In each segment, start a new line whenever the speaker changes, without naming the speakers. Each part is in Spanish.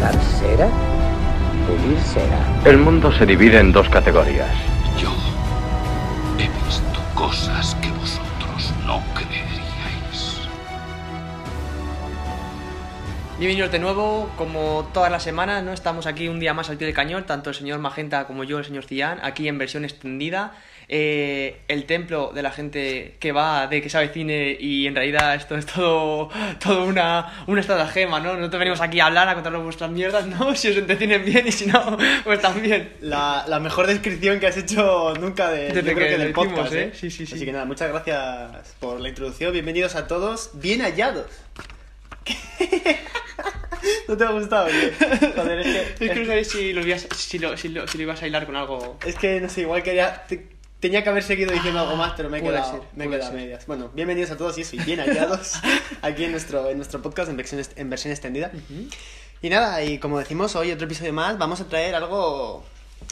¿Dar cera? Pulir cera.
El mundo se divide en dos categorías.
Yo he visto cosas que vosotros no creeríais.
Bienvenidos de nuevo, como todas las semanas, ¿no? Estamos aquí un día más al pie del cañón, tanto el señor Magenta como yo, el señor Cillán, aquí en versión extendida. Eh, el templo de la gente que va, de que sabe cine y en realidad esto es todo, todo una, una estratagema, ¿no? Nosotros venimos aquí a hablar, a contaros vuestras mierdas, ¿no? Si os entretienen bien y si no, pues también.
La, la mejor descripción que has hecho nunca de,
Desde
yo creo
que
que del podcast,
¿eh?
¿eh?
Sí, sí, sí.
Así que nada, muchas gracias por la introducción. Bienvenidos a todos. Bien hallados. ¿No te ha gustado? tío? Joder, es que...
Es que no sabéis si lo, ibas- si, lo, si, lo, si lo ibas a hilar con algo...
Es que, no sé, igual quería... te- tenía que haber seguido diciendo algo más, pero me he
Puede
quedado,
ser,
me he quedado a medias. Bueno, bienvenidos a todos y eso, y bien hallados aquí en nuestro, en nuestro podcast en versión, en versión extendida. Y nada, y como decimos hoy, otro episodio más, vamos a traer algo,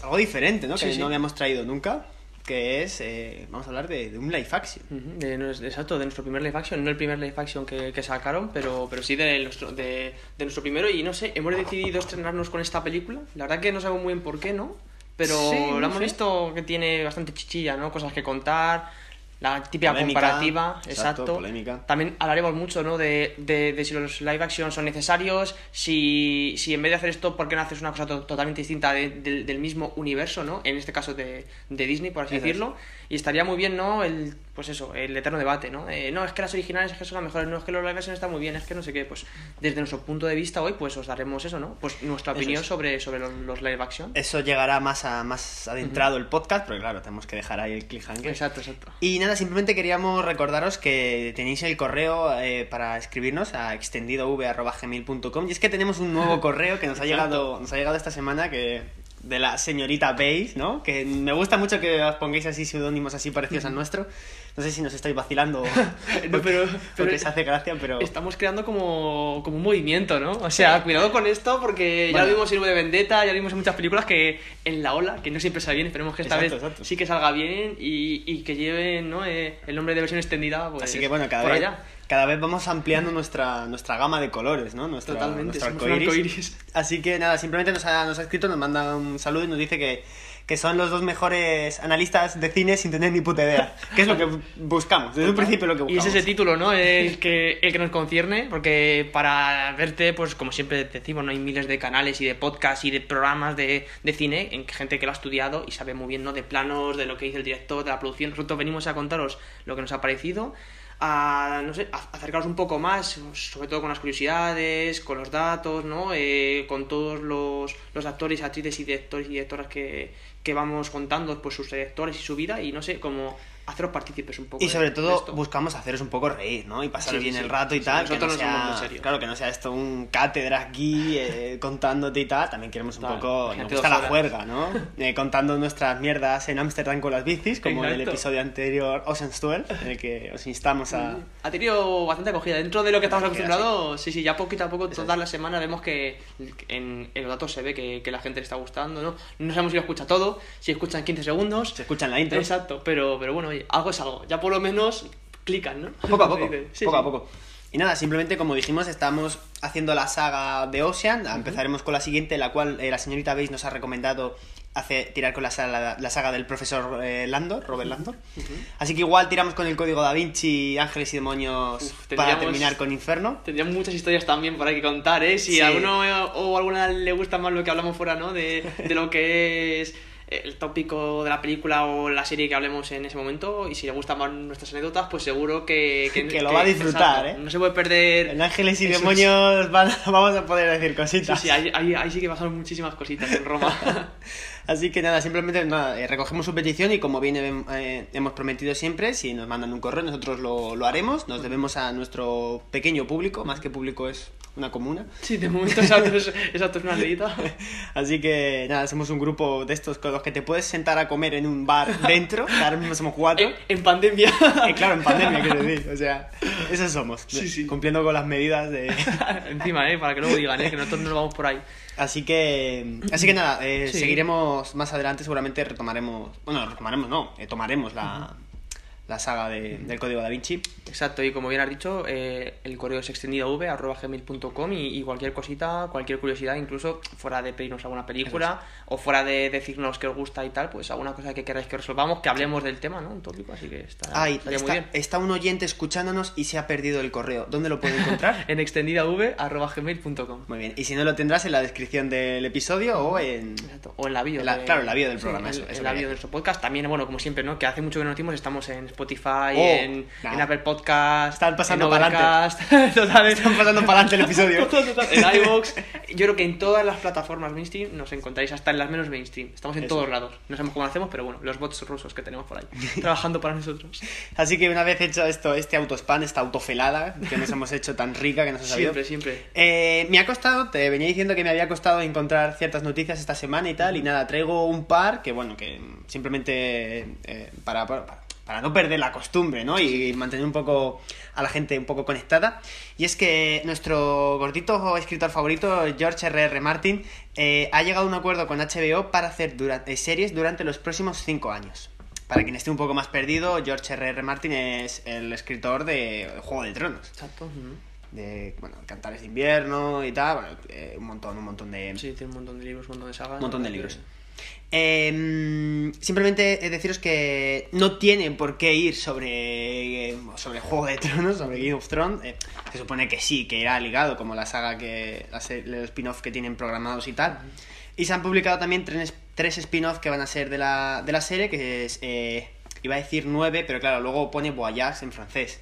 algo diferente, ¿no?
Sí,
que
sí.
no habíamos traído nunca, que es, eh, vamos a hablar de, de un live action.
Ujú, de, nues- exacto, de nuestro primer live action, no el primer live action que, que sacaron, pero, pero sí de nuestro, de, de nuestro primero. Y no sé, hemos decidido estrenarnos con esta película. La verdad que no sabemos muy bien por qué, ¿no? Pero
Sí,
lo hemos
sé.
visto que tiene bastante chichilla, ¿no? Cosas que contar, la típica
Polémica,
comparativa,
exacto,
exacto.
polémica.
También hablaremos mucho, ¿no? De, de, de si los live action son necesarios, si, si en vez de hacer esto, ¿por qué no haces una cosa to- totalmente distinta de- del- del mismo universo, ¿no? En este caso de, de Disney, por así decirlo. Y estaría muy bien, ¿no? El, pues eso, el eterno debate, ¿no? Eh, no, es que las originales es que son las mejores, no, es que los live action están muy bien, es que no sé qué. Pues desde nuestro punto de vista hoy, pues os daremos eso, ¿no? Pues nuestra opinión
es.
sobre, sobre los, los live action.
Eso llegará más, a, más adentrado el podcast, pero claro, tenemos que dejar ahí el cliffhanger.
Exacto, exacto.
Y nada, simplemente queríamos recordaros que tenéis el correo eh, para escribirnos a extendidov.gmail.com y es que tenemos un nuevo correo que nos ha llegado, nos ha llegado esta semana que de la señorita Base, ¿no? Que me gusta mucho que os pongáis así seudónimos así parecidos al nuestro. No sé si nos estáis vacilando o
No, pero- pero-
se hace gracia, pero...
Estamos creando como, como un movimiento, ¿no? O sea, cuidado con esto porque ya
Bueno.
lo vimos en V de Vendetta, ya lo vimos en muchas películas que en la ola, que no siempre sale bien, esperemos que esta
Exacto,
vez
exacto.
sí que salga bien y, y que lleven ¿no? Eh, el nombre de versión extendida pues,
Así que bueno, cada
por
vez,
allá.
Cada vez vamos ampliando nuestra, nuestra gama de colores, ¿no? Nuestra,
Totalmente,
nuestro arcoiris. Así que nada, simplemente nos ha, nos ha escrito, nos manda un saludo y nos dice que, que son los dos mejores analistas de cine sin tener ni puta idea. Que es lo que buscamos, desde un principio lo que
Y
buscamos.
es ese título, ¿no? El que, el que nos concierne, porque para verte, pues como siempre decimos, ¿no? Hay miles de canales y de podcasts y de programas de, de cine en que gente que lo ha estudiado y sabe muy bien, ¿no? De planos, de lo que dice el director, de la producción. Nosotros venimos a contaros lo que nos ha parecido, a, no sé, a acercaros un poco más, sobre todo con las curiosidades, con los datos, ¿no? Eh, con todos los, los actores, actrices y directores y directoras que, que vamos contando, pues sus trayectorias y su vida, y no sé, como haceros partícipes un poco.
Y sobre todo
esto.
buscamos haceros un poco reír, ¿no? Y pasar
Sí,
bien
sí.
el rato y
Sí,
tal. que
nosotros
no
somos
sea,
muy serios.
Claro, que no sea esto un cátedra aquí eh, contándote y tal. También queremos un
Claro,
poco... Nos gusta la juerga, ¿no? Eh, contando nuestras mierdas en Ámsterdam con las bicis, como en el
Exacto.
episodio anterior Ocean's 12, en el que os instamos a...
Ha tenido bastante acogida. Dentro de lo que estamos acostumbrados, sí, sí, ya poquito a poco, todas las semanas vemos que en, en los datos se ve que, que la gente le está gustando, ¿no? No sabemos si lo escucha todo, si escuchan 15 segundos.
Se escucha en la intro.
Exacto, pero, pero bueno, oye, algo es algo. Ya por lo menos clican, ¿no?
Poco a poco.
Sí,
poco
sí.
a poco. Y nada, simplemente como dijimos, estamos haciendo la saga de Ocean. Empezaremos con la siguiente, la cual eh, la señorita Base nos ha recomendado hace, tirar con la saga, la saga del profesor eh, Landor, Robert Landor. Así que igual tiramos con el código da Vinci, Ángeles y Demonios
Uf,
para
tendríamos-
terminar con Inferno.
Tendrían muchas historias también por ahí que contar, ¿eh? Si
Sí.
a alguno eh, o alguna le gusta más lo que hablamos fuera, ¿no? De, de lo que es el tópico de la película o la serie que hablemos en ese momento y si le gustan más nuestras anécdotas, pues seguro que...
Que lo va a disfrutar,
exacto,
¿eh?
No se puede perder...
En Ángeles y. Demonios van- vamos a poder decir
Sí,
cositas.
sí, ahí, ahí, ahí sí que pasaron muchísimas cositas en Roma.
Así que nada, simplemente nada, eh, recogemos su petición y como bien eh, hemos prometido siempre, si nos mandan un correo nosotros lo, lo haremos. Nos debemos a nuestro pequeño público, más que público es una comuna.
Sí, de momento exacto es, exacto, es una aldeita.
Así que nada, somos un grupo de estos con los que te puedes sentar a comer en un bar dentro, que ahora mismo somos cuatro.
En, en pandemia.
Eh, claro, en pandemia, quiero decir. O sea, esos somos.
Sí, sí.
Cumpliendo con las medidas de...
Encima, ¿eh? Para que luego digan, ¿eh? Que nosotros nos vamos por ahí.
Así que, así que nada, eh,
Sí.
seguiremos más adelante, seguramente retomaremos, bueno, retomaremos no, eh, tomaremos la, la saga de- del código da Vinci.
Exacto, y como bien has dicho, eh, el correo es extendidov.gmail.com y, y cualquier cosita, cualquier curiosidad, incluso fuera de pedirnos alguna película o fuera de decirnos que os gusta y tal, pues alguna cosa que queráis que resolvamos, que hablemos del tema, ¿no? Un tópico, así que está,
Ay,
estaría muy
está,
bien.
está un oyente escuchándonos y se ha perdido el correo. ¿Dónde lo puede encontrar?
En extendidav.gmail.com
Muy bien, y si no lo tendrás en la descripción del episodio o en...
Exacto, O en la bio.
En la-
de-
claro, en la bio del
Sí,
programa,
en-
eso-
En,
eso
la bio de nuestro podcast. También, bueno, como siempre, ¿no? Que hace mucho que no nos estamos en Spotify,
Oh,
en,
nah.
en Apple Podcast.
Están pasando.
Overcast, total,
Están pasando para adelante el episodio.
Total, total, en iVoox. Yo creo que en todas las plataformas mainstream nos encontráis, hasta en las menos mainstream. Estamos en
Eso.
todos lados. No sabemos cómo lo hacemos, pero bueno, los bots rusos que tenemos por ahí, trabajando para nosotros.
Así que una vez hecho esto, este autospam, esta autofelada que nos hemos hecho tan rica que nos ha sabido...
Siempre, siempre.
Eh, me ha costado, te venía diciendo que me había costado encontrar ciertas noticias esta semana y tal, y nada, traigo un par que, bueno, que simplemente eh, para, para, para no perder la costumbre, ¿no? Y mantener un poco a la gente un poco conectada. Y es que nuestro gordito escritor favorito, George R.R. Martin, eh, ha llegado a un acuerdo con HBO para hacer dura- eh, series durante los próximos cinco años. Para quien esté un poco más perdido, George R.R. Martin es el escritor de Juego de Tronos
Exacto.
de bueno, Cantares de invierno y tal, bueno, eh, un montón, un montón de
Sí, tiene un montón de libros, un montón de sagas.
un montón de libros. Eh, simplemente eh, deciros que no tiene por qué ir sobre eh, sobre Juego de Tronos, sobre Game of Thrones. Eh, se supone que sí, que irá ligado como la saga que los spin-off que tienen programados y tal. Y se han publicado también tres, tres spin-off que van a ser de la, de la serie, que es eh, iba a decir nueve, pero claro, luego pone Voyage en francés.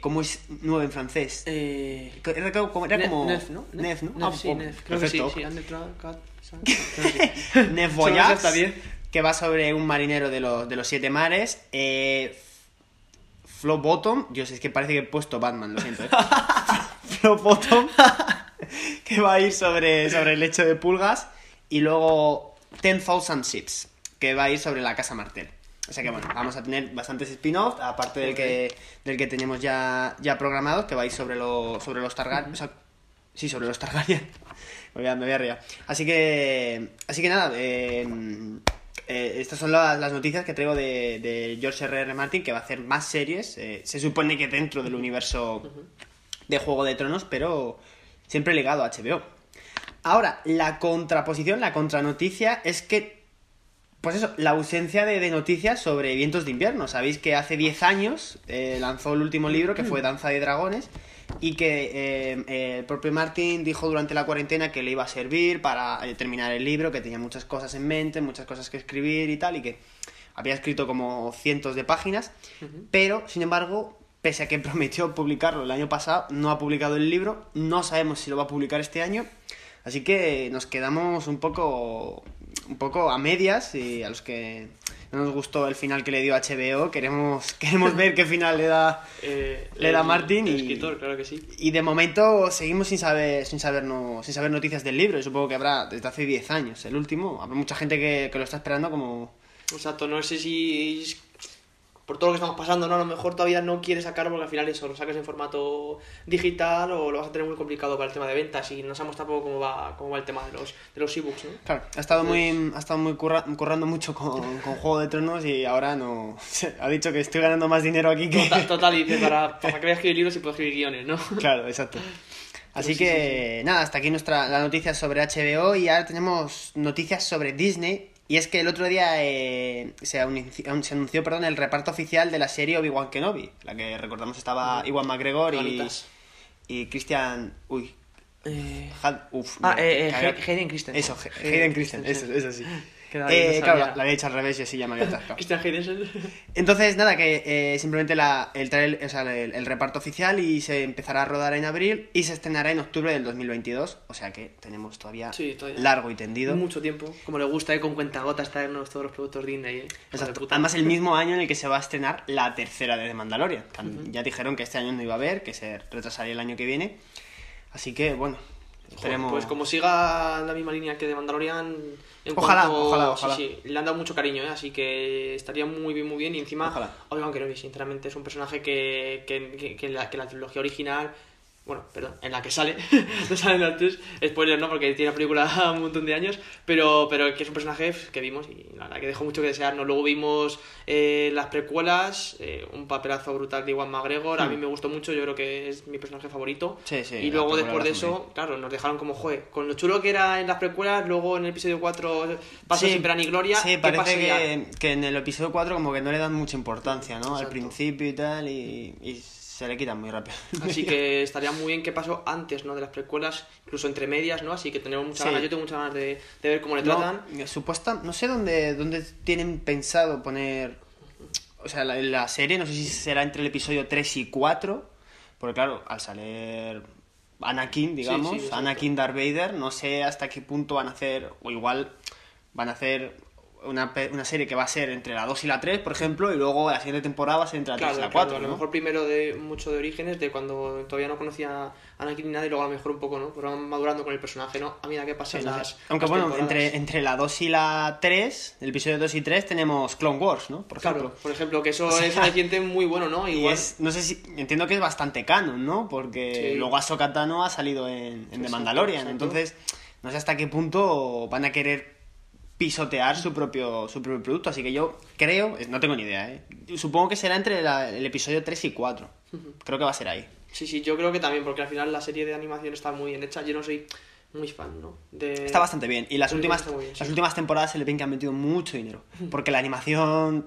¿Cómo es nueve en francés? Era como,
Nef, ¿no?
Nef, ¿no?
Nef,
Ah,
sí,
oh,
Nef. Creo que sí,
perfecto.
sí.
Voyage,
está bien.
que va sobre un marinero de los, de los siete mares. Eh, Flo Bottom, Dios, es que parece que he puesto Batman, lo siento. ¿eh? Flo Bottom, que va a ir sobre, sobre el lecho de pulgas. Y luego 10,000 Ships, que va a ir sobre la casa Martel. O sea que bueno, vamos a tener bastantes spin-offs, aparte del que, del que tenemos ya, ya programados, que va a ir sobre, lo- sobre los Targaryen. o sea, sí, sobre los Targaryen. Me voy a, me voy a reír. Así que, así que nada, eh, eh, estas son las, las noticias que traigo de, de George R.R. Martin, que va a hacer más series. eh, se supone que dentro del universo de Juego de Tronos, pero siempre ligado a HBO. Ahora, la contraposición, la contranoticia es que, pues eso, la ausencia de, de noticias sobre vientos de invierno. Sabéis que hace 10 años eh, lanzó el último libro, que fue Danza de Dragones, y que eh, eh, el propio Martin dijo durante la cuarentena que le iba a servir para eh, terminar el libro, que tenía muchas cosas en mente, muchas cosas que escribir y tal, y que había escrito como cientos de páginas, pero, sin embargo, pese a que prometió publicarlo el año pasado, no ha publicado el libro, no sabemos si lo va a publicar este año, así que nos quedamos un poco, un poco a medias y a los que no nos gustó el final que le dio HBO, queremos, queremos ver qué final le da
Eh,
Le da
el-
Martin
el
y-
escritor, claro que sí.
y de momento seguimos sin saber, sin saber, no, sin saber noticias del libro. Y supongo que habrá desde hace 10 años. El último, habrá mucha gente que, que lo está esperando como...
Exacto, no sé si es- por todo lo que estamos pasando, ¿no? A lo mejor todavía no quieres sacarlo porque al final eso, lo sacas en formato digital o lo vas a tener muy complicado para el tema de ventas y no sabemos tampoco cómo va, cómo va el tema de los, de los ebooks, ¿no?
Claro, ha estado muy, ha estado muy curra- currando mucho con, con Juego de Tronos y ahora no... Ha dicho que estoy ganando más dinero aquí que...
Total, total, y dice, para, para que escribir libros y puedo escribir guiones, ¿no?
Claro, exacto. Así
sí,
que nada, hasta aquí nuestra la noticia sobre HBO y ahora tenemos noticias sobre Disney. Y es que el otro día eh, se, anunció, se anunció perdón, el reparto oficial de la serie Obi-Wan Kenobi, la que recordamos estaba Iwan McGregor y, y Christian... Uy,
Eh,
Had- uf,
Ah,
no,
eh, eh, Hayden Christensen.
Eso,
Hayden
Christensen, eso, eso sí. Eh, claro, la, la había hecho al revés y así ya me había atascado. Entonces, nada, que eh, simplemente la, el, trail- o sea, el, el reparto oficial y se empezará a rodar en abril y se estrenará en octubre del 2022. O sea que tenemos todavía,
Sí, todavía.
largo y tendido.
Mucho tiempo. Como le gusta, eh, con cuentagotas traernos todos los productos Disney. Eh.
Exacto. Además, el mismo año en el que se va a estrenar la tercera de The Mandalorian. Ya dijeron que este año no iba a haber, que se retrasaría el año que viene. Así que, bueno,
Joder. Pues como siga la misma línea que de Mandalorian, en
Ojalá,
cuanto-
ojalá, ojalá.
Sí, sí, le han dado mucho cariño, ¿eh? así que estaría muy bien, muy bien. Y encima,
Ojalá.
Obi-Wan Kenobi, sinceramente, es un personaje que, que, que, que la, que la trilogía original, bueno, perdón, en la que sale, no sale en las tres, spoiler no, porque tiene la película un montón de años, pero, pero que es un personaje que vimos y la verdad que dejó mucho que desear. ¿no? Luego vimos eh, las precuelas, eh, un papelazo brutal de Iwan McGregor, a mí me gustó mucho, yo creo que es mi personaje favorito.
Hmm. Sí, sí,
y luego después de eso, claro, nos dejaron como, joder, con lo chulo que era en las precuelas, luego en el episodio 4 pasa
Sí,
sin pena ni gloria.
Sí,
¿qué
parece que, que en el episodio 4 como que no le dan mucha importancia, ¿no? Al
Exacto.
principio y tal, y, y se le quitan muy rápido.
Así que estaría muy bien qué pasó antes, ¿no? De las precuelas, incluso entre medias, ¿no? Así que tenemos muchas
Sí.
ganas, yo tengo muchas ganas de, de ver cómo le
No,
tratan.
supuesta, no sé dónde, dónde tienen pensado poner. O sea, la, la serie, no sé si será entre el episodio 3 y 4. Porque, claro, al salir Anakin, digamos,
sí.
Anakin Darth Vader, no sé hasta qué punto van a hacer. O igual van a hacer una, una serie que va a ser entre la 2 y la 3, por ejemplo, y luego la siguiente temporada va a ser entre la 3
Claro,
y la
claro,
4.
a lo
¿no?
mejor primero de mucho de orígenes, de cuando todavía no conocía a Anakin ni nada, y luego a lo mejor un poco, ¿no? Pues van madurando con el personaje, ¿no? A medida que
Sí,
pasan
no sé.
las.
Aunque
las
bueno, entre, entre la 2 y la 3, el episodio 2 y 3, tenemos Clone Wars, ¿no? Por ejemplo.
Claro, por ejemplo, que eso
O sea,
es un aliciente muy bueno, ¿no?
Y
Igual.
es, no sé si, entiendo que es bastante canon, ¿no? Porque
Sí.
luego Ahsoka Tano ha salido en, en The
Exacto,
Mandalorian, entonces no sé hasta qué punto van a querer pisotear su propio, su propio producto, así que yo creo, no tengo ni idea, ¿eh? Supongo que será entre la- el episodio 3 y 4, creo que va a ser ahí.
Sí, sí, yo creo que también, porque al final la serie de animación está muy bien hecha. Yo no soy muy fan, ¿no? De...
Está bastante bien. Y las últimas,
bien,
las
sí.
últimas temporadas se le ven que han metido mucho dinero. Porque la animación,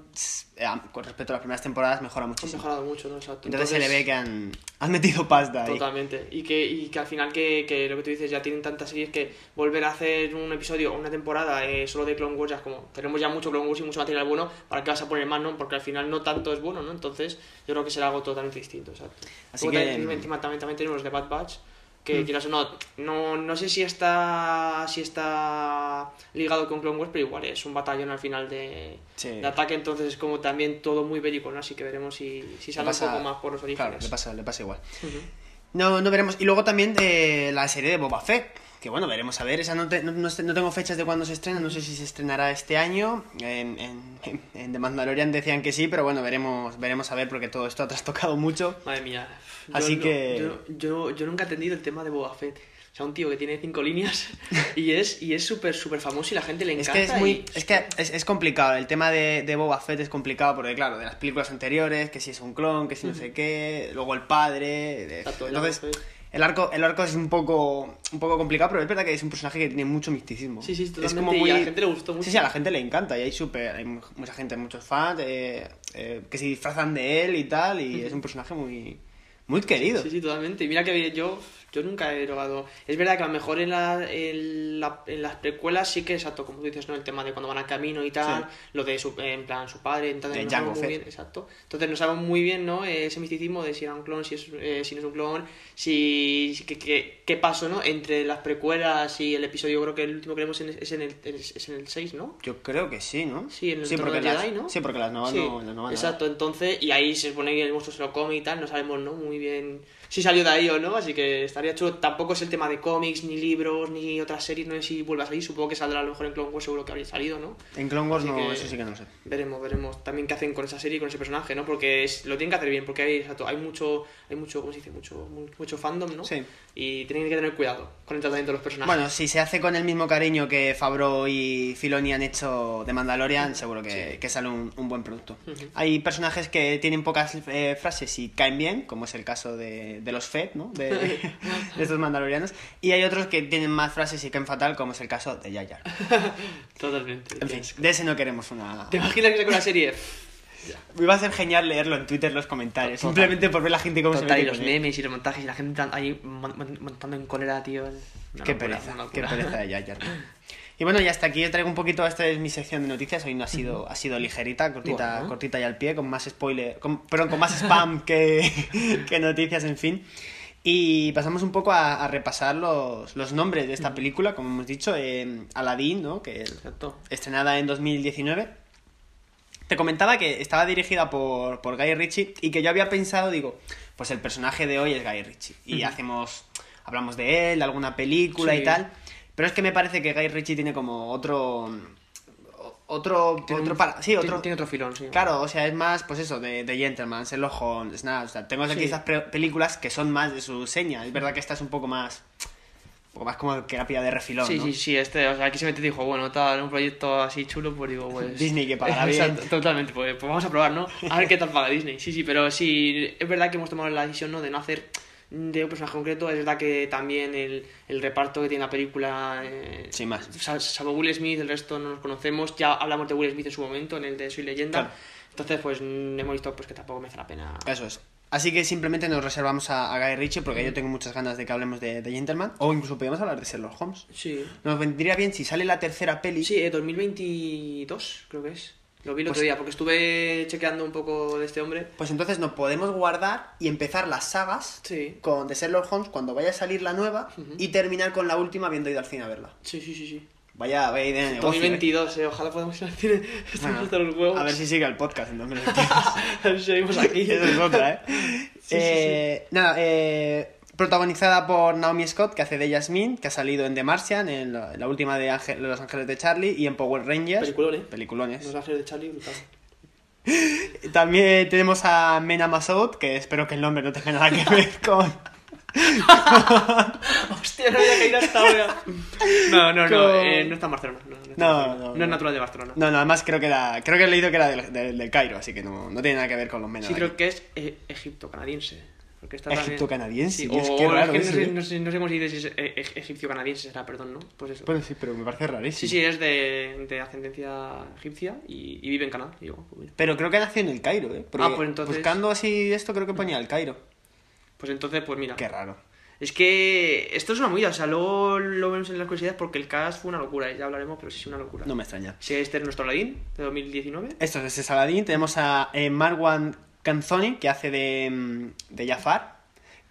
con respecto a las primeras temporadas, mejora muchísimo.
mejorado mucho, ¿no? Exacto.
Entonces, se le ve que han, han metido pasta ahí.
Totalmente. Y que, y que al final que, que lo que tú dices ya tienen tantas series que volver a hacer un episodio o una temporada eh, solo de Clone Wars ya es como tenemos ya mucho Clone Wars y mucho material bueno, ¿para qué vas a poner más, no? Porque al final no tanto es bueno, ¿no? Entonces yo creo que será algo totalmente distinto, exacto.
Así que-
también, encima también, también tenemos los de Bad Batch
Mm.
que quieras o no, no, no sé si está si está ligado con Clone Wars, pero igual es un batallón al final de,
Sí.
de ataque, entonces es como también todo muy bélico, ¿no? Así que veremos si, si
Le
sale
pasa-
un poco más por los orígenes.
Claro, le pasa, le pasa igual. No, no veremos. Y luego también de la serie de Boba Fett. Que bueno, veremos a ver. Esa no, te- no, no tengo fechas de cuándo se estrena. No sé si se estrenará este año. En, en, en- The Mandalorian decían que sí, pero bueno, veremos, veremos a ver porque todo esto ha trastocado mucho.
Madre mía. Yo
Así
no-
que-
Yo, yo, yo nunca he entendido el tema de Boba Fett. O sea, un tío que tiene cinco líneas y es y es súper, súper famoso y la gente le
Es
encanta.
que es muy.
y-
Es que es, es complicado. El tema de, de Boba Fett es complicado porque, claro, de las películas anteriores, que si es un clon, que si no sé qué, luego el padre. de- entonces. El arco, el arco es un poco, un poco complicado, pero es verdad que es un personaje que tiene mucho misticismo.
Sí, sí,
es
totalmente,
como
y
muy...
a la gente le gustó mucho.
Sí, sí, a la gente le encanta y hay súper, hay mu- mucha gente, muchos fans eh, eh, que se disfrazan de él y tal y es un personaje muy, muy querido.
Sí, sí, totalmente. Y mira que yo, yo nunca he drogado. Es verdad que a lo mejor en, la, en, la- en las precuelas sí que, exacto, como tú dices, ¿no? El tema de cuando van al camino y tal,
Sí.
lo de su, en plan su padre, entonces
De
no muy bien, exacto. Entonces no sabemos muy bien, ¿no? Ese misticismo de si era un clon, si, es, eh, si no es un clon, si, qué, pasó, ¿no? Entre las precuelas y el episodio, creo que el último que vemos en- es en el, es, es en el 6, ¿no?
Yo creo que sí, ¿no?
Sí, en el
sí, porque las,
Jedi, ¿no?
Sí, porque las nuevas
Sí,
no, las
exacto, entonces, y ahí se supone que el monstruo se lo come y tal, no sabemos, ¿no? Muy bien si salió de ahí o no, así que estaría chulo. Tampoco es el tema de cómics, ni libros, ni otras series, no sé si vuelva a salir, supongo que saldrá a lo mejor en Clone Wars, seguro que habría salido, ¿no?
En Clone Wars
Así
no, eso sí que no sé.
Veremos, veremos también qué hacen con esa serie y con ese personaje, ¿no? Porque es- lo tienen que hacer bien, porque hay, exacto, hay mucho, hay mucho, ¿cómo se dice? Mucho, mu- mucho fandom, ¿no?
Sí.
Y tienen que tener cuidado con el tratamiento de los personajes.
Bueno, si se hace con el mismo cariño que Fabro y Filoni han hecho de Mandalorian, seguro que, que sale un, un buen producto. Hay personajes que tienen pocas eh, frases y caen bien, como es el caso de, de los Fed, ¿no? De, de estos mandalorianos. Y hay otros que tienen más frases y caen fatal, como es el caso de Jar.
Totalmente.
En fin, de ese no queremos una...
¿Te imaginas que saca una serie?
Me iba a ser genial leerlo en Twitter los comentarios,
Total.
simplemente por ver la gente cómo
Total,
se
y
mete
los
con él.
memes y los montajes y la gente ahí mon- mon- montando en cólera, tío.
Qué pereza,
una
qué pereza de Jar. Y bueno, y hasta aquí yo traigo un poquito, esta es mi sección de noticias, hoy no ha sido, ha sido ligerita, cortita,
Bueno.
cortita y al pie, con más spoiler, con, perdón, con más spam que, que noticias, en fin. Y pasamos un poco a, a repasar los, los nombres de esta película, como hemos dicho, eh, Aladdin, ¿no? Que
Exacto.
estrenada en 2019. Te comentaba que estaba dirigida por, por Guy Ritchie y que yo había pensado, digo, pues el personaje de hoy es Guy Ritchie. Y hacemos, hablamos de él, de alguna película
Sí.
y tal. Pero es que me parece que Guy Ritchie tiene como otro... Otro...
Tiene
otro para, sí, otro...
Tiene otro filón, sí.
Claro, o sea, es más, pues eso, de, de Gentleman, Sherlock Holmes, nada, o sea, tengo aquí
Sí.
pre- películas que son más de su seña. Es verdad que esta es un poco más... Un poco más como que la pilla de refilón,
Sí,
¿no?
sí, sí, este, o sea, aquí se mete y dijo, bueno, tal, un proyecto así chulo, pues digo, pues...
Disney que pagará bien.
Totalmente, pues, pues vamos a probar, ¿no? A ver qué tal paga Disney. Sí, sí, pero sí, es verdad que hemos tomado la decisión, ¿no? De no hacer de un personaje concreto, es verdad que también el, el reparto que tiene la película... Eh,
Sin más.
sal- Salvo Will Smith, el resto no nos conocemos, ya hablamos de Will Smith en su momento, en el de Soy Leyenda.
Claro.
Entonces, pues hemos visto pues que tampoco merece la pena.
Eso es. Así que simplemente nos reservamos a, a Guy Ritchie porque yo tengo muchas ganas de que hablemos de, de Gentleman. O incluso podríamos hablar de Sherlock Holmes.
Sí.
Nos vendría bien si sale la tercera peli.
Sí, eh, 2022 creo que es. Lo vi el
Pues-
otro día porque estuve chequeando un poco de este hombre.
Pues entonces nos podemos guardar y empezar las sagas
Sí.
con de Sherlock Holmes cuando vaya a salir la nueva y terminar con la última habiendo ido al cine a verla.
Sí, sí, sí, sí.
Vaya, vaya idea de negocio. ¿eh?
2022, eh, ojalá podamos ir al cine. Estamos hasta los huevos.
a ver si sigue el podcast en 2022.
A ver si seguimos aquí.
Esa es otra, ¿eh?
sí,
Eh, Nada, eh, protagonizada por Naomi Scott, que hace de Jasmine, que ha salido en The Martian, en la, en la última de Ángel- Los Ángeles de Charlie y en Power Rangers.
Peliculones.
Peliculones.
Los ángeles de Charlie, brutal.
También tenemos a Mena Masoud, que espero que el nombre no tenga nada que ver con...
Hostia, no había caído hasta ahora. No, no, no.
Con-
eh, no está en Barcelona. No, no,
No,
Barcelona.
no,
No
no.
es natural de Barcelona.
No, no, además creo que era... Creo que he leído que era del, del, del Cairo, así que no, no tiene nada que ver con los Mena.
Sí, creo que es eh, Egipto canadiense. Porque está
Egipto-canadiense,
Sí, o
raro
es que no, sé,
¿eh?
no, sé, cómo se dice si es eh, eg- egipcio-canadiense, será, perdón, ¿no? Pues eso.
Bueno, sí, pero me parece rarísimo.
Sí, sí, es de, de ascendencia egipcia y, y vive en Canadá. Digo, pues, mira.
Pero creo que nació en el Cairo, ¿eh? Porque
Ah, pues entonces-
buscando así esto creo que ponía el Cairo.
Pues entonces, pues mira.
Qué raro.
Es que esto es una movida, o sea, luego lo vemos en las curiosidades porque el cast fue una locura, ya hablaremos, pero sí es una locura.
No me extraña.
Sí, este es nuestro Aladdin de 2019.
Esto es ese Saladín. Tenemos a eh, Marwan Canzoni, que hace de, mm, de Jafar.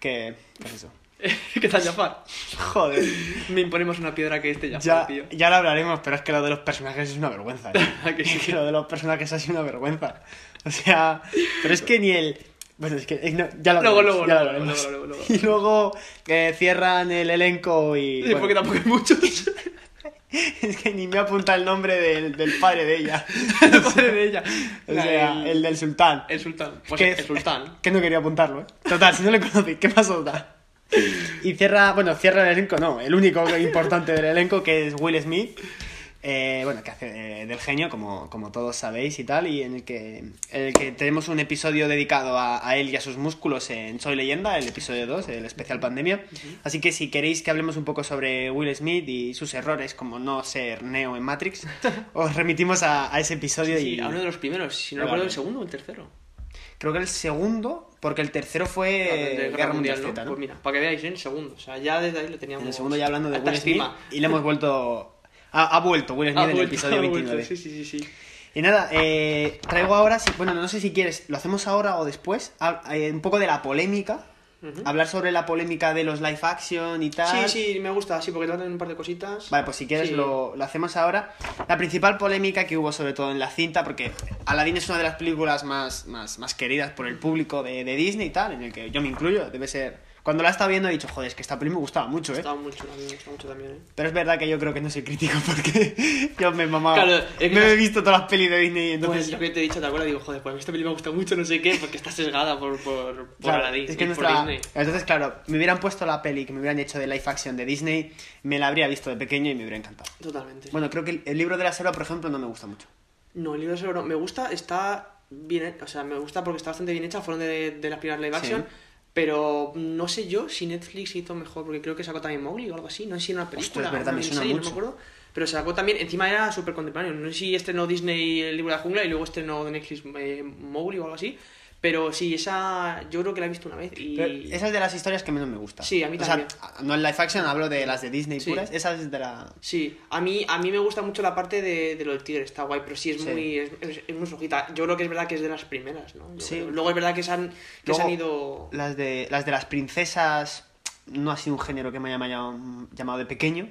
Que. Pues eso.
¿Qué tal, Jafar?
Joder.
Me imponemos una piedra que este Jafar,
Ya,
tío.
ya lo hablaremos, pero es que lo de los personajes es una vergüenza. ¿eh?
¿A que sí?
Es que lo de los personajes ha sido una vergüenza. O sea, pero es que ni el. Bueno, es que eh, no, ya lo ya
luego, luego.
Y luego eh, cierran el elenco y.
Sí,
bueno,
porque tampoco hay muchos.
es que ni me apunta el nombre del, del padre de ella.
el padre de ella.
O sea, el del sultán.
el sultán. Pues
que,
el sultán.
Que no quería apuntarlo, ¿eh? Total, si no le conocéis, ¿qué pasó? Da? Y cierra, bueno, cierra el elenco, no, el único importante del elenco que es Will Smith, eh, bueno, que hace de- del genio, como, como todos sabéis y tal, y en el que, en el que tenemos un episodio dedicado a, a él y a sus músculos en Soy Leyenda, el episodio 2, el especial pandemia. Así que si queréis que hablemos un poco sobre Will Smith y sus errores, como no ser Neo en Matrix, os remitimos a, a ese episodio
Sí,
y...
a uno de los primeros, si no recuerdo el segundo o el tercero.
Creo que el segundo, porque el tercero fue
Claro, de
Eh, Guerra, Mundial, Z, ¿no?
Pues mira, para que veáis, en el segundo. O sea, ya desde ahí lo teníamos.
en el segundo ya hablando de Will Smith
estima.
y le hemos vuelto... Ha, ha vuelto Will Smith
Ha
en el
vuelto,
episodio
ha vuelto,
29.
Sí, sí, sí.
Y nada, eh, traigo ahora, si- bueno, no sé si quieres, lo hacemos ahora o después, a- eh, un poco de la polémica,
Ujú.
hablar sobre la polémica de los live action y tal.
Sí, sí, me gusta, sí, porque tratan un par de cositas.
Vale, pues si quieres
Sí.
lo, lo hacemos ahora. La principal polémica que hubo sobre todo en la cinta, porque Aladdin es una de las películas más, más, más queridas por el público de, de Disney y tal, en el que yo me incluyo, debe ser... Cuando la estaba viendo he dicho, joder, es que esta peli me gustaba mucho,
Me
¿eh?
gustaba mucho me gustaba mucho también, ¿eh?
Pero es verdad que yo creo que no soy crítico porque yo me mamaba.
Claro, es que
me
las-
he visto todas las pelis de Disney y entonces.
Pues lo que te he dicho, ¿te acuerdas? Digo, joder, pues a mí esta película me gusta mucho, no sé qué, porque está sesgada por, por, por
Claro,
Aladdin
es que
por
nuestra-
Disney.
Entonces, claro, me hubieran puesto la peli que me hubieran hecho de live action de Disney, me la habría visto de pequeño y me hubiera encantado.
Totalmente.
Bueno, creo que el, libro de la selva, por ejemplo, no me gusta mucho.
No, el libro de Seguro me gusta, está bien, o sea, me gusta porque está bastante bien hecha, fueron de, de las primeras live action,
Sí.
Pero no sé yo si Netflix hizo mejor, porque creo que sacó también Mowgli o algo así, no sé si era una película,
es verdad,
una
me suena
miniserie,
mucho.
no me acuerdo, pero sacó también, encima era súper contemporáneo, no sé si estrenó Disney el libro de la jungla y luego estrenó de Netflix eh, Mowgli o algo así, Pero sí, esa yo creo que la he visto una vez y...
Pero esa es de las historias que menos me gusta.
Sí, a mí
O sea, no en live action, hablo de las de Disney
Sí.
puras. Esa es de la.
Sí, a mí, a mí me gusta mucho la parte de, de lo del tigre, está guay, pero sí es
Sí.
muy es, muy flojita. Yo creo que es verdad que es de las primeras, ¿no? Yo
Sí.
creo. Luego es verdad que se han, que se han ido...
Las de, las de las princesas no ha sido un género que me haya llamado, llamado de pequeño.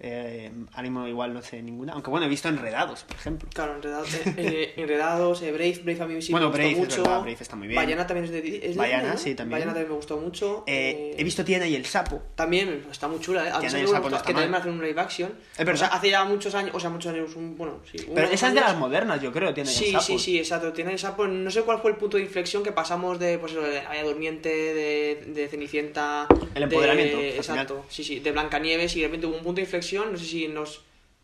Eh, ánimo igual no sé ninguna. Aunque bueno, he visto enredados, por ejemplo.
Claro, enredados, eh, eh, enredados eh, Brave, Brave a mí sí
Bueno,
me
Brave, es
gustó mucho.
verdad, Brave está muy bien.
Bayana también es de, es de
Bayana,
¿no?
sí, también.
Bayana también me gustó mucho.
Eh,
eh,
he visto Tiana y el sapo.
También está muy chula, ¿eh? A
Tiana
sí
y el sapo no
que también
mal.
hacen un live action. O sea, hace ya muchos años, o sea, muchos años, un, bueno, sí.
Pero esa es de las modernas, yo creo, Tiana y
Sí,
el sapo.
sí, sí, exacto. Tiene esa, pues, no sé cuál fue el punto de inflexión que pasamos de, pues, de Bella Durmiente, de, de Cenicienta.
El empoderamiento,
exacto, sí, sí, de Blancanieves y de repente hubo un punto de inflexión, no sé si en los.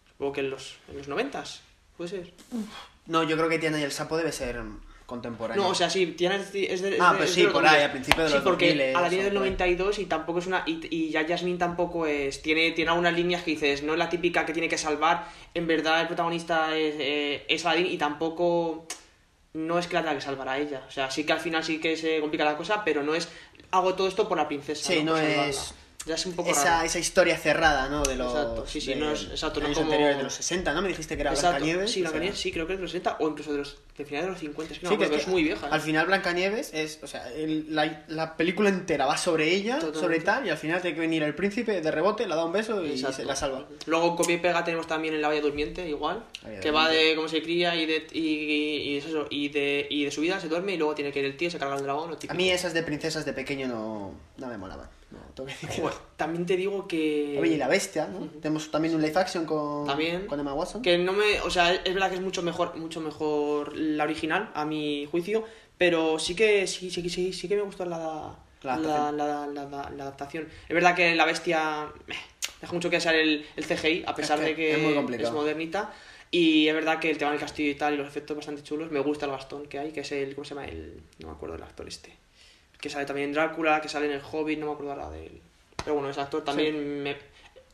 Supongo que en los, en los 90 puede ser.
No, yo creo que Tiana y el sapo debe ser contemporáneo.
No, o sea, sí, tiene es de, es de-
Ah,
es
pues
es
sí,
de los
por
2000.
ahí, a principios de
Sí,
los
porque
2000
a la línea del
por ahí.
92 y tampoco es una. Y, y ya Jasmine tampoco es. Tiene, tiene algunas líneas que dices, no es la típica que tiene que salvar. En verdad, el protagonista es, eh, es Aladdin y tampoco. No es que la tenga que salvar a ella. O sea, sí que al final sí que se complica la cosa, pero no es. Hago todo esto por la princesa.
Sí, no
salvarla.
Es-
Ya es un poco
esa,
raro.
esa historia cerrada, ¿no? De los.
Exacto, sí, sí,
de-
no es- exacto, no
años
como-
anteriores, de los 60, ¿no? Me dijiste que era
Exacto,
Blancanieves.
Sí,
o sea,
Blancanieves, sí, creo que es de los 60 o incluso de los. De finales de los 50. Es que no,
Sí, que es,
es, muy vieja. ¿eh?
Al final Blancanieves es, o sea, el- la, la película entera va sobre ella,
Totalmente.
sobre tal, y al final tiene que venir el príncipe de rebote, le da un beso y
Exacto.
se la salva.
Luego copia y pega tenemos también en la Bella Durmiente, igual,
La Bella
que va de cómo se cría y de, y, y es eso, y de, y de su vida se duerme y luego tiene que ir el tío, se carga el dragón. Lo
A mí esas de princesas de pequeño no, no me molaban. No,
también te digo que...
Oye, y la bestia, ¿no? Tenemos también un live action con,
También.
con Emma Watson.
Que no me... O sea, es verdad que es mucho mejor, mucho mejor la original, a mi juicio, pero sí que, sí, sí, sí, sí que me gustó la,
La
la,
adaptación.
la, la- adaptación. Es verdad que la bestia eh, deja mucho que desear el, el CGI, a pesar
que
de que
es muy complicado.
modernita. Y es verdad que el tema del castillo y tal y los efectos bastante chulos. Me gusta el bastón que hay, que es el. ¿Cómo se llama? El. No me acuerdo del actor este. Que sale también en Drácula, que sale en el Hobbit, no me acuerdo ahora de él. Pero bueno, ese actor también me.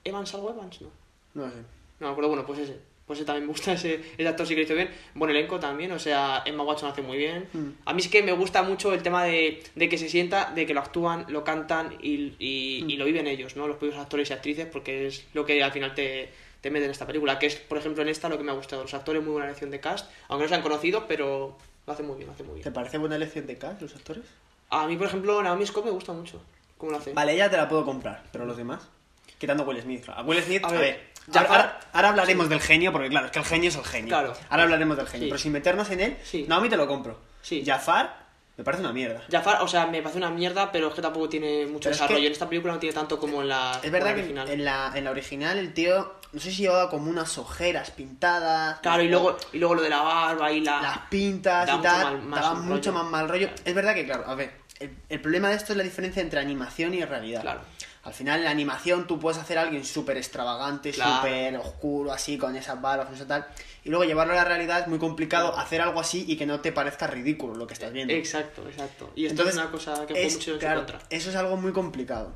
¿Evans algo Evans? No.
No sé.
No me acuerdo, bueno, pues ese. Pues ese también me gusta, ese, ese actor sí que lo hizo bien. Buen elenco también, o sea, Emma Watson hace muy bien.
Mm.
A mí es que me gusta mucho el tema de, de que se sienta, de que lo actúan, lo cantan y, y,
Mm.
y lo viven ellos, ¿no? Los propios actores y actrices, porque es lo que al final te, te mete en esta película. Que es, por ejemplo, en esta lo que me ha gustado. Los actores, muy buena elección de cast, aunque no sean conocidos, pero lo hacen muy bien, lo hacen muy bien.
¿Te parece buena elección de cast los actores?
A mí, por ejemplo, Naomi Scott me gusta mucho. ¿Cómo lo hace?
Vale, ella te la puedo comprar, pero los demás. Quitando a Will Smith. A Will Smith,
A
a
ver, ya
ahora,
para-
ahora- ahora hablaremos del genio, porque claro, es que el genio es el genio.
Claro.
Ahora hablaremos del genio.
Sí.
Pero sin meternos en él,
Sí.
Naomi te lo compro.
Sí.
Jafar, me parece una mierda.
Jafar, o sea, me parece una mierda, pero es que tampoco tiene mucho
Pero es
desarrollo.
que-
En esta película no tiene tanto como en la,
Es verdad que
en la original.
en la, en la original el tío, no sé si llevaba como unas ojeras pintadas.
Claro, y luego, y luego lo de la barba y la...
las pintas y tal, daba mucho más mal rollo. Es verdad que, claro, a ver, el, el problema de esto es la diferencia entre animación y realidad.
Claro.
Al final, en la animación tú puedes hacer a alguien súper extravagante,
Claro.
súper oscuro, así, con esas barbas, eso tal. Y luego llevarlo a la realidad es muy complicado hacer algo así y que no te parezca ridículo lo que estás viendo.
Exacto, exacto. Y esto
Entonces,
es una cosa que fue
es-
mucho en
claro,
su contra.
Eso es algo muy complicado.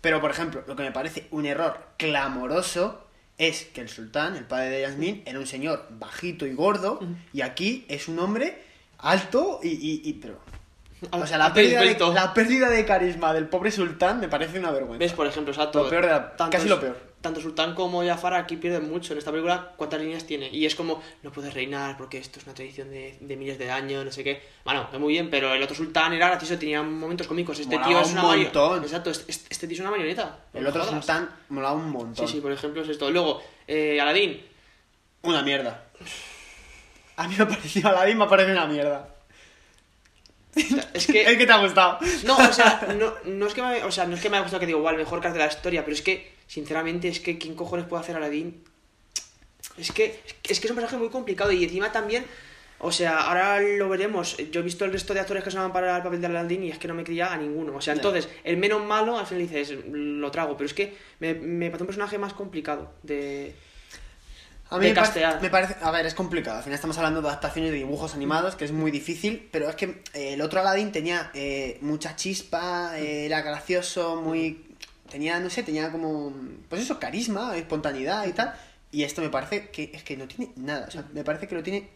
Pero, por ejemplo, lo que me parece un error clamoroso es que el sultán, el padre de Yasmín, era un señor bajito y gordo, y aquí es un hombre alto y... y- y- pero, o sea, la pérdida, de, la pérdida de carisma del pobre sultán me parece una vergüenza.
¿Ves? Por ejemplo, exacto.
Lo peor de la- casi lo peor.
Tanto Sultán como Jafar aquí pierden mucho. En esta película, ¿cuántas líneas tiene? Y es como, no puedes reinar porque esto es una tradición de, de miles de años, no sé qué. Bueno, es muy bien, pero el otro Sultán era gracioso, tenía momentos cómicos. Este
Molaba
tío es
un
una mario-
montón.
Exacto, este, este tío es una marioneta.
El otro
jodas.
sultán molaba un montón.
Sí, sí, por ejemplo, es esto. Luego, eh, Aladín.
Una mierda. A mí me ha parecido Aladdin, me parece una mierda.
Es que...
Es que te ha gustado.
No, o sea, no, no es que me, o sea, no es que me haya gustado que digo, igual, mejor que de la historia, pero es que, sinceramente, es que ¿quién cojones puede hacer Aladdin? Es que, es que es un personaje muy complicado y encima también, o sea, ahora lo veremos. Yo he visto el resto de actores que se llaman para el papel de Aladdin y es que no me creía a ninguno. O sea, entonces, el menos malo al final dices, lo trago, pero es que me, me parece un personaje más complicado de...
A mí
de
me, parece-
castear.
me parece, a ver, es complicado. Al final estamos hablando de adaptaciones de dibujos animados, que es muy difícil, pero es que eh, el otro Aladdin tenía eh, mucha chispa, eh, era gracioso, muy... Tenía, no sé, tenía como... Pues eso, carisma, espontaneidad y tal. Y esto me parece que es que no tiene nada. O sea, me parece que lo tiene...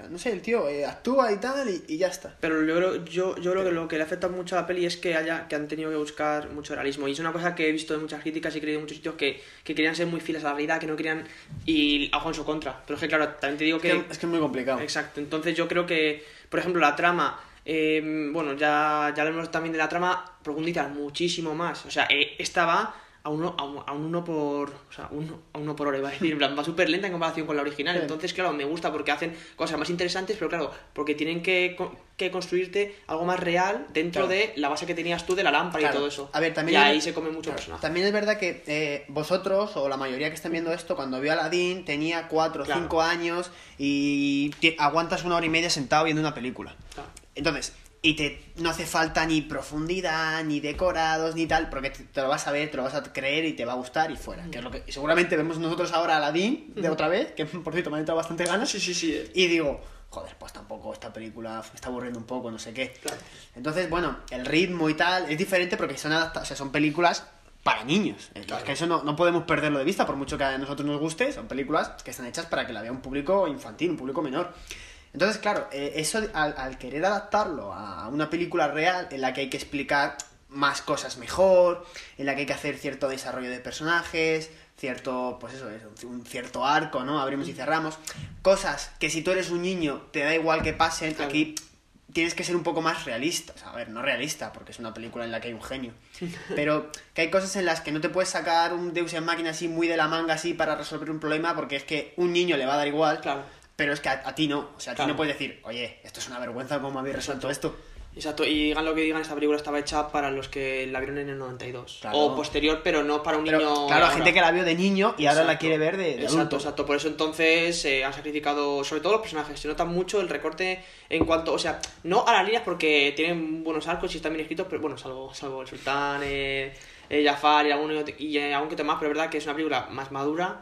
sea, no sé, el tío eh, actúa y tal y, y ya está.
Pero yo creo, yo, yo creo que lo que le afecta mucho a la peli es que haya que han tenido que buscar mucho realismo. Y es una cosa que he visto en muchas críticas y he creído en muchos sitios que, que querían ser muy fieles a la realidad, que no querían. Y algo en su contra. Pero es que, claro, también te digo
Es
que.
que, es que es muy complicado.
Exacto. Entonces yo creo que, por ejemplo, la trama. eh, bueno, ya, ya hablamos también de la trama, profundizar muchísimo más. O sea, eh, esta va a uno, a, un, a un uno por. O sea, uno, a uno por hora, iba a decir. En plan, va súper lenta en comparación con la original.
Sí.
Entonces, claro, me gusta porque hacen cosas más interesantes, pero claro, porque tienen que, co- que construirte algo más real dentro
Claro.
de la base que tenías tú de la lámpara
Claro.
y todo eso.
A ver, también
y
es-
ahí se come mucho
Claro,
personaje.
También es verdad que eh, vosotros, o la mayoría que están viendo esto, cuando vio a Aladdin tenía 4 o
Claro.
5 años y aguantas una hora y media sentado viendo una película.
Claro.
Entonces, y te no hace falta ni profundidad, ni decorados, ni tal, porque te, te lo vas a ver, te lo vas a creer y te va a gustar y fuera. Que es lo que seguramente vemos nosotros ahora a Aladdin de otra vez, que por cierto me ha entrado bastante ganas.
Sí, sí, sí. eh.
Y digo, joder, pues tampoco esta película me está aburriendo un poco, no sé qué.
Claro.
Entonces, bueno, el ritmo y tal es diferente porque son adaptadas, o sea, son películas para niños. Es que eso no, no podemos perderlo de vista, por mucho que a nosotros nos guste, son películas que están hechas para que la vea un público infantil, un público menor. Entonces, claro, eh, eso al, al querer adaptarlo a una película real en la que hay que explicar más cosas mejor, en la que hay que hacer cierto desarrollo de personajes, cierto, pues eso, es un cierto arco, ¿no? Abrimos y cerramos. Cosas que si tú eres un niño te da igual que pasen,
Claro.
aquí tienes que ser un poco más realista. O sea, a ver, no realista, porque es una película en la que hay un genio. Pero que hay cosas en las que no te puedes sacar un Deus en máquina así muy de la manga así para resolver un problema, porque es que un niño le va a dar igual.
Claro.
Pero es que a, a ti no. O sea, a ti no puedes decir, oye, esto es una vergüenza, ¿cómo habéis resuelto esto?
Exacto, y digan lo que digan, esta película estaba hecha para los que la vieron en el 92.
Claro.
O posterior, pero no para un
Pero,
niño.
claro,
ahora.
gente que la vio de niño y ahora la quiere ver de, de
exacto,
adulto.
exacto. Por eso entonces eh, han sacrificado, sobre todo los personajes. Se nota mucho el recorte en cuanto, o sea, no a las líneas porque tienen buenos arcos y están bien escritos, pero bueno, salvo, salvo el sultán, eh, eh, Jafar y algún, y eh, algún que más, pero es verdad que es una película más madura.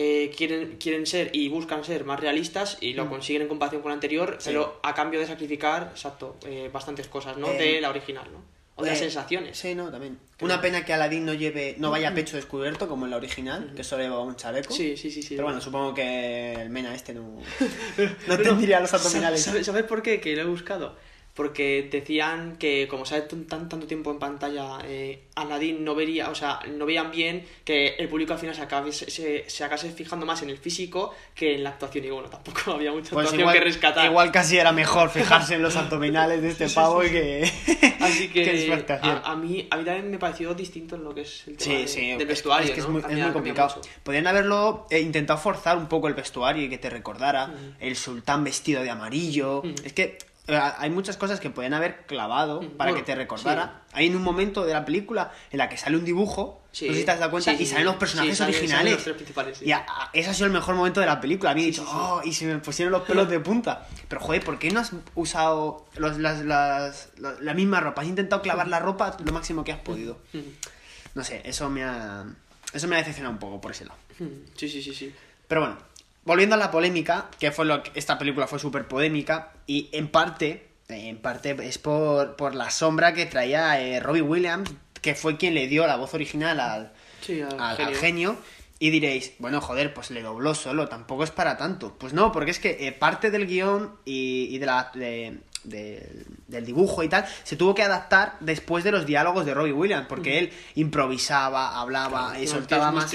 Eh, quieren, quieren ser y buscan ser más realistas y lo
Mm.
consiguen en comparación con la anterior,
Sí.
pero a cambio de sacrificar, exacto, eh, bastantes cosas, ¿no?
Eh,
de la original, ¿no? O de las
Eh,
sensaciones.
Sí, no, también. Una pena que Aladdin no lleve, no vaya a pecho descubierto como en la original, que solo llevaba un chaleco.
Sí, sí, sí, sí.
Pero bueno, supongo que el Mena este no, no tendría los abdominales.
¿Sabes, sabes por qué? Que lo he buscado. Porque decían que como sale tan, tan- tanto tiempo en pantalla, eh, Aladdin no vería, o sea, no veían bien que el público al final se acabe, se, se, se acabase fijando más en el físico que en la actuación. Y bueno, tampoco había mucha
Pues
actuación
igual,
que rescatar.
igual casi era mejor fijarse en los abdominales de este pavo y que,
Así que, a, a mí, a mí también me pareció distinto en lo que es el tema
Sí,
de-
sí,
del
es-
vestuario.
es que es
¿no?
muy, es muy complicado. Podrían haberlo eh, intentado forzar un poco el vestuario y que te recordara el sultán vestido de amarillo.
Mm.
Es que hay muchas cosas que podían haber clavado
Mm,
para
bueno,
que te recordara. Hay en un momento de la película en la que sale un dibujo,
Sí,
no sé si te has dado cuenta,
sí,
y salen los personajes originales.
los.
Y a- a- ese ha sido el mejor momento de la película. A mí he dicho, oh, y se me pusieron los pelos de punta. Pero joder, ¿por qué no has usado los- las, las- la, la misma ropa? Has intentado clavar la ropa lo máximo que has podido.
Mm.
No sé, eso me ha. Eso me ha decepcionado un poco por ese lado.
Mm, Sí, sí, sí, sí.
Pero bueno, volviendo a la polémica, que fue lo que esta película fue súper polémica, y en parte, en parte es por, por la sombra que traía eh, Robbie Williams, que fue quien le dio la voz original al,
Sí, al
al- al
genio.
genio. Y diréis, bueno, joder, pues le dobló solo, tampoco es para tanto. Pues no, porque es que eh, parte del guion y, y de la, de- de- del dibujo y tal se tuvo que adaptar después de los diálogos de Robbie Williams, porque él improvisaba, hablaba
Claro,
y
es
soltaba más.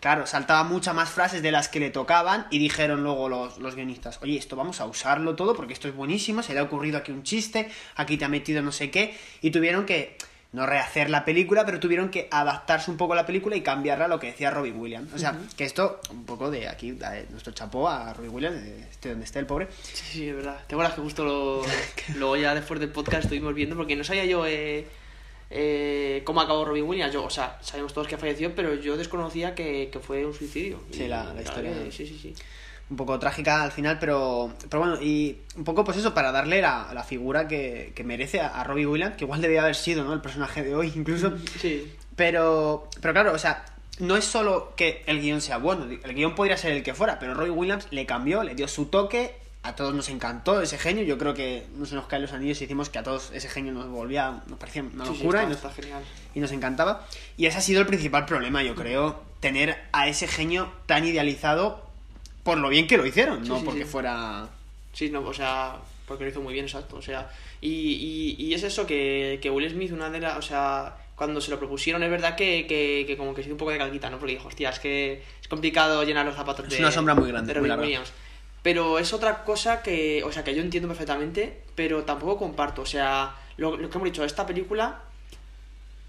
Claro, saltaba muchas más frases de las que le tocaban y dijeron luego los, los guionistas, oye, esto vamos a usarlo todo porque esto es buenísimo, se le ha ocurrido aquí un chiste, aquí te ha metido no sé qué, y tuvieron que no rehacer la película, pero tuvieron que adaptarse un poco a la película y cambiarla a lo que decía Robbie Williams. O sea, que esto, un poco de aquí, nuestro chapó a Robbie Williams, de este donde esté el pobre.
Sí, sí, es verdad. ¿Te acuerdas que justo lo, luego ya después del podcast estuvimos viendo? Porque no sabía yo eh, eh, cómo acabó Robin Williams. Yo, o sea, sabemos todos que falleció, pero yo desconocía que, que fue un suicidio.
Sí,
Y
la- la historia-
Sí, sí, sí.
Un poco trágica al final, pero, pero bueno, y un poco pues eso, para darle la, la figura que, que merece a, a Robbie Williams, que igual debía haber sido, ¿no? El personaje de hoy incluso.
Sí,
Pero, pero claro, o sea, no es solo que el guion sea bueno, el guion podría ser el que fuera, pero Robbie Williams le cambió, le dio su toque, a todos nos encantó ese genio, yo creo que no se nos caen los anillos y decimos que a todos ese genio nos volvía, nos parecía una
sí, sí,
locura
está,
y, nos,
está genial.
y nos encantaba. Y ese ha sido el principal problema, yo creo, tener a ese genio tan idealizado por lo bien que lo hicieron,
Sí,
no
sí,
porque
sí.
fuera
Sí, no, o sea, porque lo hizo muy bien, exacto. O sea, y, y, y es eso que, que Will Smith, una de las. O sea, cuando se lo propusieron, es verdad que, que, que como que se hizo un poco de calquita, ¿no? Porque dijo, hostia, es que es complicado llenar los zapatos
Es
de.
una sombra muy grande, muy.
Williams. Pero es otra cosa que, o sea, que yo entiendo perfectamente, pero tampoco comparto. O sea, lo, lo que hemos dicho, esta película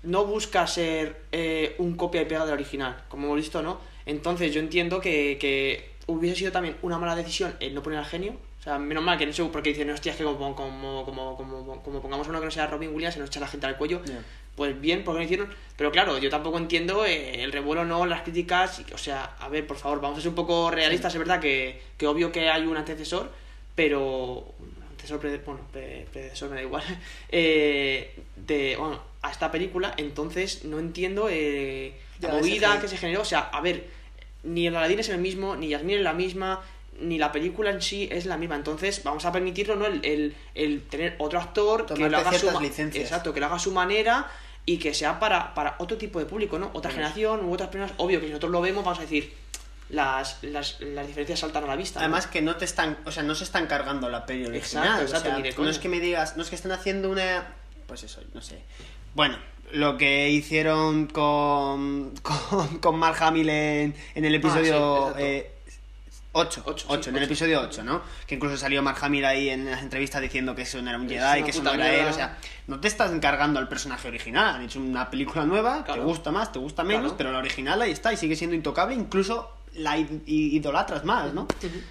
no busca ser eh, un copia y pega del original, como hemos visto, ¿no? Entonces yo entiendo que, que hubiese sido también una mala decisión el no poner al genio. O sea, menos mal que no sé, porque dicen, hostia, es que como, como, como, como, como pongamos uno que no sea Robin Williams, se nos echa la gente al cuello. Pues bien, porque lo hicieron. Pero claro, yo tampoco entiendo eh, el revuelo, no, las críticas. O sea, a ver, por favor, vamos a ser un poco realistas. Es verdad que, que obvio que hay un antecesor, pero. Antecesor, pre- bueno, pre- predecesor me da igual. Eh, de, bueno, a esta película, entonces no entiendo eh, la movida que se generó. O sea, a ver, ni el Aladdin es el mismo, ni Yasmín es la misma, ni la película en sí es la misma. Entonces, vamos a permitirlo, ¿no? El, el, el tener otro actor que lo haga su
licencias.
Exacto, que lo haga a su manera y que sea para, para otro tipo de público, ¿no? Otra generación u otras personas. Obvio que si nosotros lo vemos, vamos a decir, las, las, las diferencias saltan a la vista. ¿no?
Además que no te están, o sea, no se están cargando la peli original.
Exacto, exacto,
o sea,
ni de
no es que me digas, no es que estén haciendo una, pues eso, no sé. Bueno, lo que hicieron con con, con Mark Hamill en, en el episodio
Ah, sí, exacto.
8,
Ocho,
8,
sí,
en el episodio 8, ¿no? Que incluso salió Mark Hamill ahí en las entrevistas diciendo que eso no era un
Es
Jedi,
una
que eso no era él, o sea, no te estás encargando al personaje original, han hecho una película nueva,
Claro.
te gusta más, te gusta menos,
Claro.
pero la original ahí está y sigue siendo intocable, incluso la idolatras más, ¿no?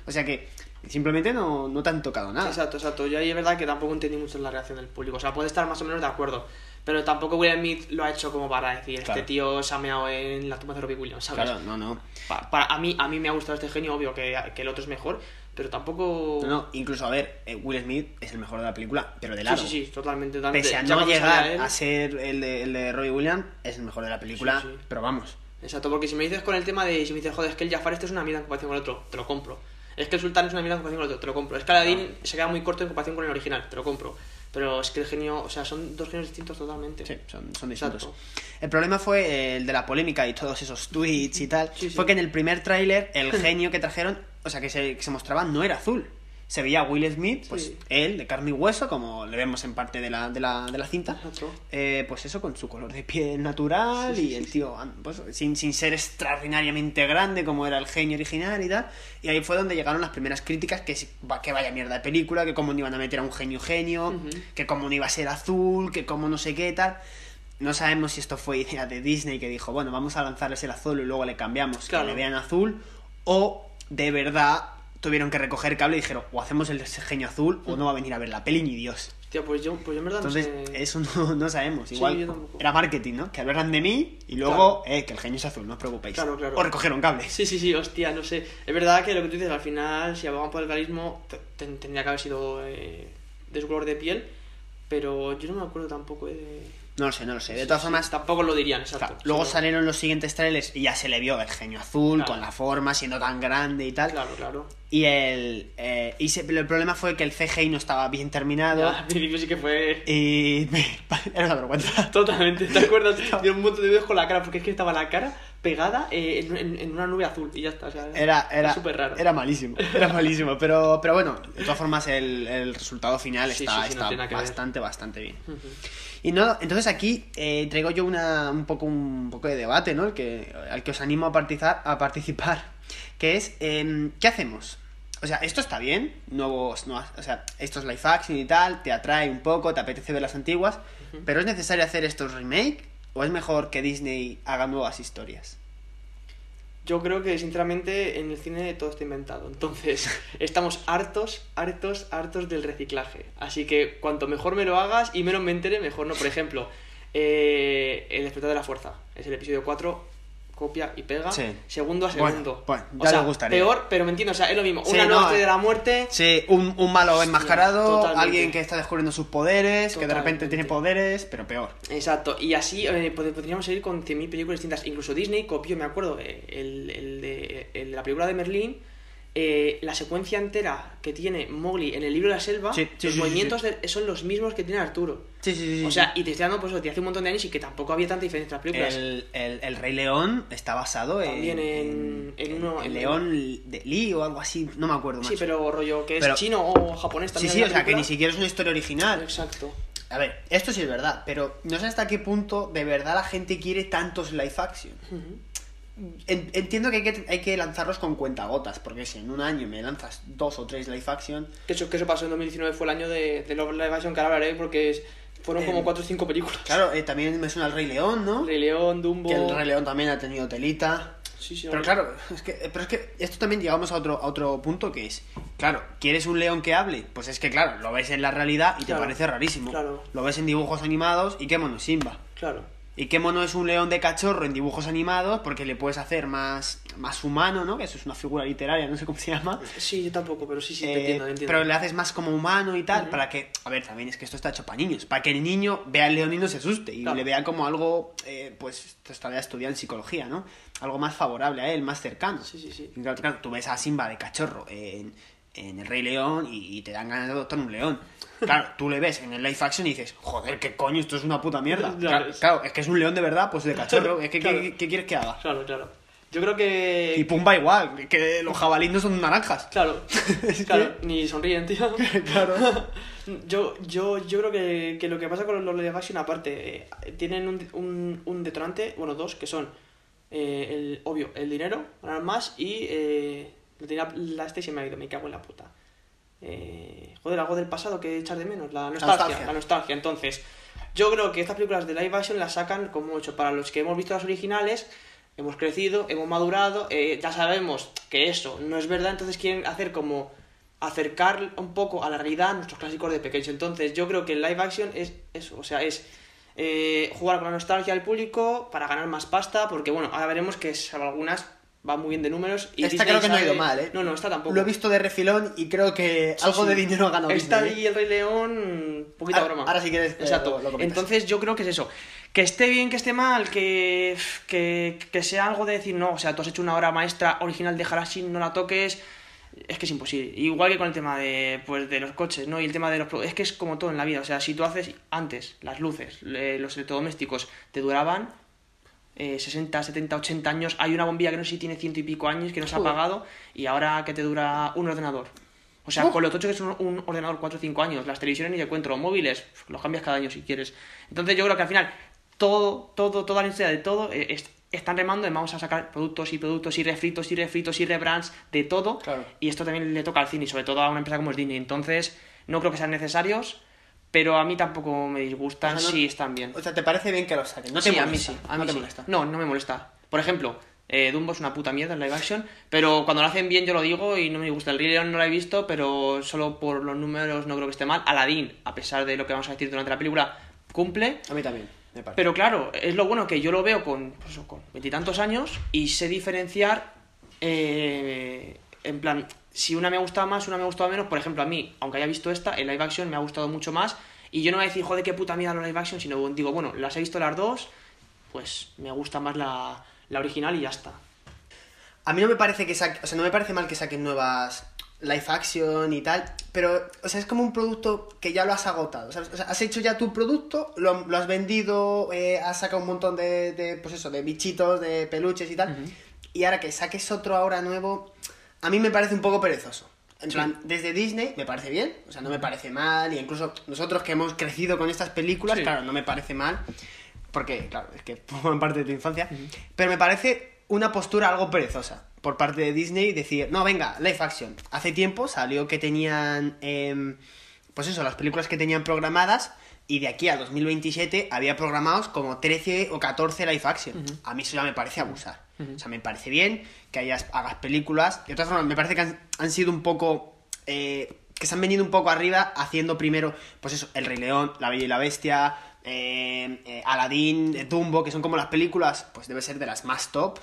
O sea que simplemente no, no te han tocado nada.
Exacto, exacto. Yo ahí es verdad que tampoco entendí mucho la reacción del público. O sea, puede estar más o menos de acuerdo. Pero tampoco Will Smith lo ha hecho como para decir,
Claro.
este tío se ha meado en la tumba de Robbie Williams, ¿sabes?
Claro, no, no.
Pa- para, a, mí, a mí me ha gustado este genio, obvio que, que el otro es mejor, pero tampoco...
No, no, incluso, a ver, eh, Will Smith es el mejor de la película, pero de
Sí,
largo.
sí, sí, totalmente. totalmente.
Pese a no llegar a ser el de, el de Robbie Williams, es el mejor de la película,
Sí, sí.
pero vamos.
Exacto, porque si me dices con el tema de, si me dices, joder, es que el Jafar este es una mierda en comparación con el otro, te lo compro. Es que el Sultán es una mierda en comparación con el otro, te lo compro. Es que Aladdin se queda muy corto en comparación con el original, te lo compro. Pero es que el genio, o sea, son dos genios distintos totalmente.
Sí, son, son distintos.
Exacto.
El problema fue eh, el de la polémica y todos esos tweets y tal.
Sí, sí.
Fue que en el primer tráiler el genio que trajeron, o sea, que se, que se mostraba no era azul. Se veía a Will Smith, pues
Sí.
él, de carne y hueso, como le vemos en parte de la, de la, de la cinta. Eh, pues eso, con su color de piel natural
Sí,
y el tío, pues, sin, sin ser extraordinariamente grande como era el genio original y tal. Y ahí fue donde llegaron las primeras críticas, que, que vaya mierda de película, que cómo no iban a meter a un genio genio, que cómo no iba a ser azul, que cómo no sé qué tal. No sabemos si esto fue idea de Disney que dijo, bueno, vamos a lanzarles el azul y luego le cambiamos
Claro.
que le vean azul, o de verdad tuvieron que recoger cable y dijeron, o hacemos el genio azul o no va a venir a ver la peli ni Dios.
Hostia, pues yo, pues yo en verdad
Entonces,
no sé...
eso no, no sabemos.
Sí,
Igual
yo tampoco.
era marketing, ¿no? Que hablaran de mí y luego, eh, que el genio es azul, no os preocupéis.
Claro, claro.
O recogieron cable.
Sí, sí, sí, hostia, no sé. Es verdad que lo que tú dices, al final, si abogaban por el realismo, te- te- tendría que haber sido eh, de su color de piel, pero yo no me acuerdo tampoco eh, de...
No lo sé, no lo sé. De
Sí,
todas
sí,
formas,
Tampoco lo dirían, exacto.
luego
Sí,
salieron los siguientes trailers y ya se le vio el genio azul,
Claro.
con la forma, siendo tan grande y tal.
Claro, claro.
Y el, eh, y se- el problema fue que el CGI no estaba bien terminado.
Ya, al principio sí que fue...
Y era una vergüenza.
Totalmente, ¿te acuerdas? De un montón de videos con la cara, porque es que estaba la cara pegada eh, en, en- en una nube azul y ya está. O sea,
Era, era,
súper raro.
era malísimo, era malísimo, pero, pero bueno, de todas formas el, el resultado final está,
no
está bastante, bastante bien. Y no, entonces aquí eh, traigo yo una, un, poco, un poco de debate, ¿no? El que, al que os animo a participar, a participar que es, em, ¿qué hacemos? O sea, esto está bien, nuevos, nuevas- o sea, esto es live action y tal, te atrae un poco, te apetece ver las antiguas, pero ¿es necesario hacer estos remake o es mejor que Disney haga nuevas historias?
Yo creo que, sinceramente, en el cine todo está inventado. Entonces, estamos hartos, hartos, hartos del reciclaje. Así que cuanto mejor me lo hagas y menos me entere, mejor no. Por ejemplo, eh, El despertar de la fuerza. Es el episodio 4, copia y pega.
Sí.
Segundo a segundo.
bueno, ya
sea,
le gustaría.
peor, pero me entiendo. O sea, es lo mismo.
Sí,
Una
no,
nueva estrella
eh.
de la muerte.
Sí, un, un malo enmascarado,
totalmente.
alguien que está descubriendo sus poderes, que de repente tiene poderes, pero peor.
Exacto, y así eh, pod- podríamos seguir con 100.000 películas distintas. Incluso Disney copió, me acuerdo, eh, el, el de, el de la película de Merlín, eh, la secuencia entera que tiene Mowgli en el libro de la selva,
Sí, sí,
los
sí,
movimientos de- son los mismos que tiene Arturo.
Sí, sí, sí.
O sea, y te estoy dando por eso, te hace un montón de años y que tampoco había tanta diferencia entre las películas.
el, el, el Rey León está basado
También
en,
en- en uno-
el
en-
León de Lee o algo así, no me acuerdo.
Sí,
macho.
pero rollo que es
Pero-
chino o japonés
Sí,
también.
sí,
en
o sea, que ni siquiera es una historia original.
Exacto.
A ver, esto sí es verdad, pero no sé hasta qué punto de verdad la gente quiere tantos live action. En- Entiendo que hay, que hay que lanzarlos con cuentagotas, porque si en un año me lanzas dos o tres live action,
Que eso, que eso pasó en 2019, fue el año de, de los live action que ahora hablaré porque es- fueron como
Eh,
cuatro o cinco películas.
claro, eh, también me suena el Rey León, ¿no?
Rey León, Dumbo.
Que el Rey León también ha tenido telita.
Sí, sí,
Pero claro, es que, pero es que esto también llegamos a otro, a otro punto que es, claro, ¿quieres un león que hable? Pues es que claro, lo ves en la realidad y te
Claro,
parece rarísimo.
claro.
Lo ves en dibujos animados y qué mono Simba.
Claro.
Y qué mono es un león de cachorro en dibujos animados porque le puedes hacer más, más humano, ¿no? Que eso es una figura literaria, no sé cómo se llama.
Sí, yo tampoco, pero sí, sí,
Eh,
te entiendo, te entiendo.
Pero le haces más como humano y tal, para que, a ver, también es que esto está hecho para niños, para que el niño vea al león y no se asuste y
Claro.
le vea como algo, eh, pues, estaría estudiado en psicología, ¿no? Algo más favorable a él, más cercano.
Sí, sí, sí.
Claro, tú ves a Simba de cachorro en, en El Rey León y, y te dan ganas de adoptar un león. Claro, tú le ves en el live action y dices, joder, qué coño, esto es una puta mierda. Claro, es que es un león de verdad, pues de cachorro. Es que,
Claro.
¿qué, qué quieres que haga?
Claro, claro. Yo creo que.
Y Pumba igual, que los jabalíes no son naranjas.
Claro, claro, ni sonríen, tío.
Claro.
Yo, yo, yo creo que, que lo que pasa con los live action, aparte, eh, tienen un, un, un detonante, bueno, dos, que son, eh, el obvio, el dinero, ganar más, y eh, tenía la este y se me ha ido, me cago en la puta. Eh, joder, algo del pasado que echar de menos, la nostalgia,
nostalgia.
la nostalgia. Entonces, yo creo que estas películas de live action las sacan como hecho para los que hemos visto las originales, hemos crecido, hemos madurado, eh, ya sabemos que eso no es verdad, entonces quieren hacer como acercar un poco a la realidad nuestros clásicos de pequeños. Entonces, yo creo que el live action es eso, o sea, es eh, jugar con la nostalgia del público para ganar más pasta, porque bueno, ahora veremos que algunas van muy bien de números. Y
Esta
Disney
creo que no ha ido mal, ¿eh?
No, no, esta tampoco.
Lo he visto de refilón y creo que
Sí,
algo
sí.
de dinero ha ganado
Esta
Disney, ¿eh?
y el Rey León, poquita
Ahora-
broma.
ahora si quieres, eh,
Exacto.
lo- lo comentas.
Entonces yo creo que es eso. Que esté bien, que esté mal, que, que, que sea algo de decir, no, o sea, tú has hecho una obra maestra original de así, no la toques. Es que es imposible. Igual que con el tema de, pues, de los coches, ¿no? Y el tema de los... Es que es como todo en la vida. O sea, si tú haces antes las luces, los electrodomésticos, te duraban eh, 60, 70, 80 años. Hay una bombilla que no sé si tiene ciento y pico años que no se ha
Joder.
apagado y ahora que te dura un ordenador. O sea,
Uf.
con lo tocho que es un, un ordenador 4 o 5 años, las televisiones ni te cuento, los móviles, los cambias cada año si quieres. Entonces yo creo que al final todo, todo, toda la industria de todo eh, es- están remando en vamos a sacar productos y productos y refritos y refritos y rebrands de todo.
Claro.
Y esto también le toca al cine y sobre todo a una empresa como es Disney. Entonces no creo que sean necesarios, pero a mí tampoco me disgustan
O sea, no-
si están bien.
O sea, ¿te parece bien que lo saquen? No te
Sí, a mí
molesta,
sí, a
no
mí
te
sí.
molesta.
No, no me molesta. Por ejemplo, eh, Dumbo es una puta mierda en live action, pero cuando lo hacen bien yo lo digo y no me gusta. El Rey León no lo he visto, pero solo por los números no creo que esté mal. Aladdin, a pesar de lo que vamos a decir durante la película, cumple.
A mí también, me parece.
Pero claro, es lo bueno que yo lo veo con pues, con veintitantos años y sé diferenciar eh, en plan, si una me gusta más, una me ha gustado menos. Por ejemplo, a mí, aunque haya visto esta, el live action me ha gustado mucho más. Y yo no voy a decir, joder, qué puta mierda los live action, sino digo, bueno, las he visto las dos, pues me gusta más la, la original y ya está.
A mí no me parece que saque, o sea, no me parece mal que saquen nuevas live action y tal, pero, o sea, es como un producto que ya lo has agotado, ¿sabes? O sea, has hecho ya tu producto, lo, lo has vendido, eh, has sacado un montón de, de, pues eso, de bichitos, de peluches y tal, y ahora que saques otro ahora nuevo, a mí me parece un poco perezoso. En
Sí.
plan, desde Disney me parece bien, o sea, no me parece mal, y incluso nosotros que hemos crecido con estas películas,
Sí.
claro, no me parece mal, porque, claro, es que forman parte de tu infancia, pero me parece una postura algo perezosa por parte de Disney decir, no, venga, live action. Hace tiempo salió que tenían, em, pues eso, las películas que tenían programadas y de aquí a 2027 había programados como 13 o 14 live action. A mí eso ya me parece abusar. O sea, me parece bien que hayas, hagas películas. De todas formas, me parece que han, han sido un poco... eh, que se han venido un poco arriba haciendo primero, pues eso, El Rey León, La Bella y la Bestia, eh, eh, Aladdin, eh, Dumbo, que son como las películas, pues debe ser de las más top.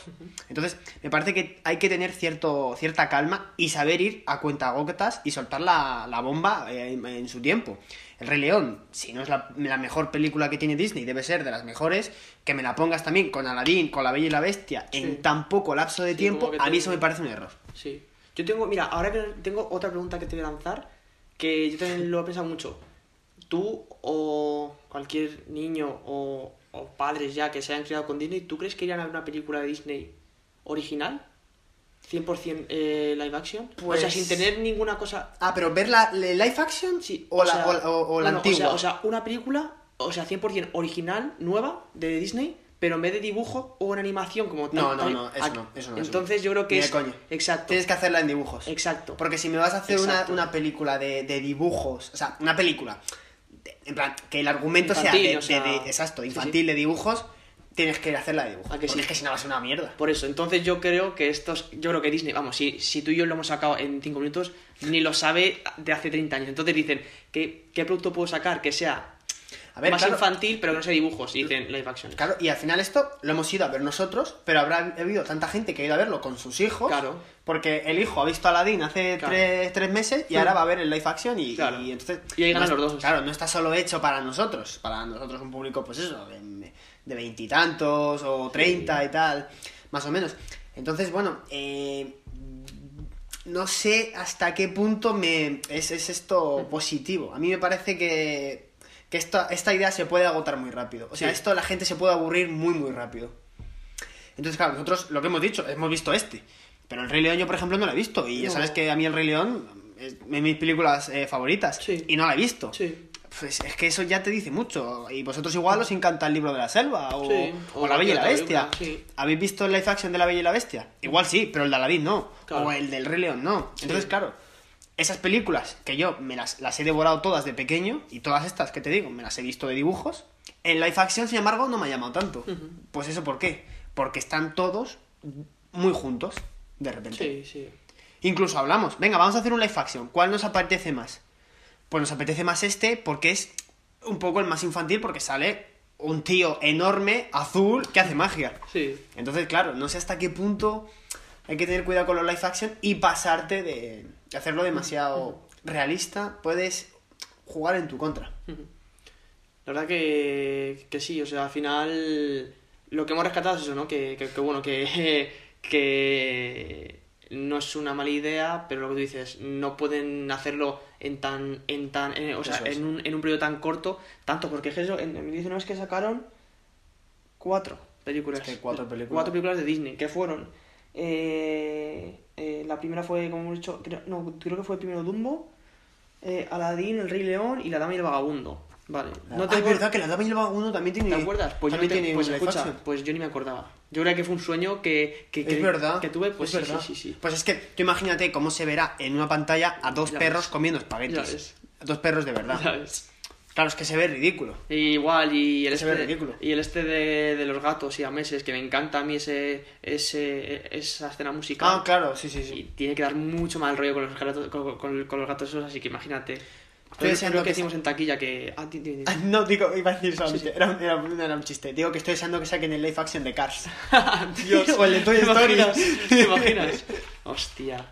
Entonces, me parece que hay que tener cierto, cierta calma y saber ir a cuentagotas y soltar la, la bomba eh, en, en su tiempo. El Rey León, si no es la, la mejor película que tiene Disney, debe ser de las mejores. Que me la pongas también con Aladdin, con La Bella y la Bestia,
Sí.
en tan poco lapso de
Sí,
tiempo, a mí eso me parece un error.
Sí. Yo tengo, mira, ahora que tengo otra pregunta que te voy a lanzar, que yo también lo he pensado mucho. Tú o cualquier niño o, o padres ya que se hayan criado con Disney, ¿tú crees que irían a ver una película de Disney original? 100% eh, live action. o
Pues-
sea, sin tener ninguna cosa...
Ah, pero ver la la live action
Sí,
o, la,
sea,
o, la- o- o la
no,
antigua.
O sea, o sea, una película, o sea, 100% original, nueva, de Disney, pero en vez de dibujo o en animación como tal.
No, no, no, eso no, eso no, eso
Entonces
no.
yo creo que es...
coña.
Exacto.
Tienes que hacerla en dibujos.
Exacto.
Porque si me vas a hacer una, una película de, de dibujos, o sea, una película, en plan, que el argumento
Infantil,
sea, de,
o sea,
de- de- exacto,
sí,
infantil de dibujos, tienes que hacerla de dibujos.
¿A que sí?
es que si no va a ser una mierda.
Por eso, entonces yo creo que estos, yo creo que Disney, vamos, si, si tú y yo lo hemos sacado en 5 minutos, ni lo sabe de hace 30 años. Entonces dicen, ¿qué, qué producto puedo sacar que sea
A ver,
más
claro,
infantil, pero que no sea dibujos? Y dicen live action.
Claro, y al final esto lo hemos ido a ver nosotros, pero habrá habido tanta gente que ha ido a verlo con sus hijos.
Claro.
Porque el hijo ha visto Aladdin hace
Claro.
tres, tres meses y
Sí.
ahora va a ver el live action y,
Claro.
y entonces...
Y ahí ganan
no
los dos.
Claro, no está solo hecho para nosotros, para nosotros un público, pues eso, de de veintitantos o treinta y tal, más o menos. Entonces, bueno, eh, no sé hasta qué punto me es, es esto positivo. A mí me parece que, que esta, esta idea se puede agotar muy rápido. O sea,
Sí.
esto la gente se puede aburrir muy, muy rápido. Entonces, claro, nosotros lo que hemos dicho, hemos visto este. Pero el Rey León yo, por ejemplo, no lo he visto. Y ya sabes que a mí el Rey León es de mis películas eh, favoritas.
Sí.
Y no la he visto.
Sí.
Pues es que eso ya te dice mucho. Y vosotros igual os encanta el libro de la selva o,
Sí,
o
o
La Bella y la Bestia.
sí.
¿Habéis visto el live action de La Bella y la Bestia? Igual sí, pero el de Aladdin no.
Claro.
O el del Rey León no. Entonces, claro, esas películas que yo me las, las he devorado todas de pequeño y todas estas que te digo, me las he visto de dibujos. En live action, sin embargo, no me ha llamado tanto. Pues eso, ¿por qué? Porque están todos muy juntos, de repente.
Sí, sí.
Incluso hablamos, venga, vamos a hacer un live action. ¿Cuál nos apetece más? Pues nos apetece más este porque es un poco el más infantil porque sale un tío enorme, azul, que hace magia.
Sí.
Entonces, claro, no sé hasta qué punto hay que tener cuidado con los live action y pasarte de, hacerlo demasiado realista. Puedes jugar en tu contra.
La verdad que, que sí, o sea, al final lo que hemos rescatado es eso, ¿no? Que, que, que bueno, que, que no es una mala idea, pero lo que tú dices, no pueden hacerlo en tan, en tan, en- o sea,
es.
en un, en un periodo tan corto, tanto porque es eso, en 2019 es que sacaron cuatro películas.
Es que cuatro películas.
Cuatro películas de Disney, que fueron, eh, eh, la primera fue, como hemos dicho, creo, no, creo que fue primero Dumbo, eh, Aladdin, El Rey León y La Dama y el Vagabundo. Vale.
No
te
es
acuer-
verdad que la Dama y el Vagabundo también tiene.
¿Te acuerdas? Pues, yo no te-
tiene
pues escucha,
action.
pues yo ni me acordaba. Yo creo que fue un sueño que, que, que-
es verdad.
que tuve, pues
es
sí,
verdad.
sí, sí, sí.
Pues es que tú imagínate cómo se verá en una pantalla a dos
Ya
perros
ves.
comiendo espaguetis. A dos perros de verdad. Claro, es que se ve ridículo.
Y igual, y el
Se ve
este,
ridículo.
y el este de, de los gatos y a meses, que me encanta a mí ese, ese, esa escena musical.
Ah, claro, sí, sí,
Y
sí.
tiene que dar mucho mal rollo con los gatos, con, con- con los gatos esos, así que imagínate. Estoy
deseando
que
que
decimos en taquilla que... Ah.
Ah, No, digo, iba a decir solamente. Era, un, era, un, era un chiste. Digo que estoy deseando que saquen el live action de Cars.
Dios.
o el de Toy
¿Te
Story.
imaginas? ¿Te imaginas? Hostia.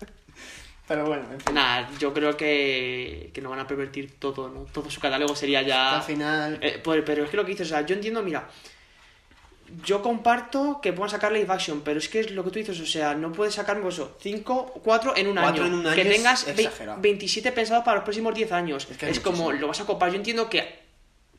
Pero bueno, en fin.
Nada, yo creo que, que no van a pervertir todo, ¿no? Todo su catálogo sería ya...
Al final.
Eh, pues, pero es que lo que dices, o sea, yo entiendo, mira, yo comparto que puedan sacar live action, pero es que es lo que tú dices, o sea, no puedes sacar eso, 5, 4 en un año.
en un
que
año
tengas ve-
exagerado.
27 pensados para los próximos 10 años.
Es
Es,
que es
como, lo vas a copar. Yo entiendo que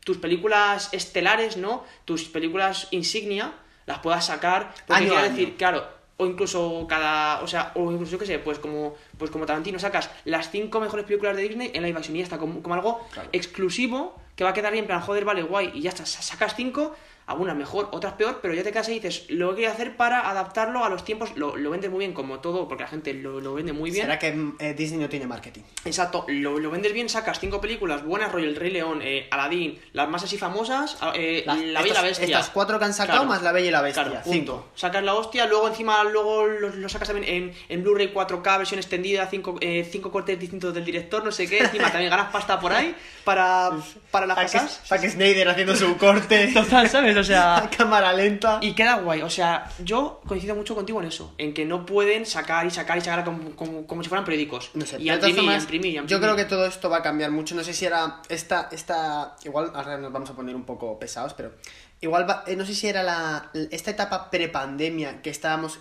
tus películas estelares, ¿no? Tus películas insignia, las puedas sacar. Porque
Año año.
decir, claro, o incluso cada. O sea, o incluso yo qué sé, pues como, pues como Tarantino sacas las 5 mejores películas de Disney en live action y ya está, como, como algo
Claro.
exclusivo que va a quedar bien, en plan, joder, vale, guay, y ya está, sa- sacas 5, algunas mejor, otras peor, pero ya te quedas ahí y dices, lo que voy a hacer para adaptarlo a los tiempos, lo, lo vendes muy bien, como todo, porque la gente lo, lo vende muy bien.
¿Será que eh, Disney no tiene marketing?
Exacto, lo, lo vendes bien, sacas cinco películas buenas, rollo El Rey León, eh, Aladdin, las más así famosas, eh,
Las-
La Bella y la Bestia.
Estas cuatro que han sacado más La Bella y la Bestia.
Claro,
cinco.
Sacas la hostia, luego encima luego lo, lo sacas también en, en Blu-ray 4K, versión extendida, cinco, eh, cinco cortes distintos del director, no sé qué, encima también ganas pasta por ahí para, para las cosas.
Zack Snyder haciendo su corte.
Total, ¿sabes? O sea...
cámara lenta.
Y queda guay, o sea, yo coincido mucho contigo en eso, en que no pueden sacar y sacar y sacar como, como, como si fueran periódicos.
No sé,
y imprimir, y a
formas,
imprimir, y a
Yo
imprimir.
creo que todo esto va a cambiar mucho. No sé si era esta, esta. Igual ahora nos vamos a poner un poco pesados, pero Igual, va- eh, no sé si era la, esta etapa prepandemia que estábamos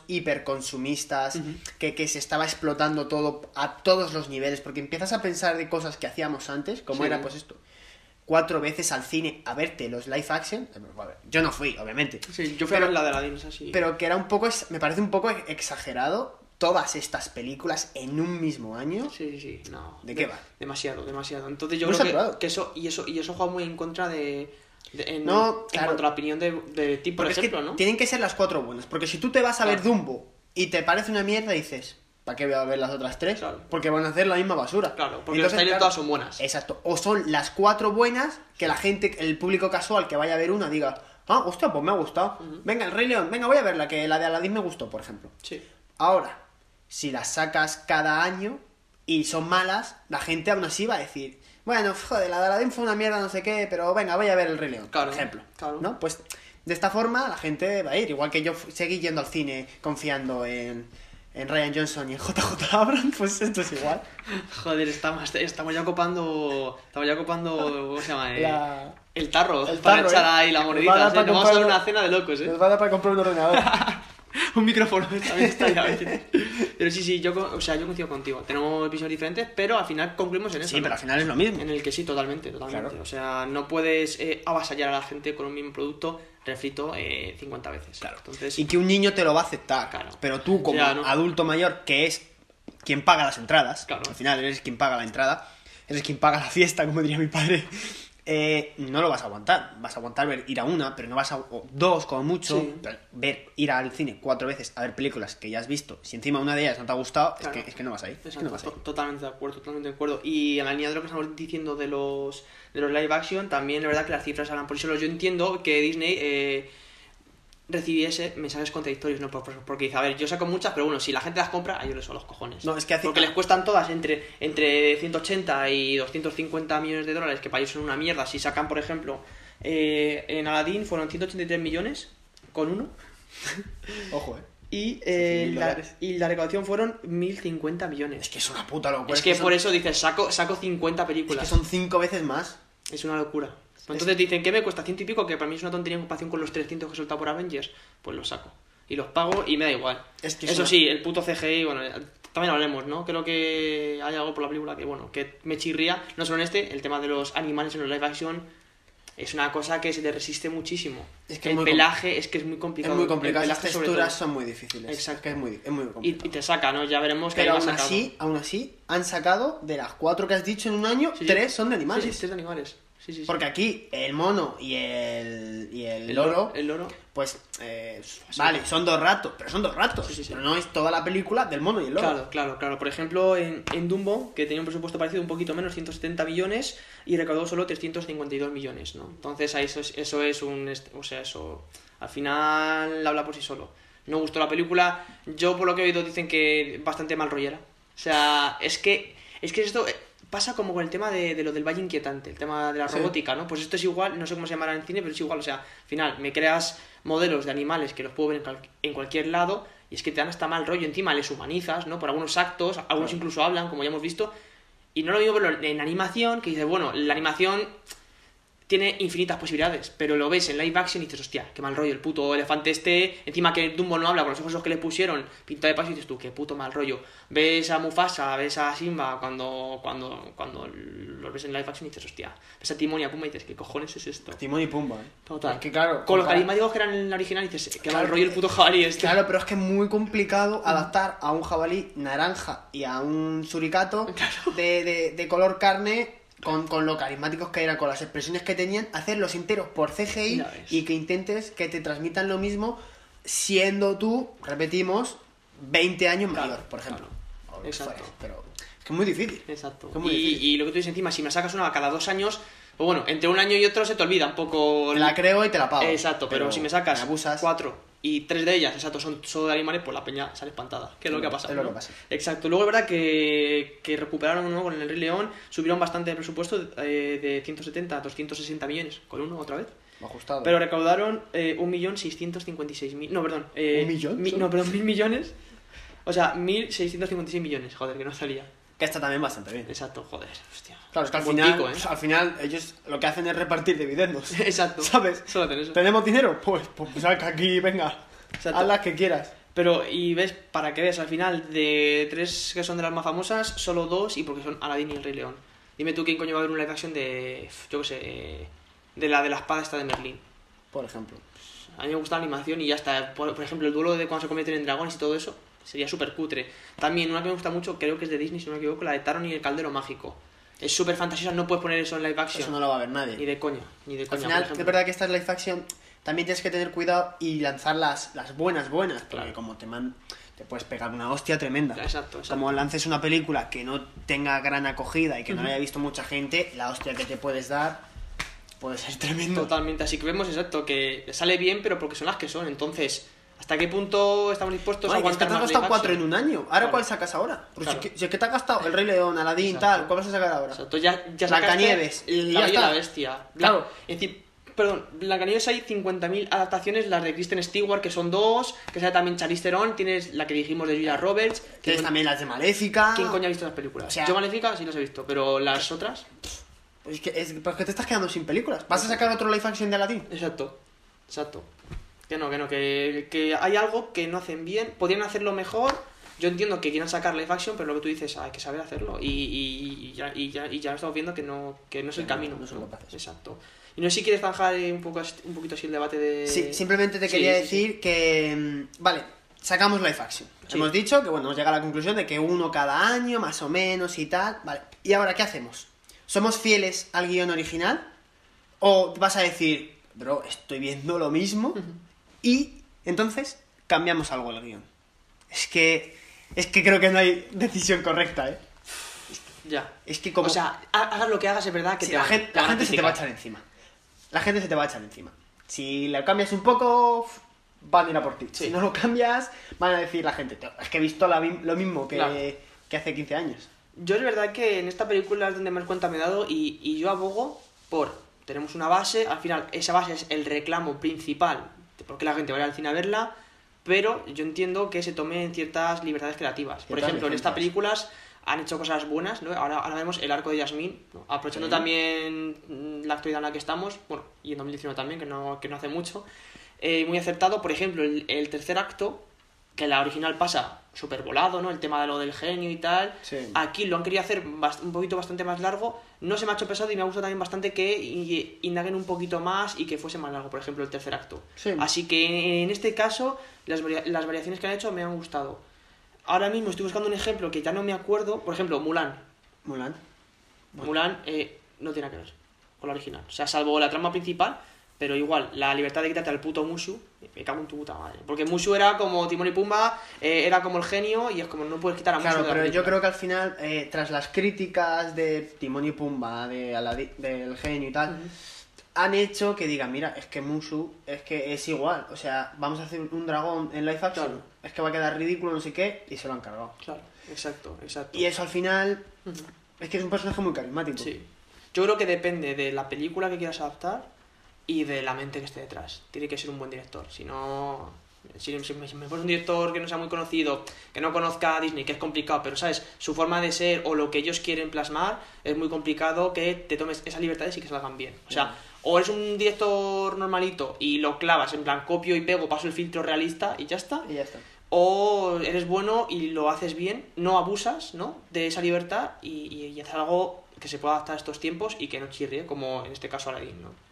hiperconsumistas, que, que se estaba explotando todo a todos los niveles, porque empiezas a pensar de cosas que hacíamos antes, como
Sí.
era pues esto, cuatro veces al cine a verte los live action. eh, bueno, Yo no fui, obviamente.
Sí, yo fui
Pero-
a ver la de Aladdin, es así.
Pero que era un poco, me parece un poco exagerado todas estas películas en un mismo año.
Sí, sí, sí, no.
¿De qué va?
Demasiado, demasiado. Entonces yo creo que, que eso, y eso, y eso juega muy en contra de. de- en,
No,
en
claro.
cuanto a la opinión de, de ti, por
Porque es
ejemplo,
que
¿no?
tienen que ser las cuatro buenas. Porque si tú te vas a ver. Dumbo y te parece una mierda, dices, ¿para qué voy a ver las otras tres?
Claro.
Porque van a hacer la misma basura.
Claro, porque los trailers todas son buenas.
Exacto. O son las cuatro buenas que la gente, el público casual que vaya a ver una diga, ah, hostia, pues me ha gustado. Venga, el Rey León, venga, voy a verla, que la de Aladdin me gustó, por ejemplo.
Sí.
Ahora, si las sacas cada año y son malas, la gente aún así va a decir, bueno, joder, la de Aladdin fue una mierda, no sé qué, pero venga, voy a ver el Rey León,
Claro,
por ejemplo.
claro.
¿No? Pues de esta forma la gente va a ir, igual que yo seguí yendo al cine confiando en, en Ryan Johnson y en JJ Abrams, pues esto es igual.
Joder, estamos, estamos ya copando. Estamos ya copando. ¿Cómo se llama? Eh,
La-
El tarro.
El
para
tarro,
echar
¿eh?
ahí la
Nos va a
monedita.
dar
¿eh?
para
Nos vamos a dar una cena de locos, ¿eh?
Nos va a dar para comprar un ordenador.
un micrófono también estaría bien. Pero sí, sí, yo, o sea, yo coincido contigo. Tenemos visiones diferentes, pero al final concluimos en eso.
sí, pero al final es lo mismo.
En el que sí, totalmente, totalmente.
Claro.
O sea, no puedes eh, avasallar a la gente con un mismo producto refrito eh, 50 veces. Claro. Entonces,
Y que un niño te lo va a aceptar.
Claro.
Pero tú, como
Ya, ¿no?
adulto mayor, que es quien paga las entradas,
Claro.
al final eres quien paga la entrada, eres quien paga la fiesta, como diría mi padre, eh, no lo vas a aguantar. Vas a aguantar ver ir a una, pero no vas a. o dos, como mucho.
Sí.
pero ver ir al cine cuatro veces a ver películas que ya has visto. Si encima una de ellas no te ha gustado,
Claro.
es, que, es que no vas a ir. Es que
Exacto,
no vas a ir.
to- totalmente de acuerdo, totalmente de acuerdo. Y en la línea de lo que estamos diciendo de los, de los live action, también es verdad que las cifras hablan por eso. Yo entiendo que Disney eh, recibiese mensajes contradictorios, ¿no? Por- por- Porque dice, a ver, yo saco muchas, pero bueno, si la gente las compra, a ellos les son los cojones.
No, es que hace-
Porque les cuestan todas entre, entre 180 y 250 millones de dólares, que para ellos son una mierda. Si sacan, por ejemplo, eh, en Aladdin fueron 183 millones con uno.
Ojo, eh.
Y, eh, la, y la recaudación fueron 1050 millones.
Es que es una puta locura.
Es que
son-
por eso dices, saco, saco 50
Es
películas.
que son cinco veces más.
Es una locura. Entonces dicen, ¿qué me cuesta? Ciento y pico, que para mí es una tontería en comparación con los 300 que he soltado por Avengers. Pues los saco. Y los pago y me da igual.
Es que es
Eso
una-
sí, el puto CGI, bueno, ya- también hablemos, ¿no? Creo que hay algo por la película que, bueno, que me chirría. No solo en este, el tema de los animales en los live action es una cosa que se le resiste muchísimo.
Es que es
el
muy
pelaje es que es muy
Es
complicado.
muy
El
complicado. Las texturas son muy difíciles.
Exacto.
Es que es muy, es muy
Y,
complicado.
y te saca, ¿no? Ya veremos que
Pero aún así, aún así, han sacado de las cuatro que has dicho en un año,
Sí, sí.
tres son de animales.
Sí, sí, tres de animales. Sí, sí, sí.
Porque aquí el mono y el, y el,
el
loro,
El loro.
pues, eh, vale, son dos ratos, pero son dos ratos. Pero no es toda la película del mono y el loro.
Claro, claro, claro. Por ejemplo, en, en Dumbo, que tenía un presupuesto parecido un poquito menos, 170 millones, y recaudó solo 352 millones, ¿no? Entonces, ahí eso es, eso es un... O sea, eso al final habla por sí solo. No gustó la película. Yo, por lo que he oído, dicen que bastante mal rollera. O sea, es que... Es que esto... Pasa como con el tema de, de lo del valle inquietante, el tema de la
Sí.
robótica, ¿no? Pues esto es igual, no sé cómo se llamará en cine, pero es igual, o sea, al final, me creas modelos de animales que los puedo ver en, cual- en cualquier lado y es que te dan hasta mal rollo, encima les humanizas, ¿no? Por algunos actos, algunos incluso hablan, como ya hemos visto, y no lo mismo verlo en animación, que dices, bueno, la animación tiene infinitas posibilidades, pero lo ves en live action y dices, hostia, qué mal rollo, el puto elefante este, encima que Dumbo no habla con los ojos esos que le pusieron, pinta de paso y dices tú, qué puto mal rollo. Ves a Mufasa, ves a Simba cuando, cuando, cuando los ves en live action y dices, hostia, ves a Timón y a Pumba y dices, ¿qué cojones es esto?
Timón y Pumba, ¿eh?
Total.
Es que claro,
Con los carismáticos que eran en la original y dices, qué mal rollo el puto jabalí este.
Claro, pero es que es muy complicado adaptar a un jabalí naranja y a un suricato de, de- de color carne con, con lo carismáticos que eran, con las expresiones que tenían, hacerlos enteros por CGI y que intentes que te transmitan lo mismo siendo tú, repetimos, 20 años
Claro,
mayor, por ejemplo.
Exacto.
Pero es que es muy difícil.
Exacto.
Es muy
Y,
difícil.
y lo que tú dices encima, si me sacas una cada dos años, pues bueno, entre un año y otro se te olvida un poco.
Te la creo y te la pago.
Exacto, pero, si me sacas
abusas.
cuatro y tres de ellas, exacto, son solo de animales, pues la peña sale espantada. Que es lo que ha pasado.
Es lo
¿no?
que pasa.
Exacto. Luego es verdad que, que recuperaron ¿no? con el Rey León, subieron bastante el presupuesto eh, de 170 a 260 millones con uno otra vez.
Ajustado.
Pero recaudaron eh, 1.656.000. No, perdón. eh,
¿Un millón
mi- no, perdón, mil millones. O sea, 1.656 millones, joder, que no salía.
Que está también bastante bien.
Exacto, joder, hostia.
Claro, es que al final,
¿eh?
pues, al final ellos lo que hacen es repartir dividendos.
Exacto.
¿Sabes?
Solo hacen eso.
¿Tenemos dinero? Pues, pues saca aquí, venga.
Exacto.
Haz las que quieras.
Pero, y ves, para que veas, al final, de tres que son de las más famosas, solo dos, y porque son Aladdin y el Rey León. Dime tú quién coño va a ver un live action de, yo qué sé, eh, de la de la espada esta de Merlín.
Por ejemplo.
A mí me gusta la animación y ya está. Por, por ejemplo, el duelo de cuando se convierten en dragones y todo eso sería súper cutre. También una que me gusta mucho, creo que es de Disney, si no me equivoco, la de Taron y el Caldero Mágico. Es súper fantasiosa, no puedes poner eso en live action.
Eso no lo va a ver nadie.
Ni de coña, ni de
Al
coña.
final, es verdad que esta es live action. También tienes que tener cuidado y lanzar las, las buenas, buenas. Porque
Claro.
como te man, te puedes pegar una hostia tremenda.
Exacto, exacto.
Como lances una película que no tenga gran acogida y que no la haya visto mucha gente, la hostia que te puedes dar puede ser tremendo.
Totalmente, así que vemos exacto que sale bien, pero porque son las que son. Entonces, ¿hasta qué punto estamos dispuestos a
Ay, es que
aguantar
te has gastado
live
cuatro en
action?
un año. ¿Ahora
Claro.
cuál sacas ahora? Porque
Claro.
si, es que, si es que te has gastado El Rey León, Aladdin,
Exacto.
tal, ¿cuál vas a sacar ahora?
Exacto, ya, ya
Blancanieves,
La Bella y la Bestia.
Claro.
Es decir, perdón, Blancanieves hay 50.000 adaptaciones, las de Kristen Stewart, que son dos, que sale también Charlize Theron, tienes la que dijimos de Julia Roberts.
Tienes
¿Quién,
también las de Maléfica.
¿Quién coño ha visto las películas?
O sea-
Yo Maléfica sí las he visto, pero las otras...
Es que, es, que te estás quedando sin películas. ¿Vas a sacar otro live action de Aladdin?
Exacto, exacto. Que no, que no, que, que hay algo que no hacen bien, podrían hacerlo mejor. Yo entiendo que quieran sacar live action, pero lo que tú dices, hay que saber hacerlo. Y, y- y ya, y, ya, y ya estamos viendo que no, que no es el
no,
camino.
no son capaces.
Exacto. Y no sé si quieres zanjar un, poco, un poquito así el debate de...
Sí, simplemente te quería
sí,
decir que. mm, Vale, sacamos live action.
Sí.
Hemos dicho que, bueno, hemos llegado a la conclusión de que uno cada año, más o menos y tal. Vale, ¿y ahora qué hacemos? ¿Somos fieles al guion original? ¿O vas a decir, bro, estoy viendo lo mismo? Y entonces cambiamos algo el guion. Es que. Es que creo que no hay decisión correcta, ¿eh?
Ya.
Es que como.
O sea, ha- hagas lo que hagas, es verdad que
Sí,
te
la
van-
gente,
te
la gente se te va a echar encima. La gente se te va a echar encima. Si lo cambias un poco, van a ir a por ti.
Sí.
Si no lo cambias, van a decir la gente, "Tío, es que he visto la lo mismo que,
Claro.
que hace 15 años.
Yo es verdad que en esta película es donde más cuenta me he dado y, y yo abogo por... Tenemos una base, al final esa base es el reclamo principal de por qué la gente vaya al cine a verla, pero yo entiendo que se tomen ciertas libertades creativas. Por ejemplo, en estas películas han hecho cosas buenas, ¿no? Ahora, ahora vemos el arco de Yasmín, ¿no? aprovechando
Sí.
también mm, la actualidad en la que estamos, bueno, y en 2019 también, que no, que no hace mucho, eh, muy acertado, por ejemplo, el, el tercer acto, que la original pasa súper volado, ¿no? El tema de lo del genio y tal.
Sí.
Aquí lo han querido hacer un poquito bastante más largo. No se me ha hecho pesado y me ha gustado también bastante que indaguen un poquito más y que fuese más largo, por ejemplo, el tercer acto.
Sí.
Así que en este caso, las, varia- las variaciones que han hecho me han gustado. Ahora mismo estoy buscando un ejemplo que ya no me acuerdo. Por ejemplo, Mulan.
Mulan.
Mulan eh, no tiene nada que ver con la original. O sea, salvo la trama principal, pero igual, la libertad de quitarte al puto Mushu, me cago en tu puta madre. Porque Mushu era como Timón y Pumba, eh, era como el genio, y es como no puedes quitar a Mushu
Claro,
de la
pero yo creo que al final, eh, tras las críticas de Timón y Pumba, de Aladi- del genio y tal, han hecho que digan, mira, es que Mushu es que es igual. O sea, vamos a hacer un dragón en live action,
Claro.
es que va a quedar ridículo, no sé qué, y se lo han cargado.
Claro, exacto, exacto.
Y eso al final es que es un personaje muy carismático.
Sí. Yo creo que depende de la película que quieras adaptar y de la mente que esté detrás. Tiene que ser un buen director. Si no. Si, si me, si me pones un director que no sea muy conocido, que no conozca a Disney, que es complicado, pero sabes, su forma de ser o lo que ellos quieren plasmar, es muy complicado que te tomes esas libertades y que salgan bien. O sea, o eres un director normalito y lo clavas en plan copio y pego, paso el filtro realista y ya está.
Y ya está.
O eres bueno y lo haces bien, no abusas, ¿no? De esa libertad y, y, y haces algo que se pueda adaptar a estos tiempos y que no chirrie, como en este caso Aladdin, ¿no?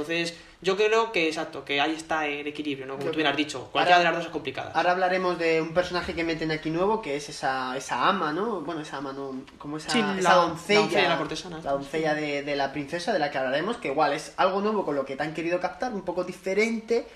Entonces, yo creo que, exacto, que ahí está el equilibrio, ¿no? Como
Yo
tú bien has dicho, cualquiera
Ahora-
de las dos es complicada.
Ahora hablaremos de un personaje que meten aquí nuevo, que es esa, esa ama, ¿no? Bueno, esa ama, ¿no? Como esa,
Sí,
esa
la- la
doncella.
la cortesana.
la doncella de, de la princesa, de la que hablaremos, que igual es algo nuevo con lo que te han querido captar, un poco diferente,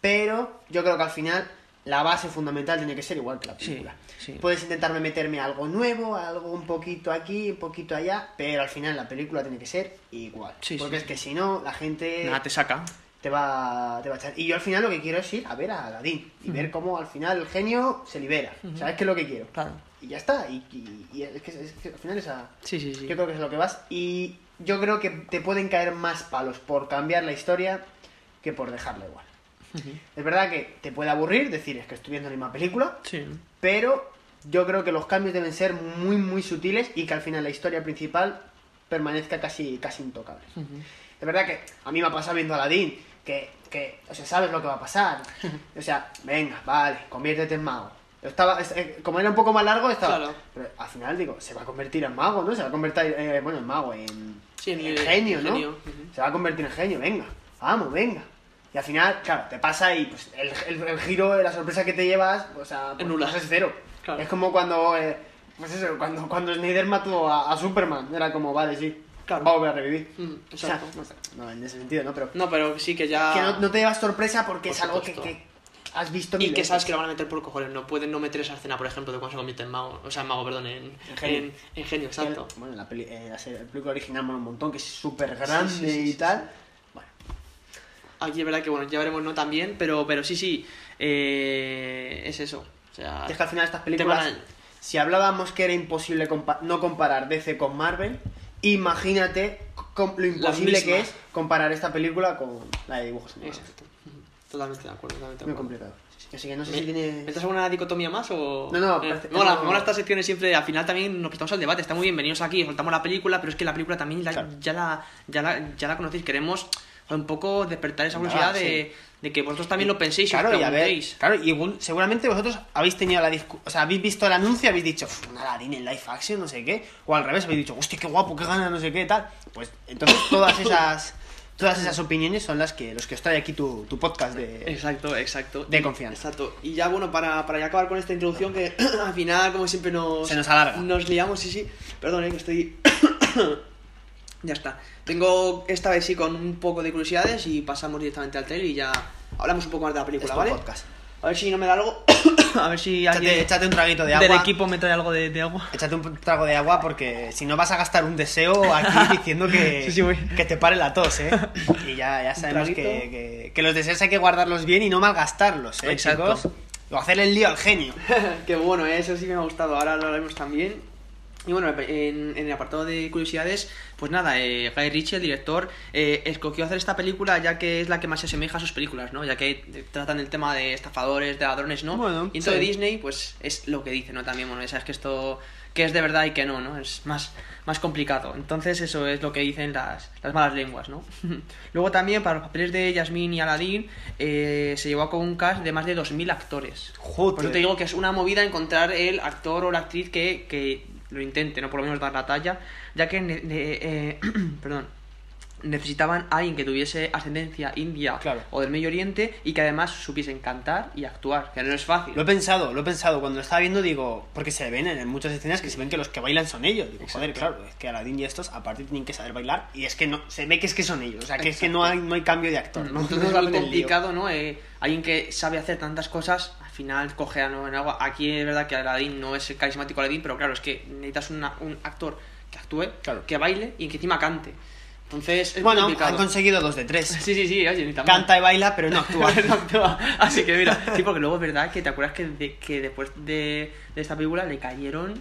pero yo creo que al final la base fundamental tiene que ser igual que la película.
sí.
Puedes intentarme meterme algo nuevo, algo un poquito aquí, un poquito allá, pero al final la película tiene que ser igual.
Sí,
porque
sí,
es que si no, la gente
Nada, te saca.
te va, te va a echar. Y yo al final lo que quiero es ir a ver a Aladdin y ver cómo al final el genio se libera. ¿Sabes qué es lo que quiero?
Claro.
Y ya está. Y, y- y es, que, es que al final esa,
Sí, sí, sí.
yo creo que es lo que vas. Y yo creo que te pueden caer más palos por cambiar la historia que por dejarla igual. Es verdad que te puede aburrir decir es que estoy viendo la misma película,
Sí.
pero yo creo que los cambios deben ser muy, muy sutiles y que al final la historia principal permanezca casi, casi intocable. De verdad que a mí me ha pasado viendo Aladdin, que, que, o sea, sabes lo que va a pasar. O sea, venga, vale, conviértete en mago. Yo Estaba, es- eh, como era un poco más largo, estaba.
Claro.
Pero al final digo, se va a convertir en mago, ¿no? Se va a convertir, eh, bueno, en mago, en,
Sí, en-
en genio, ¿no?
genio, ujú.
Se va a convertir en genio, venga, vamos, venga. Y al final, claro, te pasa y pues el, el- el giro, la sorpresa que te llevas, o sea, pues,
Es nula.
pues es cero.
Claro.
Es como cuando, eh, pues eso, cuando, cuando Snyder mató a, a Superman, era como, vale, sí,
Claro.
va a volver a revivir.
Mm,
O sea,
exacto.
no, en ese sentido, ¿no? Pero
No, pero sí que ya.
que no, no te llevas sorpresa porque
Por
es algo que, que has visto
Y que
veces.
sabes que lo van a meter por cojones. No pueden no meter esa escena, por ejemplo, de cuando se convierte en mago. O sea, en mago, perdón, en,
En genio.
en- en genio, exacto.
Bueno, la, peli, eh, la serie- la película original mola un montón, que es súper grande
Sí, sí, sí,
y tal. Bueno,
Aquí es verdad que, bueno, ya veremos no también, pero, pero sí, sí. eh, es eso. O sea,
es que al final estas películas,
a-
si hablábamos que era imposible compa- no comparar DC con Marvel, imagínate lo imposible que es comparar esta película con la de dibujos animados.
Exacto. Totalmente de acuerdo. Totalmente de
Muy
acuerdo.
complicado. Así que no sé
¿Me-
si tiene...
¿Metes alguna dicotomía más o...?
No, no,
Eh,
parece-
mola,
no.
mola estas secciones siempre, al final también nos prestamos al debate, está muy bien, venidos aquí, soltamos la película, pero es que la película también la-
Claro.
ya, la, ya, la, ya la conocéis, queremos un poco despertar esa
Ah,
curiosidad
sí.
de, de que vosotros también lo penséis y
Claro,
os
y ver, claro, y seguramente vosotros habéis tenido la o sea, habéis visto el anuncio y habéis dicho, "Uf, un Aladdin en live action, no sé qué, o al revés, habéis dicho, hostia, qué guapo, qué gana, no sé qué, tal. Pues entonces todas esas todas esas opiniones son las que los que os trae aquí tu, tu podcast de
Exacto, exacto.
De confianza.
Exacto. Y ya bueno, para, para ya acabar con esta introducción que al final, como siempre, nos...
Se nos alarga.
Nos liamos, sí, sí. Perdón, eh, que estoy... ya está. Tengo esta vez sí con un poco de curiosidades y pasamos directamente al trailer y ya hablamos un poco más de la película, ¿vale?
podcast.
A ver si no me da algo. a ver si
Échate,
alguien
échate un traguito de
del
agua.
equipo me trae algo de, de agua.
Échate un trago de agua porque si no vas a gastar un deseo aquí diciendo que,
Sí, sí, voy.
que te pare la tos, ¿eh? Y ya, ya sabemos que, que- que los deseos hay que guardarlos bien y no malgastarlos, ¿eh,
Exacto.
chicos? O hacerle el lío al genio.
Qué bueno, ¿eh? eso sí me ha gustado. Ahora lo haremos también. Y bueno, en, en el apartado de curiosidades, pues nada, eh, Guy Ritchie, el director, eh, escogió hacer esta película ya que es la que más se asemeja a sus películas, ¿no? Ya que eh, tratan el tema de estafadores, de ladrones, ¿no?
Bueno,
y entonces
sí.
Disney, pues es lo que dice, ¿no? También, bueno, ya sabes que esto, que es de verdad y que no, ¿no? Es más, más complicado. Entonces eso es lo que dicen las, las malas lenguas, ¿no? Luego también para los papeles de Yasmín y Aladdin eh, se llevó a cabo un cast de más de 2.000 actores.
Joder.
Por eso te digo que es una movida encontrar el actor o la actriz que, que lo intente, no por lo menos dar la talla, ya que ne- eh, perdón, necesitaban a alguien que tuviese ascendencia india
Claro.
o del Medio Oriente y que además supiesen cantar y actuar, que no es fácil.
Lo he pensado, lo he pensado. Cuando lo estaba viendo, digo, porque se ven en muchas escenas que se ven que los que bailan son ellos. Digo, joder, claro, es que Aladdin y estos, aparte, tienen que saber bailar. Y es que no, se ve que es que son ellos. O sea, que es que no hay, no hay cambio de actor. ¿no?
Entonces
No
es complicado, ¿no? Eh, alguien que sabe hacer tantas cosas, final coge a no en agua. Aquí es verdad que Aladdin no es el carismático Aladdin, pero claro, es que necesitas una- un actor que actúe,
Claro.
que baile y que encima cante. Entonces es
Bueno,
complicado.
han conseguido dos de tres.
Sí, sí, sí, oye, ni tan mal.
Canta y baila, pero no actúa.
No actúa. Así que mira, sí, porque luego es verdad que te acuerdas que, de- que después de, de esta película le cayeron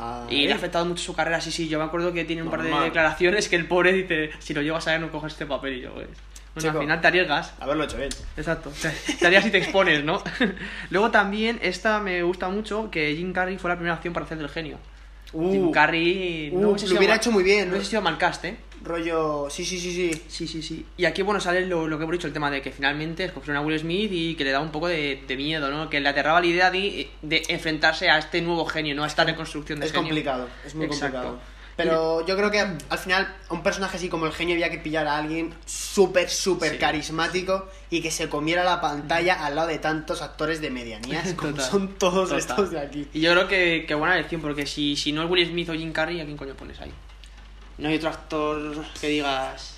Ah,
y le ha afectado mucho su carrera. Sí, sí, yo me acuerdo que tiene un par de
Normal.
declaraciones que el pobre dice: Si lo llevas a ver, no coges este papel. Y yo, pues. Bueno,
Chico.
al final te arriesgas.
Haberlo hecho bien.
Exacto. Te, harías si te expones, ¿no? Luego también, esta me gusta mucho, que Jim Carrey fue la primera opción para hacer del genio.
Uh,
Jim Carrey...
uh,
no
lo hubiera hecho muy bien,
No ha sido mal cast, ¿eh?
Rollo. Sí, sí, sí, sí.
Sí, sí, sí. Y aquí, bueno, sale lo, lo que hemos dicho, el tema de que finalmente escogieron a Will Smith y que le da un poco de, de miedo, ¿no? Que le aterraba la idea de, de enfrentarse a este nuevo genio, ¿no? A esta reconstrucción de
Es
genio.
complicado, es muy
Exacto.
complicado. Pero yo creo que al final a un personaje así como el genio había que pillar a alguien súper, súper
Sí.
carismático y que se comiera la pantalla al lado de tantos actores de medianías como
Total.
son todos
Total.
estos de aquí.
Y yo creo que, que buena elección, porque si, si no es Will Smith o Jim Carrey, ¿a quién coño pones ahí? No hay otro actor que digas...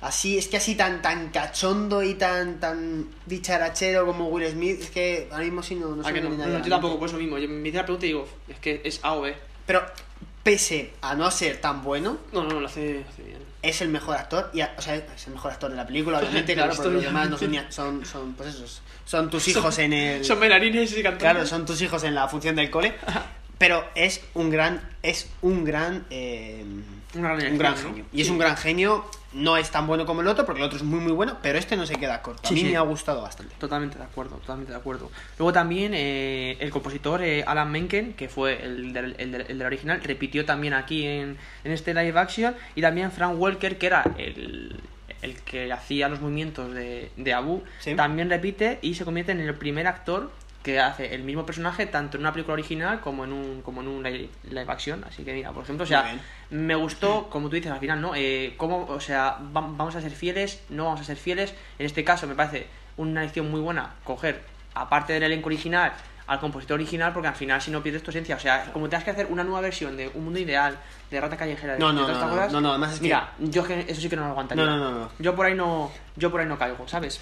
Así, es que así tan tan cachondo y tan tan dicharachero como Will Smith, es que ahora mismo sí no, no
¿A
se me
no? No, yo tampoco, por eso mismo. Yo me hice la pregunta y digo, es que es A o B.
Pero pese a no ser tan bueno,
No, no, lo hace, hace bien.
es el mejor actor y a- o sea, es el mejor actor de la película, obviamente, claro, porque los demás no son, ni- son, son pues esos, son tus hijos en el
Son bailarines y cantantes.
Claro, son tus hijos en la función del cole. Pero es un gran. Es un gran. eh,
Un gran,
un gran
elección, ¿no?
genio. Y es un gran genio, no es tan bueno como el otro, porque el otro es muy muy bueno, pero este no se queda corto.
Sí,
a mí
sí.
me ha gustado bastante.
Totalmente de acuerdo, totalmente de acuerdo. Luego también eh, el compositor eh, Alan Menken, que fue el del, el del- el del original, repitió también aquí en, en este live action. Y también Frank Welker, que era el, el que hacía los movimientos de, de Abu,
Sí.
también repite y se convierte en el primer actor que hace el mismo personaje tanto en una película original como en un como en un live, live action así que mira por ejemplo o sea me gustó, como tú dices al final, ¿no? Eh, cómo, o sea, va- vamos a ser fieles, no vamos a ser fieles. En este caso me parece una elección muy buena coger, aparte del elenco original, al compositor original, porque al final si no pierdes tu esencia, o sea, como tengas que hacer una nueva versión de Un Mundo Ideal, de Rata Callejera, de,
No,
de
no,
todas
no,
estas cosas,
no, no, además es que-
Mira, yo es que eso sí que no lo aguantaría.
No, no, no, no.
Yo por ahí no, yo por ahí no caigo, ¿sabes?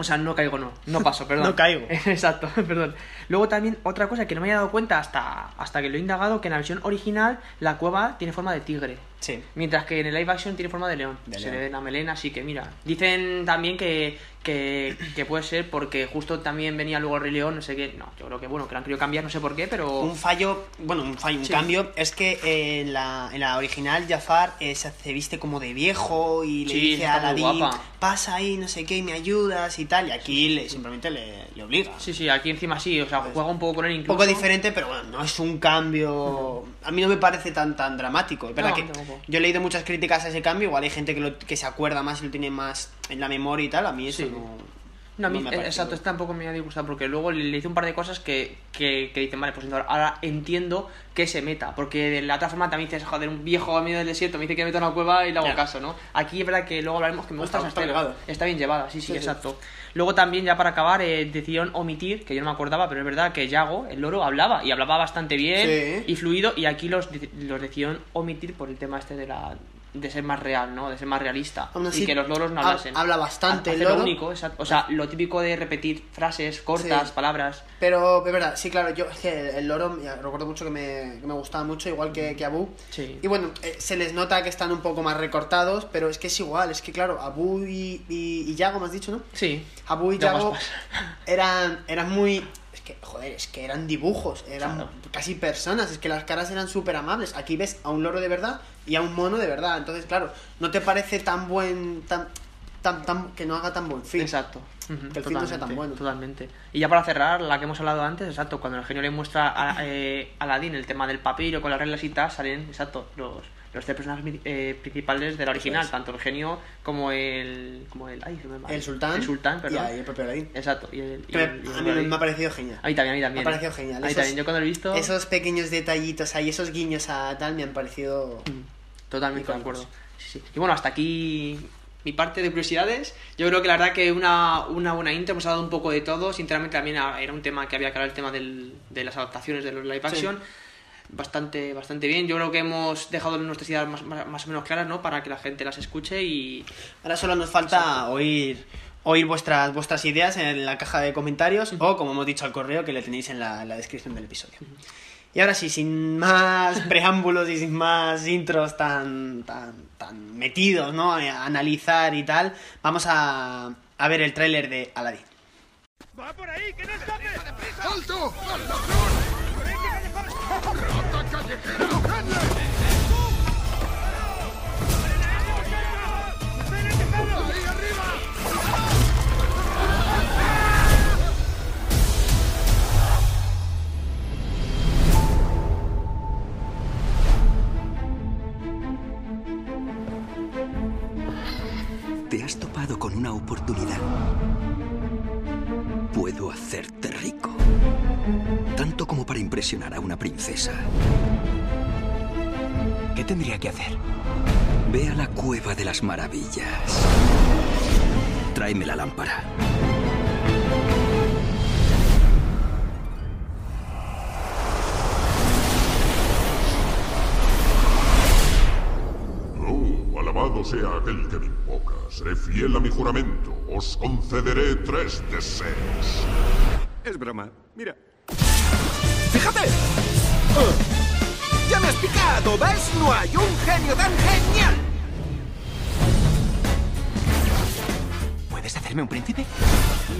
O sea, no caigo, no. No paso, perdón.
No caigo.
Exacto, perdón. Luego también otra cosa que no me había dado cuenta hasta, hasta que lo he indagado, que en la versión original la cueva tiene forma de tigre.
Sí.
Mientras que en el live action tiene forma de león.
De
Se
león.
le ve la melena, así que mira. Dicen también que, que, que puede ser porque justo también venía luego el Rey León, no sé qué. No, yo creo que bueno, que lo han querido cambiar, no sé por qué, pero.
Un fallo, bueno, un fallo, un
Sí.
cambio, es que eh, en, la, en la original Jafar eh, se, se viste como de viejo y le
Sí,
dice a Aladdin, pasa ahí, no sé qué, y me ayudas y tal, y aquí le- simplemente le, le obliga.
Sí, sí, aquí encima sí, o sea, juega un poco con él
Un
incluso.
poco diferente, pero bueno, no es un cambio. A mí no me parece tan tan dramático. Es verdad
No,
que
tampoco.
yo he leído muchas críticas a ese cambio. Igual hay gente que, lo- que se acuerda más y lo tiene más en la memoria y tal. A mí eso
Sí.
No.
No, a mí, eh, exacto, este tampoco me ha disgustado porque luego le hice un par de cosas que, que, que dicen, vale, pues ahora- ahora entiendo que se meta. Porque de la otra forma también dices, joder, un viejo a medio del desierto me dice que me meto en una cueva y le hago caso, ¿no? Aquí es verdad que luego hablaremos que me gusta
Está- está.
Está bien llevada, sí, sí,
Sí, sí.
exacto. Luego también, ya para acabar, eh, decidieron omitir, que yo no me acordaba, pero es verdad que Yago, el loro, hablaba y hablaba bastante bien
Sí.
y fluido. Y aquí los, los decidieron omitir por el tema este de la de ser más real, ¿no? De ser más realista.
Así,
y que los loros no
ha-
hablasen.
habla bastante el loro.
único, exacto. O sea, lo típico de repetir frases cortas,
Sí.
palabras.
Pero es verdad, sí, claro, yo es que el loro ya, recuerdo mucho que me, que me gustaba mucho, igual que, que Abu.
Sí.
Y bueno, eh, se les nota que están un poco más recortados, pero es que es igual, es que claro, Abu y, y, y Yago, me has dicho, ¿no?
Sí.
Abu y
Ya
Yago eran, eran muy... Que, joder, es que eran dibujos, eran
Claro.
casi personas, es que las caras eran súper amables. Aquí ves a un loro de verdad y a un mono de verdad. Entonces, claro, no te parece tan buen... tan, tan, tan que no haga tan buen fin.
Exacto.
Que el fin no sea tan bueno.
Totalmente. Y ya para cerrar, la que hemos hablado antes, exacto, cuando el genio le muestra a, eh, a Aladdin el tema del papiro con las reglas y tal, salen, exacto, los, los tres personajes eh, principales del original,
es.
tanto el genio como el. como el. Ay, me.
El sultán.
El sultán,
y
perdón.
ahí el propio Aladdin.
Exacto. Y el, y y
a mí me, ha parecido genial.
A mí también, a mí
Me ha
también.
parecido genial.
A mí
Esos-
también, yo cuando lo he visto.
Esos pequeños detallitos ahí, esos guiños a tal, me han parecido...
Totalmente de acuerdo. Sí, sí. Y bueno, hasta aquí mi parte de curiosidades. Yo creo que la verdad que una, una buena intro, hemos hablado un poco de todo. Sinceramente también era un tema que había que hablar, el tema del- de las adaptaciones de los live action. Bastante, bastante bien. Yo creo que hemos dejado nuestras ideas más, más- más o menos claras, ¿no? Para que la gente las escuche y...
Ahora solo nos falta oír oír vuestras vuestras ideas en la caja de comentarios o como hemos dicho al correo que le tenéis en la, en la descripción del episodio. Y ahora sí, sin más preámbulos y sin más intros tan tan tan metidos, ¿no? A analizar y tal, vamos a, a ver el tráiler de Aladdin.
¡Alto! ¡Ahí arriba!
Te has topado con una oportunidad. Puedo hacerte rico. Para impresionar a una princesa.
¿Qué tendría que hacer?
Ve a la cueva de las maravillas. Tráeme la lámpara.
Oh, alabado sea aquel que me invoca. Seré fiel a mi juramento. Os concederé tres deseos.
Es broma. Mira.
¡Fíjate! ¡Ya me has picado! ¿Ves? No hay un genio tan genial. ¿Puedes hacerme un príncipe?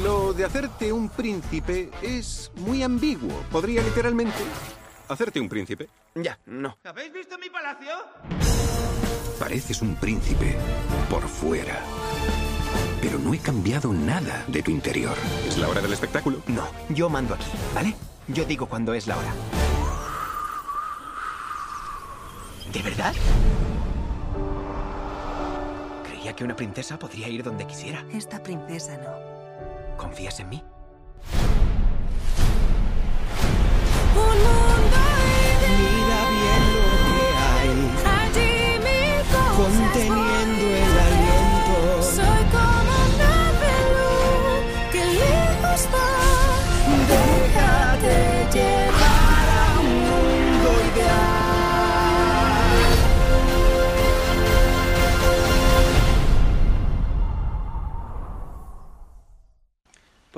Lo de hacerte un príncipe es muy ambiguo. Podría literalmente hacerte un príncipe.
Ya, no.
¿Habéis visto mi palacio?
Pareces un príncipe por fuera. Pero no he cambiado nada de tu interior.
Es la hora del espectáculo.
No, yo mando aquí, ¿vale? Yo digo cuando es la hora. ¿De verdad? Creía que una princesa podría ir donde quisiera.
Esta princesa no.
¿Confías en mí?
Mira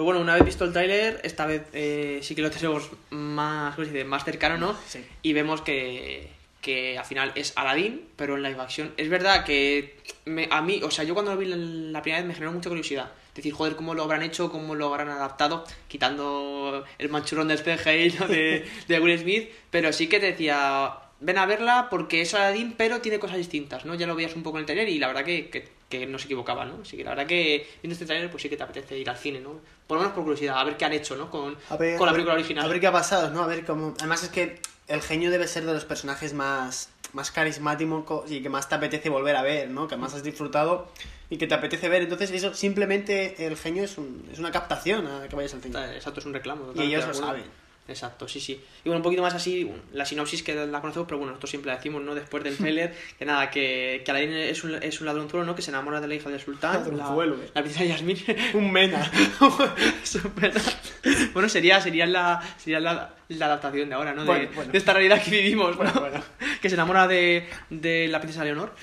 Pues bueno, una vez visto el tráiler, esta vez eh, sí que lo tenemos más, ¿cómo se dice? más cercano, ¿no?
Sí.
Y vemos que, que al final es Aladdin, pero en live action. Es verdad que me- a mí, o sea, yo cuando lo vi la, la primera vez me generó mucha curiosidad. Decir, joder, cómo lo habrán hecho, cómo lo habrán adaptado, quitando el manchurrón de CGI ¿no? de, de Will Smith. Pero sí que te decía, ven a verla porque es Aladdin, pero tiene cosas distintas, ¿no? Ya lo veías un poco en el trailer y la verdad que, que, que no se equivocaba, ¿no? Así que la verdad que viendo este trailer, pues sí que te apetece ir al cine, ¿no? Por lo menos por curiosidad, a ver qué han hecho, ¿no? Con,
ver-
con la película original.
A ver qué ha pasado, ¿no? A ver cómo. Además, es que el genio debe ser de los personajes más, más carismáticos y que más te apetece volver a ver, ¿no? Que más has disfrutado y que te apetece ver. Entonces, eso simplemente el genio es, un, es una captación a que vayas al cine.
Exacto, es un reclamo.
Y ellos lo saben.
Exacto, sí, sí. Y bueno, un poquito más así, la sinopsis que la conocemos, pero bueno, nosotros siempre la decimos, ¿no? Después del trailer, que nada, que, que Aladdin es un, es un ladronzuelo, ¿no? Que se enamora de la hija del sultán. La,
Ladronzuelo, eh.
la princesa Yasmín.
Un mena.
Un bueno, sería, sería, la, sería la, la adaptación de ahora, ¿no? De,
Bueno,
de esta realidad que vivimos, ¿no?
Bueno.
Que se enamora de, de la princesa Leonor.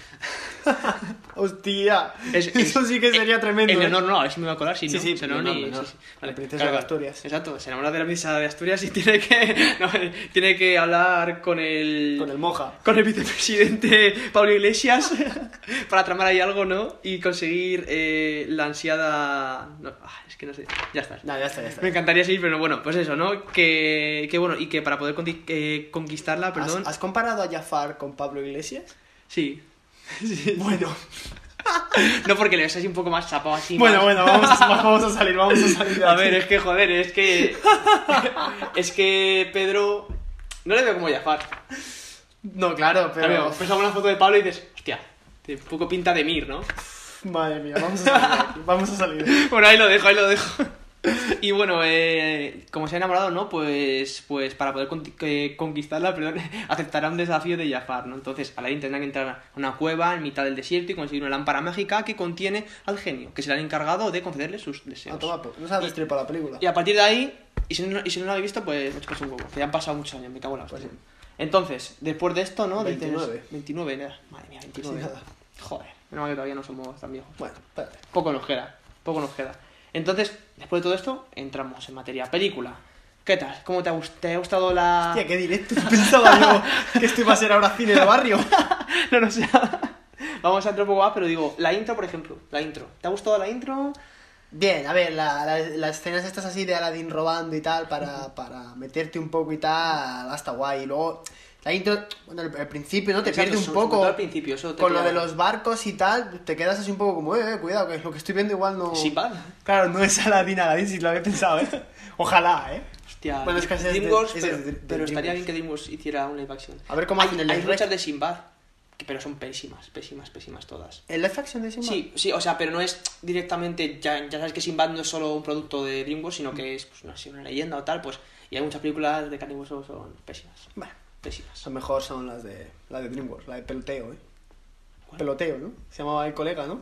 Hostia.
Es-
eso
es-
sí que sería
eh,
tremendo.
El
¿eh?
Leonor no, a ver si me va a colar, si
Sí,
no.
sí, Leonor,
y-
Leonor.
sí, sí.
La princesa de Asturias.
Exacto, se enamora de la princesa de Asturias y tiene que, no, tiene que hablar con el...
Con el moja.
con el vicepresidente Pablo Iglesias para tramar ahí algo, ¿no? Y conseguir eh, la ansiada... no, ah, es que no sé, ya está.
No, ya está, ya está.
Me encantaría seguir, pero bueno, pues eso, ¿no? Que, que bueno, y que para poder eh, conquistarla,
¿Has,
perdón...
has comparado a Jafar con Pablo Iglesias?
Sí. Sí.
Bueno.
No porque le ves así un poco más chapado así.
Bueno,
más-
bueno, vamos a, vamos a salir, vamos a salir de
A
aquí.
ver, es que joder, es que. es que Pedro. No le veo como Jafar.
No, claro, pero...
Pero ves alguna foto de Pablo y dices, hostia, tiene un poco pinta de Mir, ¿no?
Madre mía, vamos a salir de aquí. Vamos a salir.
Bueno, ahí lo dejo, ahí lo dejo. Y bueno, eh, como se ha enamorado, ¿no? Pues, pues para poder conti- eh, conquistarla, perdón, aceptará un desafío de Jafar, ¿no? Entonces, Aladdin tendrá que entrar a una cueva en mitad del desierto y conseguir una lámpara mágica que contiene al genio, que será el encargado de concederle sus deseos.
A tomar No se ha destripado la película.
Y a partir de ahí, y si no, y si no lo habéis visto, pues me un huevo. Que ya han pasado muchos años, me cago en la hostia. Entonces, después de esto, ¿no? Dices-
29.
29, nada. Madre mía, 29.
Casi nada.
Joder, menos mal que todavía no somos tan viejos.
Bueno, espérate.
Poco nos queda, poco nos queda. Entonces, después de todo esto, entramos en materia. Película. ¿Qué tal? ¿Cómo te ha, gust- te ha gustado la...?
Hostia, qué directo. Pensaba yo que esto iba a ser ahora cine de barrio.
no, no sé. Vamos a entrar un poco más, pero digo, la intro, por ejemplo. La intro. ¿Te ha gustado la intro?
Bien, a ver, la- la- las escenas estas así de Aladdin robando y tal, para, para meterte un poco y tal, hasta guay. Y luego, la intro, bueno, al, principio, ¿no? Te
Exacto,
pierde un poco.
al principio, eso te
con lo de los barcos y tal, te quedas así un poco como, eh, eh, cuidado, que lo que estoy viendo igual no.
Sinbad.
Claro, no es Aladdin, Aladdin, si lo había pensado, ¿eh? Ojalá, ¿eh?
Hostia,
Bueno, es que es
DreamWorks, pero, estaría bien que DreamWorks hiciera un live action.
A ver cómo
hay,
hacen el
Hay
live
muchas de Sinbad, que- pero son pésimas, pésimas, pésimas todas.
¿El live action de Sinbad?
Sí, sí, o sea, pero no es directamente, ya, ya sabes que Sinbad no es solo un producto de DreamWorks, sino que es pues, una, sí, una leyenda o tal, pues, y hay muchas películas de carne son pésimas.
Bueno,
Pésimas.
lo mejor son las de, las de DreamWorks, la de peloteo, ¿eh? Peloteo, ¿no? Se llamaba el colega, ¿no?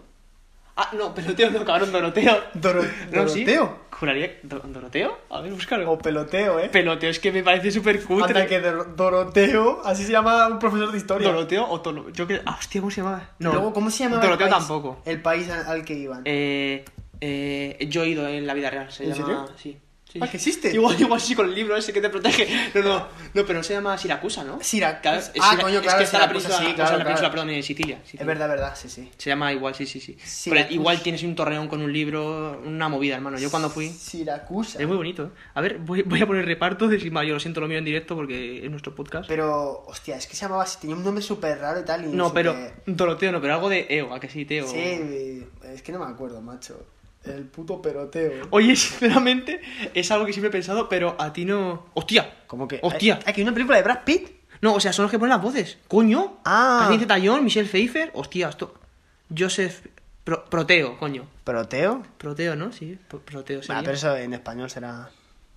Ah, no, peloteo no, cabrón, Doroteo.
Doro-
No, sí.
Doroteo.
Juraría, ¿Do- ¿Doroteo? A ver, búscalo.
O peloteo, ¿eh?
Peloteo, es que me parece súper cutre.
Anda que Dor- Doroteo, así se llama un profesor de historia.
¿Doroteo o Tono? Yo que... Ah, hostia, ¿cómo se llama?
Y Luego, ¿cómo se llama
Doroteo
el país?
tampoco.
El país al al que iban.
Eh, eh, yo he ido en la vida real, se
¿En
llama...
serio?
Sí.
Ah, que existe.
Igual, igual sí con el libro ese que te protege. No, no, no, pero se llama Siracusa, ¿no?
Siracusa.
Claro,
Ah, coño,
es
claro,
que está la península,
sí, claro,
la península,
claro.
perdón, en Sicilia.
Es verdad, verdad, sí, sí.
Se llama igual, sí, sí, sí. Pero igual tienes un torreón con un libro, una movida, hermano. Yo cuando fui...
Siracusa.
Es muy bonito, ¿eh? A ver, voy, voy a poner reparto de Sigma. Yo lo siento, lo mío en directo porque es nuestro podcast.
Pero, hostia, es que se llamaba tenía un nombre súper raro y tal. Y
no, pero
súper-
Doroteo no, pero algo de Eo, ¿a que sí, Teo?
Sí, es que no me acuerdo, macho. El puto peroteo.
Oye, sinceramente, es algo que siempre he pensado, pero a ti no... ¡Hostia!
¿Cómo que?
¡Hostia!
¿Hay, hay una película de Brad Pitt?
No, o sea, son los que ponen las voces. ¡Coño!
Ah.
Catherine Zeta-Jones, Michelle Pfeiffer. Hostia, esto... Joseph... Pro- Proteo, coño.
¿Peroteo?
Proteo, ¿no? Sí, Pro- Proteo
Ah, pero eso en español será.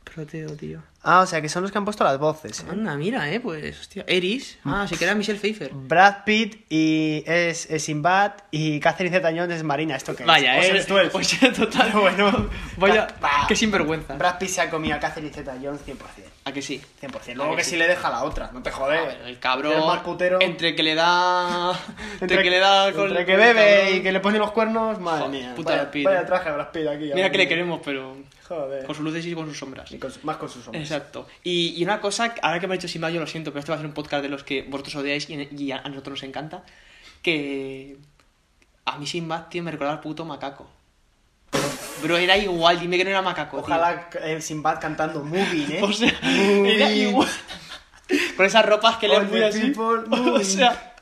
Proteo, tío.
Ah, o sea que son los que han puesto las voces. ¿eh?
Anda, mira, eh, pues, hostia. Eris. Ah, sí que era Michelle Pfeiffer.
Brad Pitt y es, es Sinbad y Catherine Zeta-Jones es Marina. ¿Esto qué es?
Vaya, eh.
esto es.
Pues total.
bueno.
Vaya,
Bah.
qué sinvergüenza.
Brad Pitt se ha comido a Catherine Zeta-Jones 100%.
¿A que sí?
100%. Luego que sí le deja la otra, no te
A
jodes.
ver, el cabrón.
El más putero.
Entre que le da. entre, que le da con.
entre que bebe
cabrón.
y que le pone los cuernos, madre
Joder,
mía.
puta
vaya,
Brad Pitt,
vaya
eh.
traje a Brad Pitt aquí.
Mira que le queremos, pero.
Joder.
Con sus luces y con sus sombras.
Y con su- más con sus hombres.
Exacto. Y, y una cosa, ahora que me ha dicho Simba, yo lo siento, pero este va a ser un podcast de los que vosotros odiáis y, y a, a nosotros nos encanta. Que a mí Simba, tío, me recordaba al puto macaco. Bro, era igual, dime que no era macaco.
Ojalá eh, Sinbad cantando Moving, ¿eh?
O sea,
Moving.
era igual. Con esas ropas que le muy así.
people
O
moving.
sea.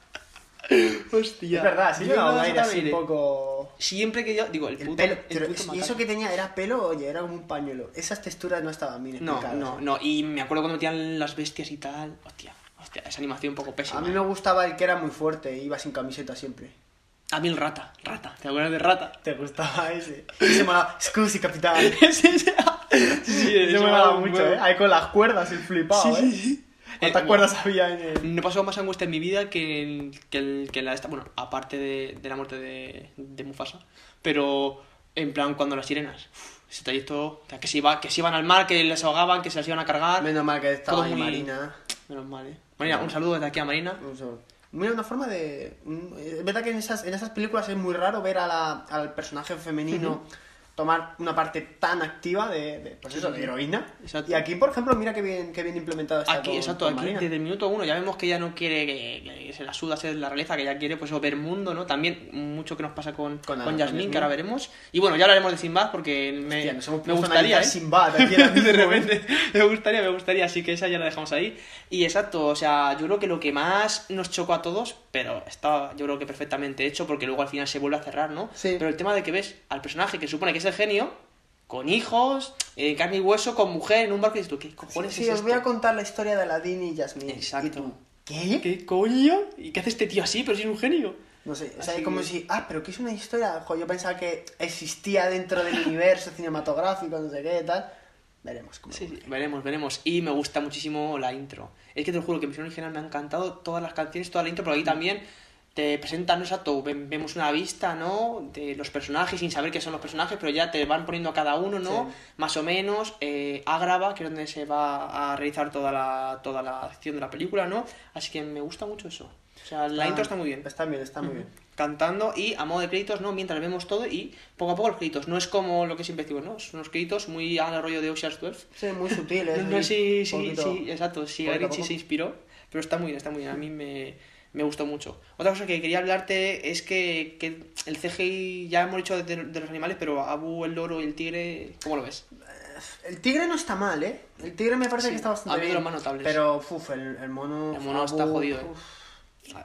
Hostia.
Es verdad, sí
Yo
le daba
no
un poco...
Siempre que yo. Digo, el
El
puto.
pelo,
el
pero
puto
es- y eso que tenía era pelo, oye, era como un pañuelo. Esas texturas no estaban bien
No,
explicadas.
no,
¿eh?
no. Y me acuerdo cuando metían las bestias y tal. Hostia, hostia, esa animación un poco pésima.
A mí me gustaba el que era muy fuerte, iba sin camiseta siempre.
A mí el rata, rata. ¿Te acuerdas de rata?
¿Te gustaba ese? Ese molaba, Scusi, capitán.
sí, sí, sí.
Ese
ese
molaba
molaba un
mucho. ¿eh? Ahí con las cuerdas, el flipado,
Sí,
¿eh?
sí, sí.
¿Cuántas
Eh,
cuerdas había en el...?
No pasó más angustia en mi vida que, en- que, el- que la esta, bueno, aparte de, de la muerte de, de Mufasa, pero en plan cuando las sirenas, uf, ese trayecto, o sea, que se, iba, que se iban al mar, que les ahogaban, que se las iban a cargar,
Menos mal que estaba ahí
muy-
Marina.
menos mal, eh. Marina, un saludo desde aquí a Marina.
Un segundo. Mira, una forma de... un- Es verdad que en esas, en esas películas es muy raro ver a la- al personaje femenino tomar una parte tan activa de, de, pues eso, de heroína.
Exacto.
Y aquí, por ejemplo, mira qué bien, qué bien implementado está
Aquí,
con-
exacto,
con
aquí
Marina.
desde el minuto uno ya vemos que ella no quiere que, que se la suda ser la realeza, que ella quiere pues ver mundo, ¿no? También mucho que nos pasa con,
Con-
con, Yasmín. que ahora veremos. Y bueno, ya hablaremos de Sinbad porque me,
Hostia, nos hemos
me gustaría, ¿eh?
Sinbad aquí
de repente, me gustaría, me gustaría, así que esa ya la dejamos ahí. Y exacto, o sea, yo creo que lo que más nos chocó a todos, pero está yo creo que perfectamente hecho porque luego al final se vuelve a cerrar, ¿no?
Sí.
Pero el tema de que ves al personaje que supone que es el genio, con hijos, eh, carne y hueso, con mujer en un barco y dices tú, ¿qué cojones
Sí,
es
os
esto?
voy a contar la historia de Aladdin y Jasmine.
Exacto.
¿Y tú? ¿Qué?
¿Qué coño? ¿Y qué hace este tío así? Pero si es un genio.
No sé, o sea,
Así
como si, ah, pero que es una historia, yo pensaba que existía dentro del universo cinematográfico, no sé qué, tal. Veremos cómo.
Sí, sí, veremos, veremos. Y me gusta muchísimo la intro. Es que te lo juro que en versión original me ha encantado todas las canciones, toda la intro, pero aquí también te presentan, ¿no? exacto, vemos una vista, ¿no? De los personajes sin saber qué son los personajes, pero ya te van poniendo a cada uno, ¿no?
Sí.
Más o menos. Eh, Ágrava, que es donde se va a realizar toda la, toda la acción de la película, ¿no? Así que me gusta mucho eso. O sea, la
Ah,
intro está muy bien.
Está bien, está muy bien.
cantando y a modo de créditos, ¿no? Mientras vemos todo y poco a poco los créditos. No es como lo que siempre digo, ¿no? Son unos créditos muy al rollo de Ocean's 12.
Sí, muy sutiles.
No, no, sí, sí, sí, exacto. Sí,
poco.
se inspiró, pero está muy bien, está muy bien. A mí me, me gustó mucho. Otra cosa que quería hablarte es que, que el CGI, ya hemos dicho de, de los animales, pero Abu, el loro y el tigre, ¿cómo lo ves?
El tigre no está mal, ¿eh? El tigre me parece
Sí,
que está bastante
de
bien.
los más notables.
Pero, uf, el, el mono...
El mono está jodido, ¿eh?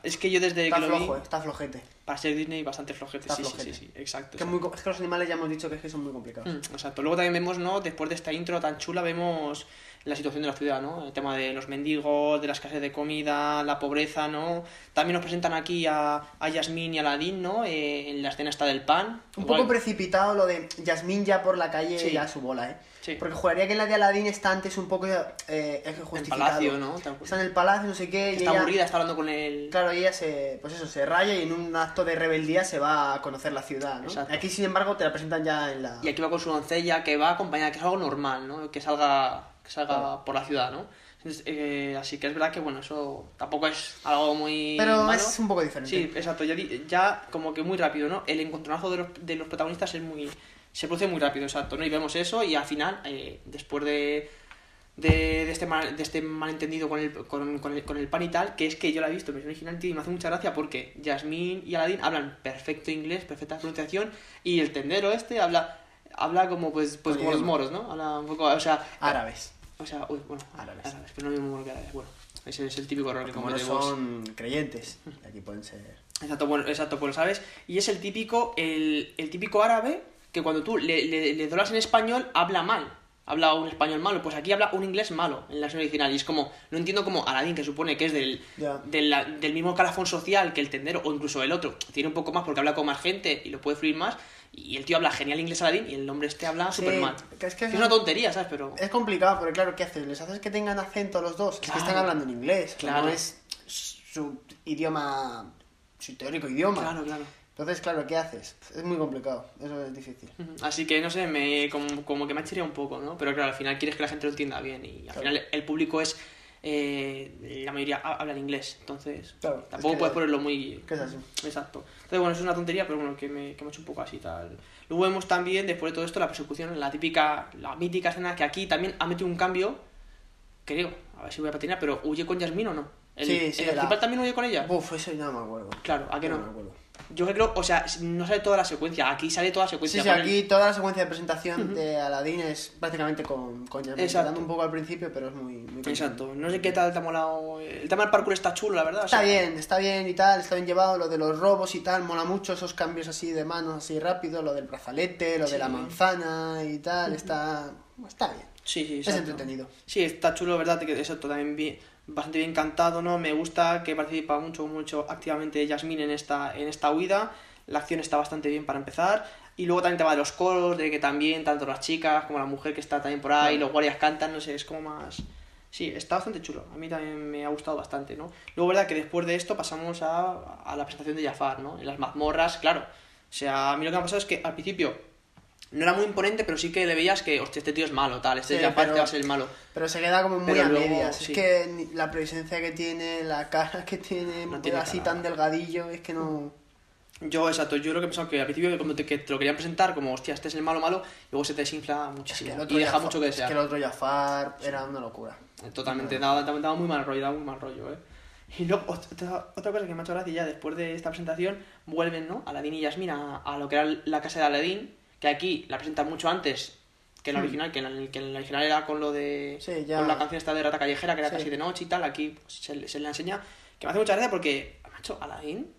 Es que yo desde
Está
que lo
flojo,
vi,
eh, está flojete.
para ser Disney, bastante flojete.
Está
sí, sí,
flojete.
sí, sí, exacto.
Que, muy es que los animales ya hemos dicho que, es que son muy complicados.
Mm, Exacto. Luego también vemos, ¿no? Después de esta intro tan chula, vemos la situación de la ciudad, ¿no? El tema de los mendigos, de la escasez de comida, la pobreza, ¿no? También nos presentan aquí a, a Yasmín y a Aladín, ¿no? Eh, en la escena está del pan.
Un
Igual-
poco precipitado lo de Yasmín ya por la calle
Sí.
ya a su bola, ¿eh?
Sí.
Porque juraría que la de Aladdin está antes un poco eh, es que justificado.
palacio, ¿no?
Está en el palacio, no sé qué. y
Está
ella-
aburrida, está hablando con el...
Claro, y ella se, pues eso, se raya y en un acto de rebeldía se va a conocer la ciudad, ¿no?
Exacto.
Aquí, sin embargo, te la presentan ya en la...
Y aquí va con su doncella que va acompañada, que es algo normal, ¿no? Que salga, que salga
Claro.
por la ciudad, ¿no? Entonces, eh, así que es verdad que, bueno, eso tampoco es algo muy...
Pero
malo.
es un poco diferente.
Sí, exacto. Ya, ya como que muy rápido, ¿no? El encontronazo de los, de los protagonistas es muy, se produce muy rápido, exacto, ¿no? Y vemos eso y al final, eh, después de, de, de este mal, de este malentendido con el, con, con el, con el pan y tal, que es que yo la he visto en versión original tío, y me hace mucha gracia porque Jasmine y Aladdin hablan perfecto inglés, perfecta pronunciación, y el tendero este habla habla como pues, pues como los moros, ¿no? Habla un poco, o sea...
Árabes.
O sea, uy, bueno,
Árabes.
árabes, pero no que árabes, bueno. Ese es el típico error que
Como no son creyentes, aquí pueden ser...
Exacto, bueno, exacto, pues lo sabes. Y es el típico, el, el típico árabe que cuando tú le, le, le doblas en español habla mal. Habla un español malo. Pues aquí habla un inglés malo en la versión original. Y es como, no entiendo cómo Aladdin, que supone que es del, del, del mismo calafón social que el tendero, o incluso el otro, tiene un poco más porque habla con más gente y lo puede fluir más. Y el tío habla genial inglés Aladdin y el hombre este habla
Sí,
súper mal.
que es que-
es una tontería, ¿sabes? Pero.
Es complicado, porque claro, ¿qué haces? ¿Les haces que tengan acento los dos? Es que están hablando en inglés.
Claro.
No es su idioma, su teórico idioma.
Claro, claro.
Entonces, claro, ¿qué haces? Es muy complicado, eso es difícil.
Así que no sé, me, como, como que me ha un poco, ¿no? Pero claro, al final quieres que la gente lo entienda bien y al final el público es. eh, la mayoría ha- habla en inglés, entonces
Claro,
tampoco
es que-
puedes ponerlo muy.
que es así.
Exacto. Entonces, bueno, es una tontería, pero bueno, que me, que me ha hecho un poco así tal. Luego vemos también, después de todo esto, la persecución, la típica, la mítica escena que aquí también ha metido un cambio, creo, a ver si voy a patinar, pero ¿huye con Yasmín o no? ¿El,
Sí, sí,
¿el
la-
principal también huye con ella?
Uf, eso ya no me acuerdo.
Claro, ¿a qué no?
me acuerdo.
Yo creo, o sea, no sale toda la secuencia, aquí sale toda la
Sí,
secuencia.
sí,
el-
aquí toda la secuencia de presentación de Aladdin es prácticamente con, con dando un poco al principio, pero es muy... muy
Exacto, no sé qué tal te ha molado. El tema del parkour está chulo, la verdad. o
Está
sea,
bien, está bien y tal, está bien llevado lo de los robos y tal, mola mucho esos cambios así de manos así rápido, lo del brazalete, lo
Sí.
de la manzana y tal, está está bien.
Sí, sí,
Es
exacto.
entretenido.
Sí, está chulo, ¿verdad? Que exacto, también bien, bastante bien cantado, ¿no? Me gusta que participa mucho, mucho activamente Yasmín en esta, en esta huida. La acción está bastante bien para empezar. Y luego también el tema de los coros, de que también tanto las chicas como la mujer que está también por ahí, los guardias cantan, no sé, es como más... Sí, está bastante chulo. A mí también me ha gustado bastante, ¿no? Luego, ¿verdad? Que después de esto pasamos a, a la presentación de Jafar, ¿no? En las mazmorras, claro. O sea, a mí lo que me ha pasado es que al principio no era muy imponente, pero sí que le veías que, hostia, este tío es malo, tal, este
Sí,
te va a ser el malo.
Pero se queda como muy
Pero
a
luego,
medias.
sí.
Es que la presencia que tiene, la cara que tiene,
No tiene
así
cara.
tan delgadillo, es que no...
Yo, exacto, yo lo que he pensado que al principio como te, que te lo querían presentar como, hostia, este es el malo malo, y luego se te desinfla
Es
muchísimo.
que el otro
y deja
Jafar-
mucho que
es
desear.
que el otro Jafar era una locura.
Totalmente, daba, daba, daba muy mal rollo, daba muy mal rollo, ¿eh? Y luego, otra, otra cosa que me ha hecho gracia ya, después de esta presentación, vuelven, ¿no? Aladín y Yasmin a, a lo que era la casa de Aladín, que aquí la presentan mucho antes que en la
Hmm.
original, que en la, que en la original era con lo de...
Sí, ya.
Con la canción esta de Rata Callejera, que era
Sí.
casi de noche y tal, aquí pues, se, se le enseña, que me hace mucha gracia porque, macho, Aladín,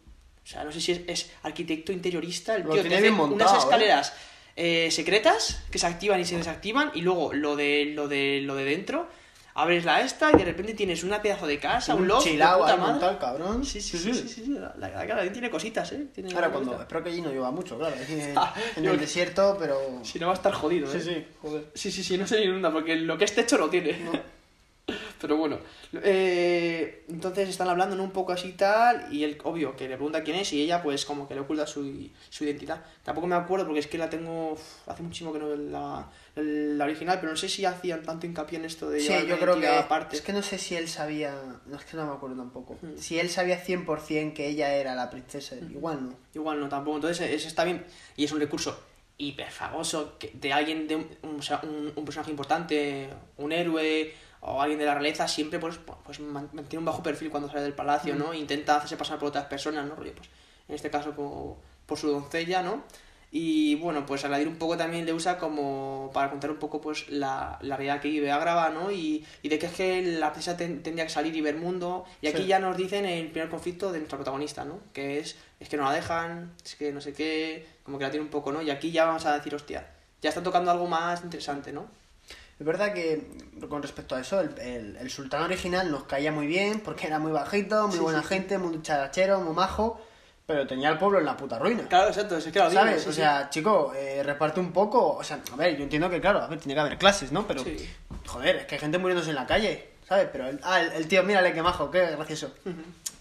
o sea, no sé si es, es arquitecto interiorista, el
Lo
tío
tiene
hace
montado,
unas
¿eh?
escaleras eh, secretas que se activan y se desactivan y luego lo de lo de lo de dentro abres la esta y de repente tienes una pedazo de casa, un,
Un
loft de
chilao
puta
ahí
madre.
montado, cabrón.
Sí, sí, sí, sí, sí, sí, La, la, la- la- tiene cositas, eh. Tiene
Ahora cuando... Espero que allí no llueva mucho, claro. aquí en,
Ah,
en el desierto, pero...
Si no va a estar jodido,
Sí,
eh.
sí, joder.
Sí, sí, sí, no se inunda porque lo que es techo lo tiene. Pero bueno, eh, entonces están hablando ¿no? un poco así y tal, y él, obvio, que le pregunta quién es, y ella, pues, como que le oculta su, su identidad. Tampoco me acuerdo porque es que la tengo. hace muchísimo que no veo la, la original, pero no sé si hacían tanto hincapié en esto de
Sí, yo creo que...
aparte.
Es que no sé si él sabía... No, es que no me acuerdo tampoco.
Mm.
Si él sabía 100% que ella era la princesa, igual no.
Igual no, tampoco. Entonces, eso está bien. Y es un recurso hiper famoso que- de alguien, de un, un- o sea, un- un personaje importante, un héroe o alguien de la realeza, siempre pues, pues man- mantiene un bajo perfil cuando sale del palacio, ¿no? Intenta hacerse pasar por otras personas, ¿no? Rollo, pues, en este caso como por su doncella, ¿no? Y bueno, pues Aladdin un poco también le usa como para contar un poco pues la, la realidad que vive Agrava, ¿no? Y, y de que es que la princesa ten- tendría que salir y ver mundo. Y aquí
Sí.
ya nos dicen el primer conflicto de nuestra protagonista, ¿no? Que es, es que no la dejan, es que no sé qué, como que la tiene un poco, ¿no? Y aquí ya vamos a decir, hostia, ya está tocando algo más interesante, ¿no?
Es verdad que con respecto a eso, el, el- el sultán original nos caía muy bien porque era muy bajito, muy
Sí,
buena
sí,
gente, muy charachero, muy majo, pero tenía al pueblo en la puta ruina.
Claro, exacto, es que lo digo,
¿Sabes?
sí,
o sea, chico, eh, reparte un poco. O sea, a ver, yo entiendo que, claro, a ver, tiene que haber clases, ¿no? Pero, joder, es que hay gente muriéndose en la calle, ¿sabes? Pero, el, ah, el, tío, mírale qué majo, qué gracioso.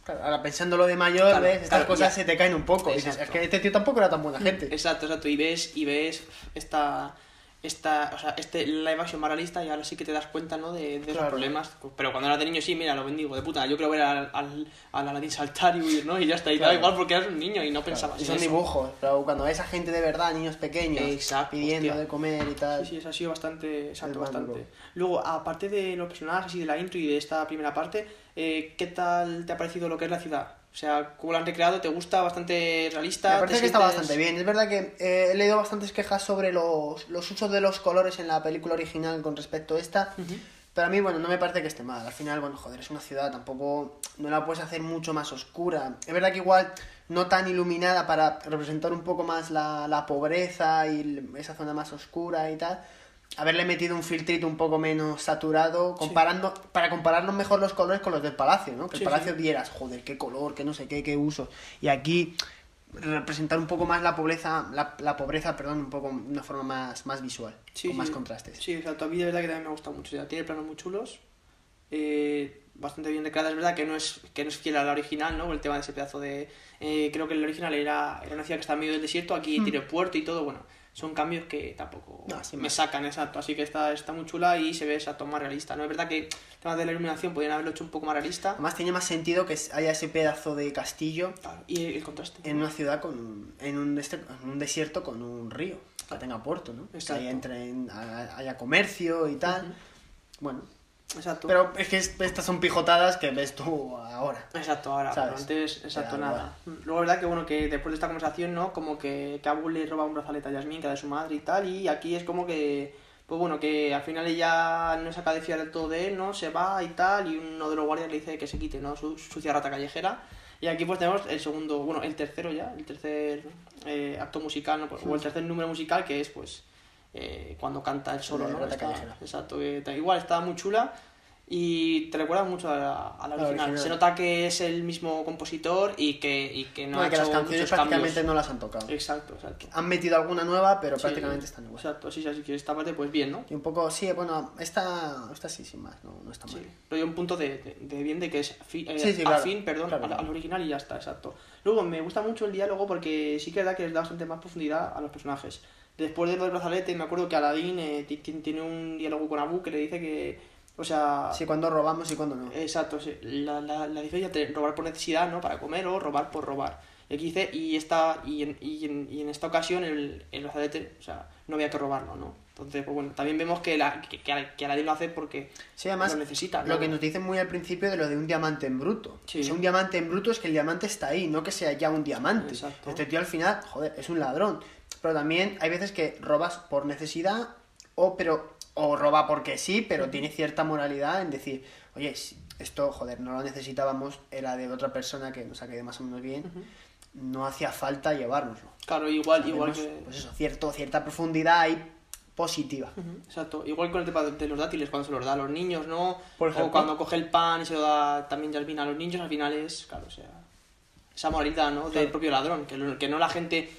Claro, ahora pensándolo de mayor,
Claro,
¿ves? Estas
claro,
cosas
ya.
se te caen un poco. Dices, es que este tío tampoco era tan buena gente.
Exacto, exacto. Y ves, y ves esta, esta, o sea, este live action más realista y ahora sí que te das cuenta, ¿no? De, de esos
Claro.
problemas. Pero cuando era de niño, sí, mira, lo bendigo, de puta. Yo quiero ver al, al, al Aladdin saltar y huir, ¿no? Y ya está. Y da igual porque eras un niño y no pensabas
Y son
eso.
dibujos, pero cuando ves a gente de verdad, niños pequeños,
Exacto,
pidiendo
hostia.
de comer y tal.
Sí, sí, eso ha sido bastante, exacto, bastante. Luego, aparte de los personajes y de la intro y de esta primera parte, eh, ¿qué tal te ha parecido lo que es la ciudad? O sea, ¿cómo lo han recreado? ¿Te gusta? ¿Bastante realista?
Me parece
¿Te
que está bastante bien. Es verdad que eh, he leído bastantes quejas sobre los, los usos de los colores en la película original con respecto a esta. Pero a mí, bueno, no me parece que esté mal. Al final, bueno, joder, es una ciudad, tampoco no la puedes hacer mucho más oscura. Es verdad que igual no tan iluminada para representar un poco más la, la pobreza y esa zona más oscura y tal. Haberle metido un filtrito un poco menos saturado, comparando, para compararnos mejor los colores con los del palacio, ¿no? Que
Sí,
el palacio
sí.
vieras, joder, qué color, qué no sé qué, qué uso. Y aquí representar un poco más la pobreza, la, la pobreza, perdón, un poco de una forma más, más visual, con más contrastes.
Sí, exacto. A mí de verdad que también me gusta mucho. O sea, tiene planos muy chulos. eh, bastante bien recreada. Es verdad que no es, que no es fiel a la original, ¿no? El tema de ese pedazo de... eh, creo que el original era, era una ciudad que está en medio del desierto. Aquí
Hmm.
tiene puerto y todo. Bueno, son cambios que tampoco
No,
me
más.
sacan, exacto. Así que está, está muy chula y se ve exacto más realista, ¿no? Es verdad que el tema de la iluminación podrían haberlo hecho un poco más realista.
Además tiene más sentido que haya ese pedazo de castillo
Claro, y el contraste.
en una ciudad con en un, en un desierto con un río que tenga puerto, ¿no? Que
Exacto.
ahí entren, a- haya comercio y tal. Bueno,
Exacto.
pero es que es- estas son pijotadas que ves tú ahora.
Exacto, ahora,
¿Sabes?
pero antes, exacto, nada. Luego, verdad que bueno, que después de esta conversación, ¿no? Como que, que Abu le roba un brazalete a Yasmin, que era de su madre y tal, y aquí es como que, pues bueno, que al final ella no se acaba de fiar del todo de él, ¿no? Se va y tal, y uno de los guardias le dice que se quite, ¿no? Su sucia rata callejera. Y aquí pues tenemos el segundo, bueno, el tercero ya, el tercer eh, acto musical, ¿no? O el tercer número musical, que es pues eh, cuando canta el solo, ¿no? Está- exacto, que está- igual está muy chula y te recuerda mucho a la, a la
La
original.
original.
Se nota que es el mismo compositor y que, y que no
No,
ha
que
hecho
las canciones prácticamente
cambios.
no las han tocado.
Exacto, exacto.
Han metido alguna nueva, pero
Sí,
prácticamente están igual.
Exacto, sí, sí, así que esta parte pues bien, ¿no?
Y un poco, sí, bueno, esta, esta sí, sin más, no, no está mal.
Sí, pero hay un punto de, de- de bien de que es fi- eh,
Sí, claro.
afín, perdón,
Claro,
al,
claro.
al original y ya está, exacto. Luego, me gusta mucho el diálogo porque sí que es verdad que les da bastante más profundidad a los personajes. Después de lo del brazalete, me acuerdo que Aladdin eh, ti- ti- tiene un diálogo con Abu que le dice que, o sea...
Sí, cuando robamos y cuando no.
Exacto, sí. La, la, la diferencia entre robar por necesidad, ¿no? Para comer o robar por robar. Y aquí dice, y, esta, y, en, y, en, y en esta ocasión el, el brazalete, o sea, no había que robarlo, ¿no? Entonces, pues bueno, también vemos que, la, que, que, Aladdin lo hace porque
Sí, además,
lo necesita. ¿no?
lo que nos dicen muy al principio de lo de un diamante en bruto.
Sí.
Sea, un diamante en bruto es que el diamante está ahí, no que sea ya un diamante.
Exacto.
Este tío al final, joder, es un ladrón. Pero también hay veces que robas por necesidad o pero o roba porque sí, pero tiene cierta moralidad en decir, oye, esto, joder, no lo necesitábamos, era de otra persona que nos ha caído más o menos bien, no hacía falta llevárnoslo.
Claro, igual, igual que...
Pues eso, cierto, cierta profundidad ahí positiva.
Exacto, igual con el tema de- los dátiles, cuando se los da a los niños, ¿no?
Por ejemplo.
O cuando coge el pan y se lo da también Yasmin a los niños, al final es, claro, o sea, esa moralidad, ¿no? Del
Claro.
propio ladrón, que, lo- que no la gente...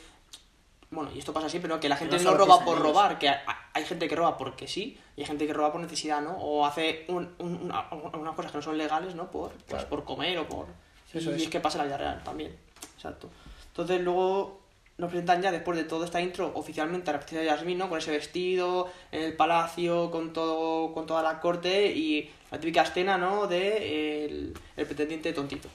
Bueno, y esto pasa siempre, ¿no? Que la gente
no
roba por robar, que hay, gente que roba porque sí, y hay gente que roba por necesidad, ¿no? O hace un- un- una- unas cosas que no son legales, ¿no? Por, pues,
Claro.
por comer o por...
Eso
y
es.
es que pasa en la vida real también, exacto. Entonces luego nos presentan ya después de toda esta intro oficialmente a la princesa Yasmin, ¿no? Con ese vestido, en el palacio, con todo, con toda la corte y la típica escena, ¿no? De el, el pretendiente tontito.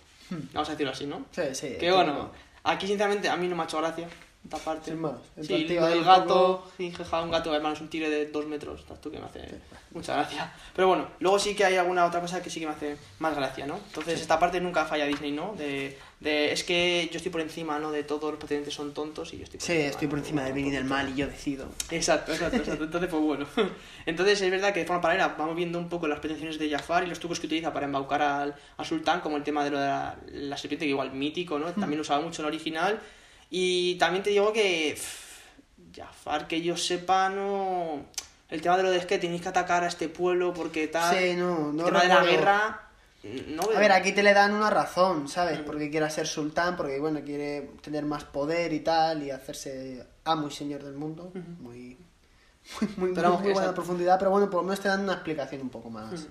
Vamos a decirlo así, ¿no?
Hmm. Sí, sí.
Que bueno, aquí sinceramente a mí no me ha hecho gracia esta parte.
Sin más, el
Sí, lo del gato, sí, jeja, un gato, además es un tigre de dos metros, estás tú que me hace mucha gracia. Pero bueno, luego sí que hay alguna otra cosa que sí que me hace más gracia, ¿no? Entonces esta parte nunca falla Disney, ¿no? De, de, es que yo estoy por encima, ¿no? De todos los pretendientes son tontos y yo estoy por
Sí,
encima.
estoy por encima del bien y del mal y yo decido.
Exacto, exacto, exacto. Entonces, pues bueno. Entonces, es verdad que de forma paralela vamos viendo un poco las pretensiones de Jafar y los trucos que utiliza para embaucar al, al sultán, como el tema de lo de la, la serpiente, que igual mítico, ¿no? También lo usaba mucho en el original. Y también te digo que pff, Jafar, que yo sepa, no... El tema de lo de es que tenéis que atacar a este pueblo porque tal...
Sí, no, no
El tema de la guerra... No
A ver, aquí te le dan una razón, ¿sabes? Porque quiere ser sultán, porque bueno, quiere tener más poder y tal, y hacerse amo y señor del mundo. Muy, muy, muy,
Pero vamos,
muy buena profundidad, pero bueno, por lo menos te dan una explicación un poco más.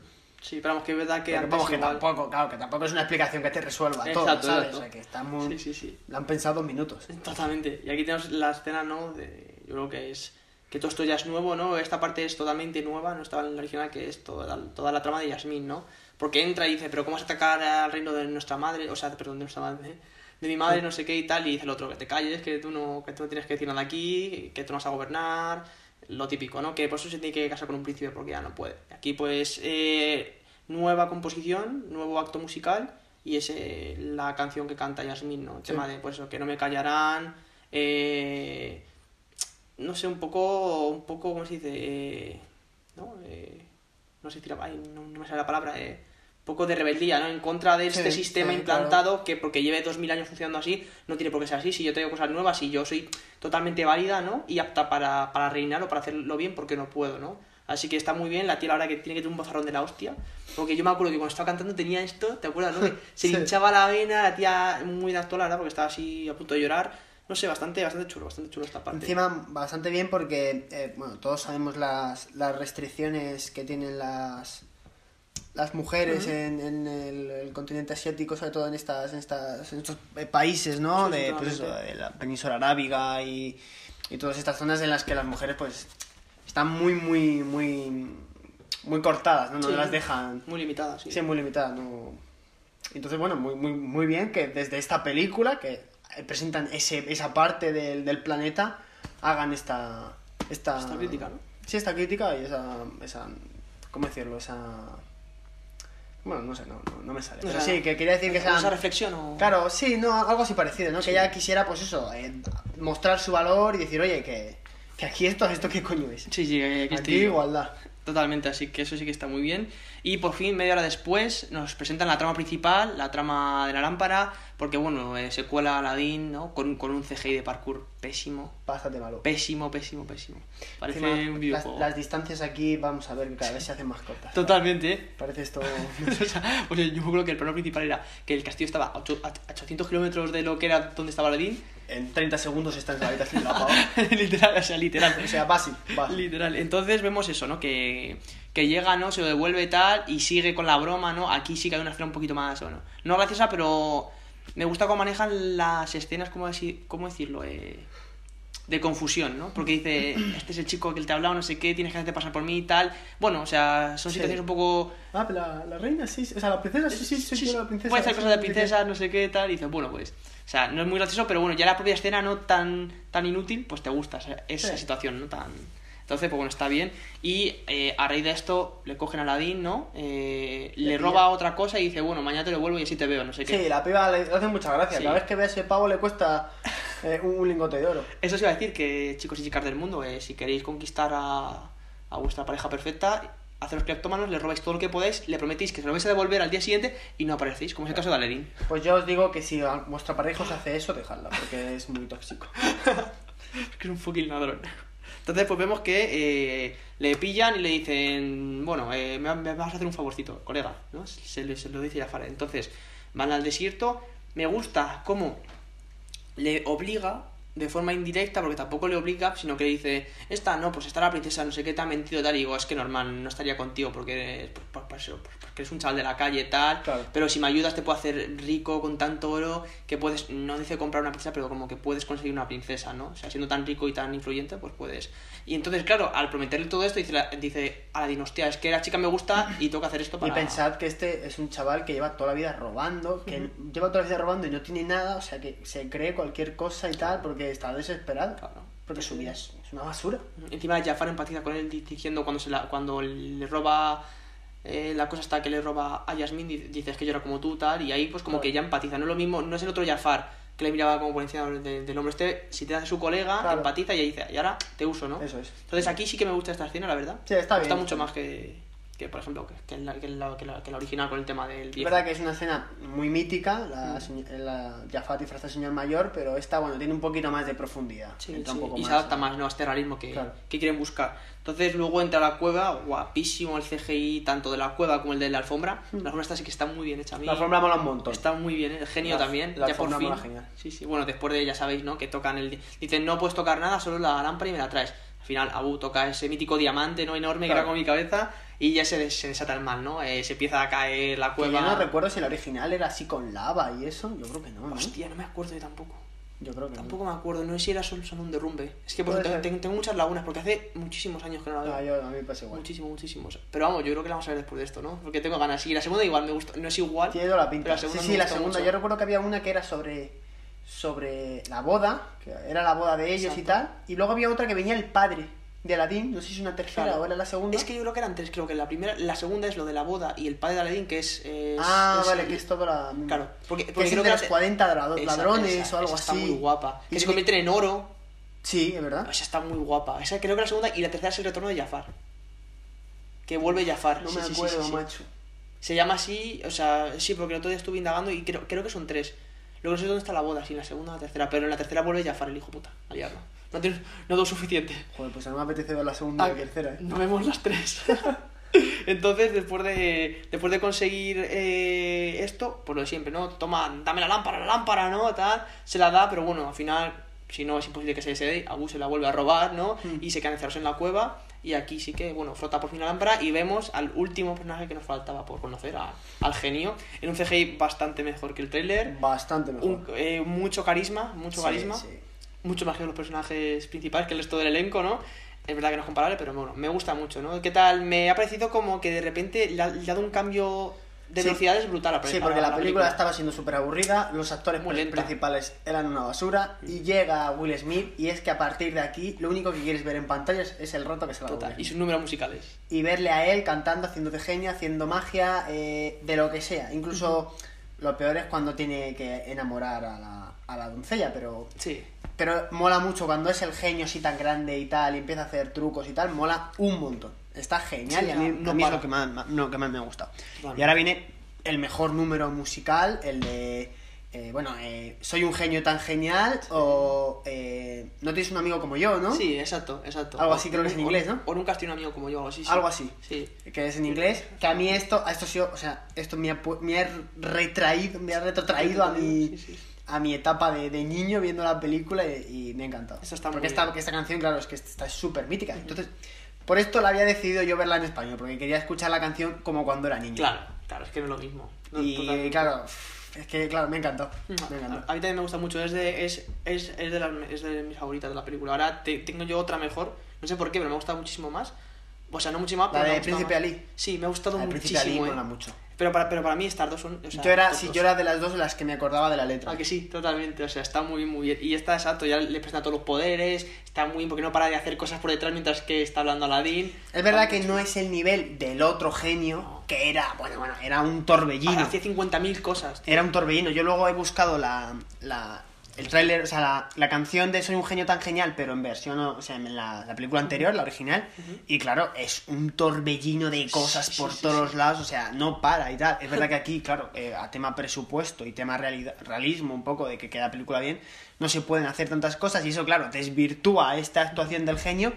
Sí, pero vamos, que es verdad que
Porque,
antes
vamos, que
igual-
tampoco, claro, que tampoco es una explicación que te resuelva todo, ¿sabes?
exacto.
O sea, que está muy...
Sí, sí, sí.
Lo han pensado dos minutos.
Totalmente. Y aquí tenemos la escena, ¿no? De, yo creo que es, que todo esto ya es nuevo, ¿no? Esta parte es totalmente nueva, no estaba en el original, que es toda, toda la trama de Yasmín, ¿no? Porque entra y dice, pero ¿cómo vas a atacar al reino de nuestra madre? O sea, perdón, de nuestra madre, de mi madre, no sé qué y tal, y dice el otro, que te calles, que tú no, que tú no tienes que decir nada aquí, que tú no vas a gobernar, lo típico, ¿no? Que por eso se tiene que casar con un príncipe porque ya no puede. Aquí pues eh, nueva composición, nuevo acto musical y es eh, la canción que canta Yasmín, ¿no? El
Sí.
tema de pues que no me callarán, eh, no sé, un poco, un poco, ¿cómo se dice? Eh, ¿no? Eh, no sé si tira- ay, no, no me sale la palabra, eh, poco de rebeldía, ¿no? En contra de
Sí,
este sistema
sí,
implantado que porque lleve 2000 años funcionando así, no tiene por qué ser así. Si yo traigo cosas nuevas y yo soy totalmente válida, ¿no? Y apta para, para reinar o para hacerlo bien, porque no puedo, ¿no? Así que está muy bien, la tía verdad que tiene que tener un bozarrón de la hostia. Porque yo me acuerdo que cuando estaba cantando tenía esto, ¿te acuerdas? No? Que se
Sí.
hinchaba la vena, la tía muy la verdad, porque estaba así a punto de llorar. No sé, bastante, bastante chulo, bastante chulo esta parte.
Encima, bastante bien porque, eh, bueno, todos sabemos las, las restricciones que tienen las las mujeres en, en el, el continente asiático, sobre todo en estas, en estas en estos eh, países, ¿no?
Sí,
de, pues eso, de la península arábiga y, y todas estas zonas en las que las mujeres, pues, están muy, muy, muy, muy cortadas, ¿no? No
Sí,
las dejan.
Muy limitada, sí.
Sí, muy limitada, no. Entonces, bueno, muy, muy, muy bien que desde esta película, que presentan ese, esa parte del, del planeta, hagan esta, esta.
Esta crítica, ¿no?
Sí, esta crítica y esa. esa ¿Cómo decirlo? Esa. Bueno, no sé, no, no, no me sale.
O
Pero
sea,
sí, que quería decir que
¿Esa
sea.
reflexión o...?
Claro, sí, no, algo así parecido, ¿no? Que ella quisiera, pues eso, eh, mostrar su valor y decir, oye, que, que aquí esto, ¿esto qué coño es?
Sí, sí, que aquí
Aquí
estoy-
igualdad.
Totalmente, así que eso sí que está muy bien. Y por fin, media hora después, nos presentan la trama principal, la trama de la lámpara, porque bueno, eh, se cuela Aladdin, ¿no? Con, con un CGI de parkour pésimo.
Bastante malo.
Pésimo, pésimo, pésimo. Parece
Encima,
un
las,
videojuego.
las distancias aquí, vamos a ver que cada vez se hacen más cortas.
Totalmente, ¿eh?
Parece esto.
o sea, o sea, yo acuerdo que el plano principal era que el castillo estaba a ocho- a 800 kilómetros de lo que era donde estaba Aladdin.
En 30 segundos está en la habitación de la
literal, o sea, literal.
O sea, básico. básico.
Literal. Entonces vemos eso, ¿no? Que, que llega, ¿no? Se lo devuelve tal y sigue con la broma, ¿no? Aquí sí que hay una escena un poquito más, bueno, no graciosa, pero me gusta cómo manejan las escenas, ¿cómo, decir, cómo decirlo? Eh, de confusión, ¿no? Porque dice, este es el chico que él te ha hablado, no sé qué, tienes que hacerte pasar por mí y tal. Bueno, o sea, son
Sí.
situaciones un poco...
Ah, pero la, la reina sí, o sea, la princesa sí, sí, sí, sí, la princesa.
Puede ser cosas de princesas, no sé qué, tal, y dices, bueno, pues... O sea, no es muy gracioso, pero bueno, ya la propia escena no tan, tan inútil, pues te gusta esa, esa situación, ¿no? Tan... Entonces, pues bueno, está bien. Y eh, a raíz de esto le cogen a Aladdin, ¿no? Eh, le
Le
roba otra cosa y dice, bueno, mañana te lo vuelvo y así te veo, no sé qué.
Sí, la piba le hace mucha gracia.
Sí.
Cada vez que ve a ese pavo le cuesta eh, un, un lingote de oro.
Eso os iba a decir que, chicos y chicas del mundo, si queréis conquistar a, a vuestra pareja perfecta, haceros cleptómanos, le robáis todo lo que podáis, le prometéis que se lo vais a devolver al día siguiente y no aparecéis, como es el caso de Aladdin.
Pues yo os digo que si a vuestra pareja os hace eso, dejadla, porque es muy tóxico.
Es que es un fucking ladrón. Entonces, pues vemos que eh, le pillan y le dicen, bueno, eh, me, vas a hacer un favorcito, colega, ¿no? Se, se lo dice Jafar. Entonces, van al desierto. Me gusta cómo le obliga de forma indirecta, porque tampoco le obliga, sino que le dice, esta no, pues está la princesa, no sé qué, te ha mentido tal, y digo, es que normal, no estaría contigo porque porque eres un chaval de la calle tal,
Claro.
pero si me ayudas te puedo hacer rico con tanto oro que puedes, no dice comprar una princesa, pero como que puedes conseguir una princesa, ¿no? O sea, siendo tan rico y tan influyente, pues puedes. Y entonces, claro, al prometerle todo esto, dice, la- dice a la dinastía, es que la chica me gusta y tengo que hacer esto para...
Y pensad que este es un chaval que lleva toda la vida robando, que lleva toda la vida robando y no tiene nada, o sea que se cree cualquier cosa y tal porque está desesperado.
Claro.
Porque su vida es, una basura.
Encima Jafar empatiza con él di- diciendo cuando se la, cuando le roba eh, la cosa hasta que le roba a Yasmin di- dice "Es que yo era como tú tal y ahí pues como
Claro.
que ya empatiza no es lo mismo no es el otro Jafar que le miraba como por encima de- del hombre este si te hace su colega
Claro.
empatiza y ahí dice y ahora te uso ¿no?
Eso es.
entonces aquí sí que me gusta esta escena la verdad
Sí, está
me gusta
bien,
mucho
está
más que, que por ejemplo que, que en la, que, en la, que la- que la original con el tema del
Es
viejo
verdad que es una escena muy mítica, la, señ- la Jafar disfraza al señor mayor, pero esta, bueno, tiene un poquito más de profundidad.
Sí, sí,
un poco
y
más
se adapta más ¿no? a este realismo que,
Claro.
que quieren buscar. Entonces luego entra a la cueva, guapísimo el CGI, tanto de la cueva como el de la alfombra. La alfombra esta sí que está muy bien hecha a mí.
La alfombra mola un montón.
Está muy bien, el genio también,
la
ya por
alfombra
fin.
mola genial.
Sí, sí, bueno, después de, ya sabéis, ¿no? Que tocan el... Dicen, no puedes tocar nada, solo la lámpara y me la traes. Al final, Abu toca ese mítico diamante, ¿no? Enorme, que
Claro.
era como mi cabeza, y ya se, des- se desata el mal, ¿no? Eh, se empieza a caer la
Que yo
cueva...
no recuerdo si la original era así con lava y eso, yo creo que no, ¿no?
Hostia, no me acuerdo yo tampoco.
Yo creo que no.
Tampoco me acuerdo, no sé si era solo, solo un derrumbe. Es que pues, tengo, muchas lagunas porque hace muchísimos años que no la veo.
Ah, yo, a mí me pasa igual.
Muchísimo, muchísimos. Pero vamos, yo creo que la vamos a ver después de esto, ¿no? Porque tengo ganas. Y la segunda igual me gusta. No es igual.
Tiene toda la pinta.
pero la segunda
sí, sí, la segunda.
mucho.
Yo recuerdo que había una que era sobre sobre la boda, que era la boda de ellos y tal, y luego había otra que venía el padre de Aladdin, no sé si es una tercera
Claro.
o era la segunda.
Es que yo creo que eran tres. Creo que la primera, la segunda es lo de la boda y el padre de Aladdin, que es. es-
ah,
es-
vale, que es todo la...
Claro, porque,
Que
porque creo
de
que
los
la-
40 dra-
Esa-
ladrones
esa-
o algo
esa está
así.
muy guapa.
Y
Que se
que-
convierten en oro.
Sí, es verdad.
Esa está muy guapa. Esa creo que la segunda y la tercera es el retorno de Jafar. Que vuelve Jafar.
No
Sí,
me
sí,
acuerdo,
sí.
macho.
Se llama así, o sea, sí, porque el otro día estuve indagando y creo, creo que son tres. Luego no sé dónde está la boda, si en la segunda o la tercera, pero en la tercera vuelve Jafar, el hijo puta, a liarlo. No, tienes, no suficiente.
Joder, pues no me apetece ver la segunda
Ah,
y la tercera, ¿eh?
No vemos las tres. Entonces, después de, después de conseguir eh, esto, pues lo de siempre, ¿no? Toma, dame la lámpara, la lámpara, ¿no? Tal, se la da, pero bueno, al final, si no es imposible que se dé, Abu se la vuelve a robar, ¿no?
Hmm.
Y se quedan encerrados en la cueva. Y aquí sí que, bueno, frota por fin la lámpara y vemos al último personaje que nos faltaba por conocer, a- al genio, en un CGI bastante mejor que el trailer.
Bastante mejor.
Un- eh, mucho carisma, mucho
Sí,
carisma.
sí.
Mucho más que los personajes principales, que el resto del elenco, ¿no? Es verdad que no es comparable, pero bueno, me gusta mucho, ¿no? ¿Qué tal? Me ha parecido como que de repente le ha, le ha dado un cambio de
Sí.
velocidades brutal a
Sí,
a
porque la película estaba siendo súper aburrida, los actores
Muy
pri-
lenta.
principales eran una basura, y llega Will Smith, y es que a partir de aquí, lo único que quieres ver en pantalla es, el roto que se va a
Total, y sus números musicales.
y verle a él cantando, haciendo de genio, haciendo magia, eh, de lo que sea. Incluso lo peor es cuando tiene que enamorar a la, a la doncella, pero,
Sí.
Pero mola mucho cuando es el genio así tan grande y tal, y empieza a hacer trucos y tal, mola un montón. Está genial
Sí,
y a mí,
no
a mí es lo que más, no, que más me ha gustado.
Vale.
Y ahora viene el mejor número musical, el de... eh, bueno, eh, soy un genio tan genial o eh, no tienes un amigo como yo, ¿no?
Sí, exacto, exacto.
Algo así creo que es en
O-
inglés, ¿no?
O nunca has tenido un amigo como yo, algo así. sí.
Algo así.
Sí.
que es en inglés, que a mí esto, a esto sí, o sea, esto me ha, me ha retraído, me ha retrotraído a mi,
Sí, sí.
A mi etapa de, de niño viendo la película y, y me ha encantado.
Esto está
porque
muy
esta,
bien.
esta canción, claro, es que está súper mítica. Entonces, por esto la había decidido yo verla en español, porque quería escuchar la canción como cuando era niño.
Claro, claro, es que no es lo mismo. No,
Y
totalmente.
claro, es que, claro, me encantó. Me
A
encantó.
mí también me gusta mucho, es de, es, es, es de, las, es de mis favoritas de la película. Ahora te- tengo yo otra mejor, no sé por qué, pero me gusta muchísimo más. O sea, no muchísimo más,
La
pero me
de
gustado
Príncipe
más.
Ali.
Sí, me ha gustado
El Príncipe Ali
muchísimo. eh.
mola mucho.
Pero para, pero para mí estas dos son... o sea,
yo era, sí,
dos.
yo era de las dos de las que me acordaba de la letra.
Ah, que sí, totalmente. O sea, está muy, muy bien. Y está exacto, ya le presenta todos los poderes. Está muy bien porque no para de hacer cosas por detrás mientras que está hablando Aladdin.
Es verdad que no es el nivel del otro genio, que era, bueno, bueno, era un torbellino.
Hacía 50.000 cosas. tío.
Era un torbellino. Yo luego he buscado la, la el tráiler, o sea, la, la canción de Soy un genio tan genial, pero en versión, o sea, en la, la película anterior, la original. Y claro, es un torbellino de cosas
Sí,
por
sí,
todos
sí.
los lados, o sea, no para y tal. Es verdad que aquí, claro, eh, a tema presupuesto y tema realidad, realismo, un poco de que queda la película bien, no se pueden hacer tantas cosas y eso, claro, desvirtúa esta actuación del genio.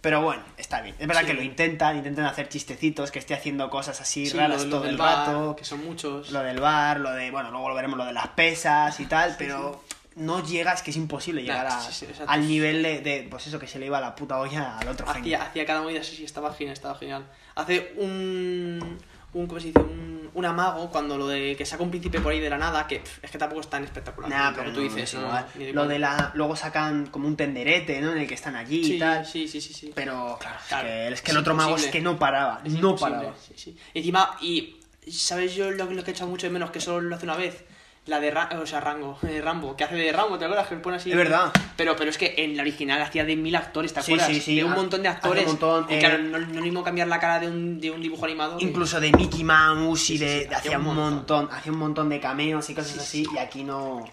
Pero bueno, está bien. Es verdad
Sí.
que lo intentan, intentan hacer chistecitos, que esté haciendo cosas así
Sí,
raras
lo-
todo el
bar,
rato.
Que son muchos.
Lo del bar, lo de, bueno, luego lo veremos, lo de las pesas y tal, pero no llega, es que es imposible llegar a-
sí, sí, exacto.
al nivel de, de, pues eso, que se le iba la puta olla al otro genio.
Hacía, hacía cada movida, sí, sí, estaba genial, estaba genial. Hace un. un ¿Cómo se dice? Un, un amago cuando lo de que saca un príncipe por ahí de la nada, que pff, es que tampoco es tan espectacular.
Nah, pero
tú
no,
dices,
es
no, de
Lo de la, luego sacan como un tenderete, ¿no? En el que están allí
Sí,
y tal.
sí, sí, sí, sí.
Pero claro, es
Claro,
que, es que el otro mago es que no paraba,
Es
no
imposible,
paraba.
sí, sí. Y encima, y ¿sabes yo lo, lo que he echado mucho de menos? Que solo lo hace una vez. La de Ra- o sea, Rango, eh, Rambo, que hace de Rambo, ¿te acuerdas? Que le pone así.
Es verdad.
Pero, pero es que en la original hacía de mil actores, ¿te
Sí,
acuerdas?
sí, sí,
De un
ha-
montón de
hace un
actores.
montón,
y
eh,
claro, no, no mismo cambiar la cara de un, de un dibujo animado.
Incluso de Mickey Mouse y
Sí, sí,
de,
sí,
de- hacía un montón, hacía un montón de cameos y cosas
Sí,
así, y aquí no, no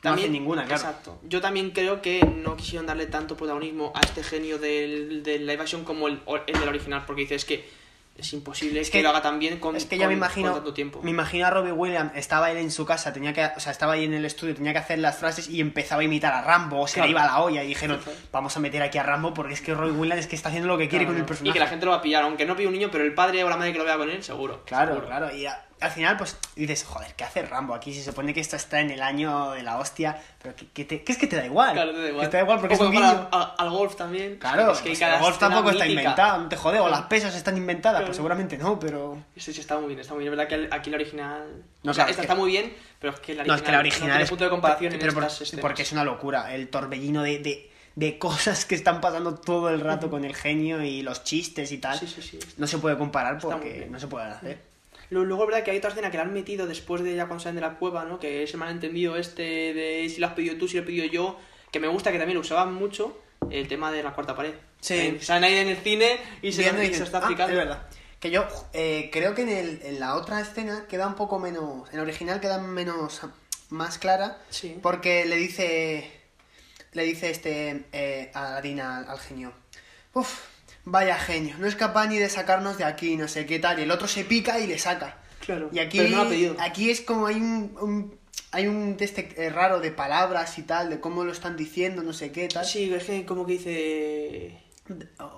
También,
hace ninguna, claro.
Exacto. Yo también creo que no quisieron darle tanto protagonismo a este genio del, del live action como el, el del original, porque dices que es imposible
Es
que,
que-
lo haga tan bien con,
Es que
con-
me imagino,
con tanto tiempo.
me imagino a Robbie Williams, estaba él en su casa, tenía que, o sea, estaba ahí en el estudio, tenía que hacer las frases y empezaba a imitar a Rambo, o se
Claro.
le iba la olla y dijeron,
Sí, sí.
vamos a meter aquí a Rambo porque es que Robbie Williams es que está haciendo lo que quiere
Claro,
con el
y
personaje.
que la gente lo va a pillar, aunque no pille un niño, pero el padre o la madre que lo vea con él, seguro.
Claro,
seguro.
claro, y a- al final, pues dices, joder, ¿qué hace Rambo aquí? Se supone que esto está en el año de la hostia, pero ¿qué, qué te- qué es que te da igual?
Claro, te da igual.
Que te da igual porque es un
a- al golf también.
Claro,
es que
pues el golf tampoco está inventado, no te jode, o las pesas están inventadas, pues seguramente no, pero...
Sí, sí, está muy bien, está muy bien. Es verdad que el- aquí la original.
No,
o sea,
claro,
esta
es que-
está muy bien, pero es que la
No,
original.
es que la original
tiene
es
punto de comparación en
pero por- porque es una locura, el torbellino de, de, de cosas que están pasando todo el rato con el genio y los chistes y tal.
Sí, sí, sí.
No se puede comparar porque no se puede hacer.
Luego, es verdad que hay otra escena que la han metido después de ya cuando salen de la cueva, ¿no? Que es el malentendido este de si lo has pedido tú, si lo he pedido yo. Que me gusta que también lo usaban mucho, el tema de la cuarta pared.
Sí.
Eh, salen ahí en el cine y se,
Viendo
y
y
se está
"Ah, es verdad. Que yo eh, creo que en, el, en la otra escena queda un poco menos. En el original queda menos. más clara.
Sí.
Porque le dice. Le dice este. Eh, Aladín al, al genio. Uf, vaya genio. No es capaz ni de sacarnos de aquí, no sé qué tal. Y el otro se pica y le saca.
Claro.
Y aquí,
Pero no lo ha pedido.
aquí es como hay un, un- hay un este eh, raro de palabras y tal, de cómo lo están diciendo, no sé qué tal.
Sí, es que como que dice.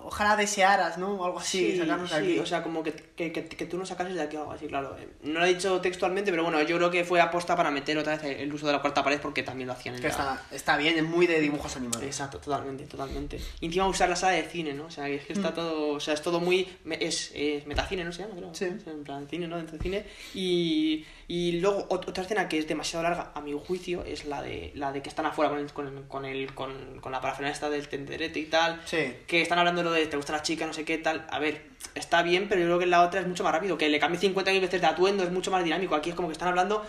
Ojalá desearas, ¿no? O algo así,
Sí,
sacarnos de
sí,
aquí.
o sea, como que, que, que, que tú no sacases de aquí o algo así, claro. No lo he dicho textualmente, pero bueno, yo creo que fue aposta para meter otra vez el, uso de la cuarta pared porque también lo hacían en
Que
la-
está, está bien, es muy de dibujos animados.
Exacto, totalmente, totalmente. Y encima usar la sala de cine, ¿no? O sea, es que está
Mm.
todo, o sea, es todo muy, es, es metacine, ¿no se llama? Creo.
Sí.
En plan cine, ¿no? Dentro del cine. Y, y luego ot- otra escena que es demasiado larga, a mi juicio, es la de la de que están afuera con el, con, el- con, el- con, con la parafernalia esta del tenderete y tal.
Sí.
Que están hablando de lo de te gusta la chica, no sé qué, tal. A ver, está bien, pero yo creo que la otra es mucho más rápido. Que le cambie 50.000 veces de atuendo, es mucho más dinámico. Aquí es como que están hablando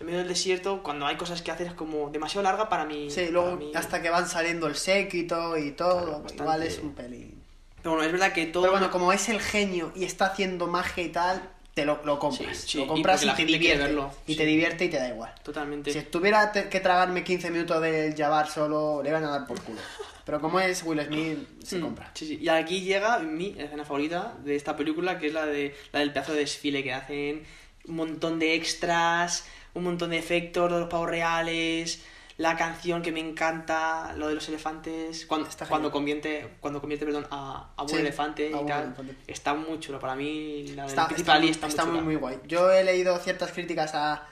en medio del desierto, cuando hay cosas que hacer es como demasiado larga para mí.
Sí, luego
mí.
hasta que van saliendo el séquito y todo,
Claro, bastante.
igual es un pelín.
Pero bueno, es verdad que todo.
Pero bueno, como es el genio y está haciendo magia y tal, te lo, lo compras.
Sí, sí,
lo compras y, te divierte.
verlo,
Y
sí.
te divierte y te da igual.
Totalmente.
Si tuviera te- que tragarme 15 minutos del Jabbar solo, le van a dar por culo. Pero como es Will Smith, se
Mm,
compra.
Y aquí llega mi escena favorita de esta película, que es la de la del pedazo de desfile que hacen. Un montón de extras, un montón de efectos de los pavos reales, la canción que me encanta, lo de los elefantes, cuando,
Está
cuando convierte, cuando convierte perdón, a, a un
Sí,
elefante
a
y tal.
elefante.
Está muy chulo. Para mí, la del
Está, está muy,
está,
está
muy,
guay. Yo he leído ciertas críticas a,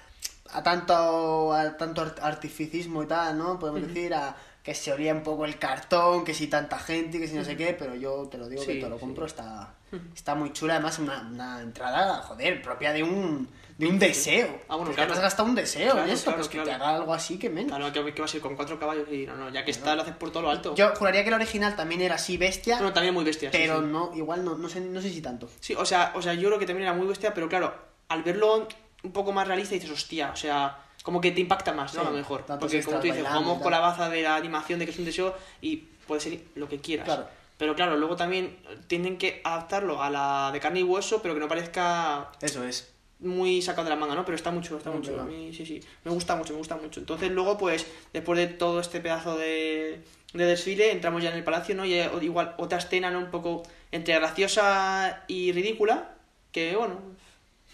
a tanto a tanto art- artificismo y tal, ¿no? Podemos decir a que se olía un poco el cartón, que si tanta gente, que si no sé qué, pero yo te lo digo que
Sí,
te lo
sí.
compro, está, está muy chula, además una, una entrada, joder, propia de un de un deseo.
Ah, bueno,
Que
claro.
has gastado un deseo
Claro,
en eso,
claro,
pues que te haga algo así que menos.
Claro, que, que va a ser con cuatro caballos y no, no, ya que está, lo haces por todo lo alto.
Yo juraría que el original también era así bestia,
Bueno, también muy bestia. sí,
pero
sí.
no, igual no, no sé, no sé si tanto.
Sí, o sea, o sea, yo creo que también era muy bestia, pero claro, al verlo un poco más realista dices, hostia, o sea, como que te impacta más, ¿no?
Sí,
a lo mejor. Porque como tú dices, jugamos con la baza de la animación de que es un deseo y puede ser lo que quieras.
Claro.
Pero claro, luego también tienen que adaptarlo a la de carne y hueso, pero que no parezca
Eso es.
muy sacado de la manga, ¿no? Pero está mucho, está
Muy
mucho. A mí, sí, sí. Me gusta mucho, me gusta mucho. Entonces, luego, pues, después de todo este pedazo de, de desfile, entramos ya en el palacio, ¿no? Y hay igual otra escena, ¿no? Un poco entre graciosa y ridícula. Que, bueno,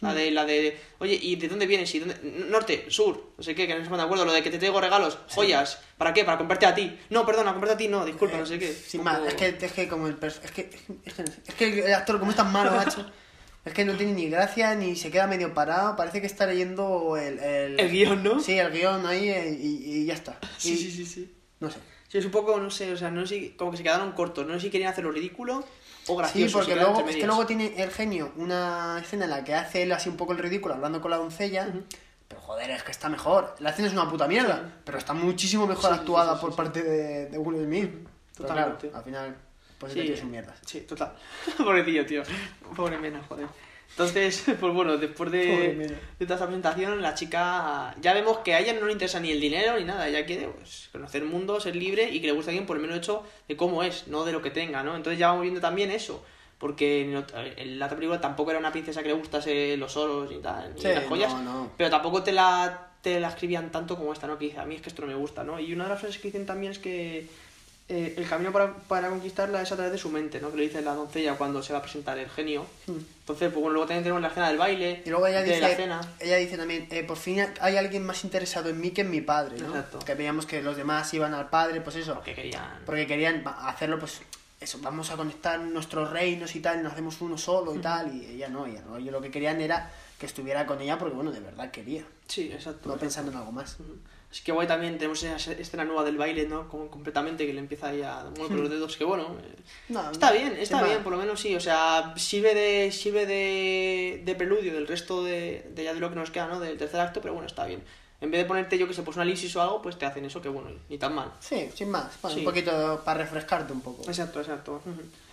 la de, la de, oye, ¿y de dónde vienes? ¿Y dónde? Norte, sur, no sé qué, que no se de acuerdo. Lo de que te traigo regalos, joyas. ¿Para qué? Para comprarte a ti. No, perdona, comprarte a ti, no, disculpa, no sé qué.
Sin más, es que, es que como el es que, es que, es que el actor como es tan malo, macho, es que no tiene ni gracia ni se queda medio parado, parece que está leyendo el... El,
El guion, ¿no?
Sí, el guion ahí eh, y, y ya está.
Sí,
Y-
sí, sí, sí.
No sé.
Sí, es un poco, no sé, o sea, no sé como que se quedaron cortos. No sé si querían hacerlo ridículo o gracioso.
Sí, porque luego, es que luego tiene el genio una escena en la que hace él así un poco el ridículo hablando con la doncella, pero joder, es que está mejor. La escena es una puta mierda, pero está muchísimo mejor
Sí,
actuada
sí,
por parte de, de Will Smith. Pero claro, al final, pues
Sí.
es un mierda.
Sí, total. Pobrecillo, tío. Pobre Mena, joder. Entonces, pues bueno, después de, de toda esta presentación, la chica ya vemos que a ella no le interesa ni el dinero ni nada. Ella quiere pues, conocer el mundo, ser libre y que le guste a alguien por el mero hecho de cómo es, no de lo que tenga, ¿no? Entonces ya vamos viendo también eso. Porque en, la otra película tampoco era una princesa que le gustase los oros y tal, ni
Sí,
las joyas.
no, no.
Pero tampoco te la, te la escribían tanto como esta, ¿no? Que dice, a mí es que esto no me gusta, ¿no? Y una de las frases que dicen también es que eh, el camino para, para conquistarla es a través de su mente, ¿no? Que lo dice la doncella cuando se va a presentar el genio. Entonces, pues bueno, luego también tenemos la escena del baile,
Hmm. Y luego ella
de la
dice,
cena.
ella dice también, eh, por fin hay alguien más interesado en mí que en mi padre, ¿no?
Exacto.
Que veíamos que los demás iban al padre, pues eso,
Porque querían...
porque querían hacerlo, pues, eso, vamos a conectar nuestros reinos y tal, nos hacemos uno solo y tal, y ella no, ella no. Ellos lo que querían era que estuviera con ella porque, bueno, de verdad quería.
Sí, exacto.
No pensando en algo más.
Así que guay también tenemos esa escena nueva del baile, ¿no? Como completamente que le empieza ahí a mover con los dedos, que bueno, eh,
No,
está bien, está
va.
bien, por lo menos sí, o sea, sirve de sirve de, de preludio del resto de, de ya de lo que nos queda, ¿no? Del tercer acto, pero bueno, está bien. En vez de ponerte yo que sé, pues un análisis o algo, pues te hacen eso que bueno, ni tan mal.
Sí, sin más. Bueno,
Sí.
Un poquito para refrescarte un poco.
Exacto, exacto.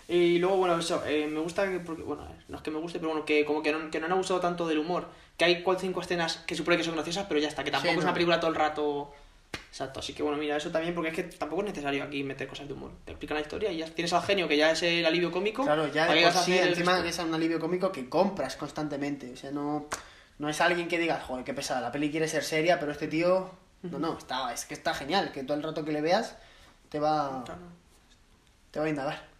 Y luego, bueno, eso, eh, me gusta que, porque, bueno, no es que me guste, pero bueno, que como que no, que no han abusado tanto del humor. Que hay cuatro cinco escenas que supone que son graciosas, pero ya está, que tampoco
Sí,
es
no.
una película todo el rato. Exacto, así que bueno, mira, eso también, porque es que tampoco es necesario aquí meter cosas de humor. Te explican la historia y ya tienes al genio, que ya es el alivio cómico.
Claro, ya
¿para
de por sí, encima es un alivio cómico que compras constantemente. O sea, no, no es alguien que diga, joder, qué pesada, la peli quiere ser seria, pero este tío. No, no, está, es que está genial, que todo el rato que le veas te va. Te va a indagar.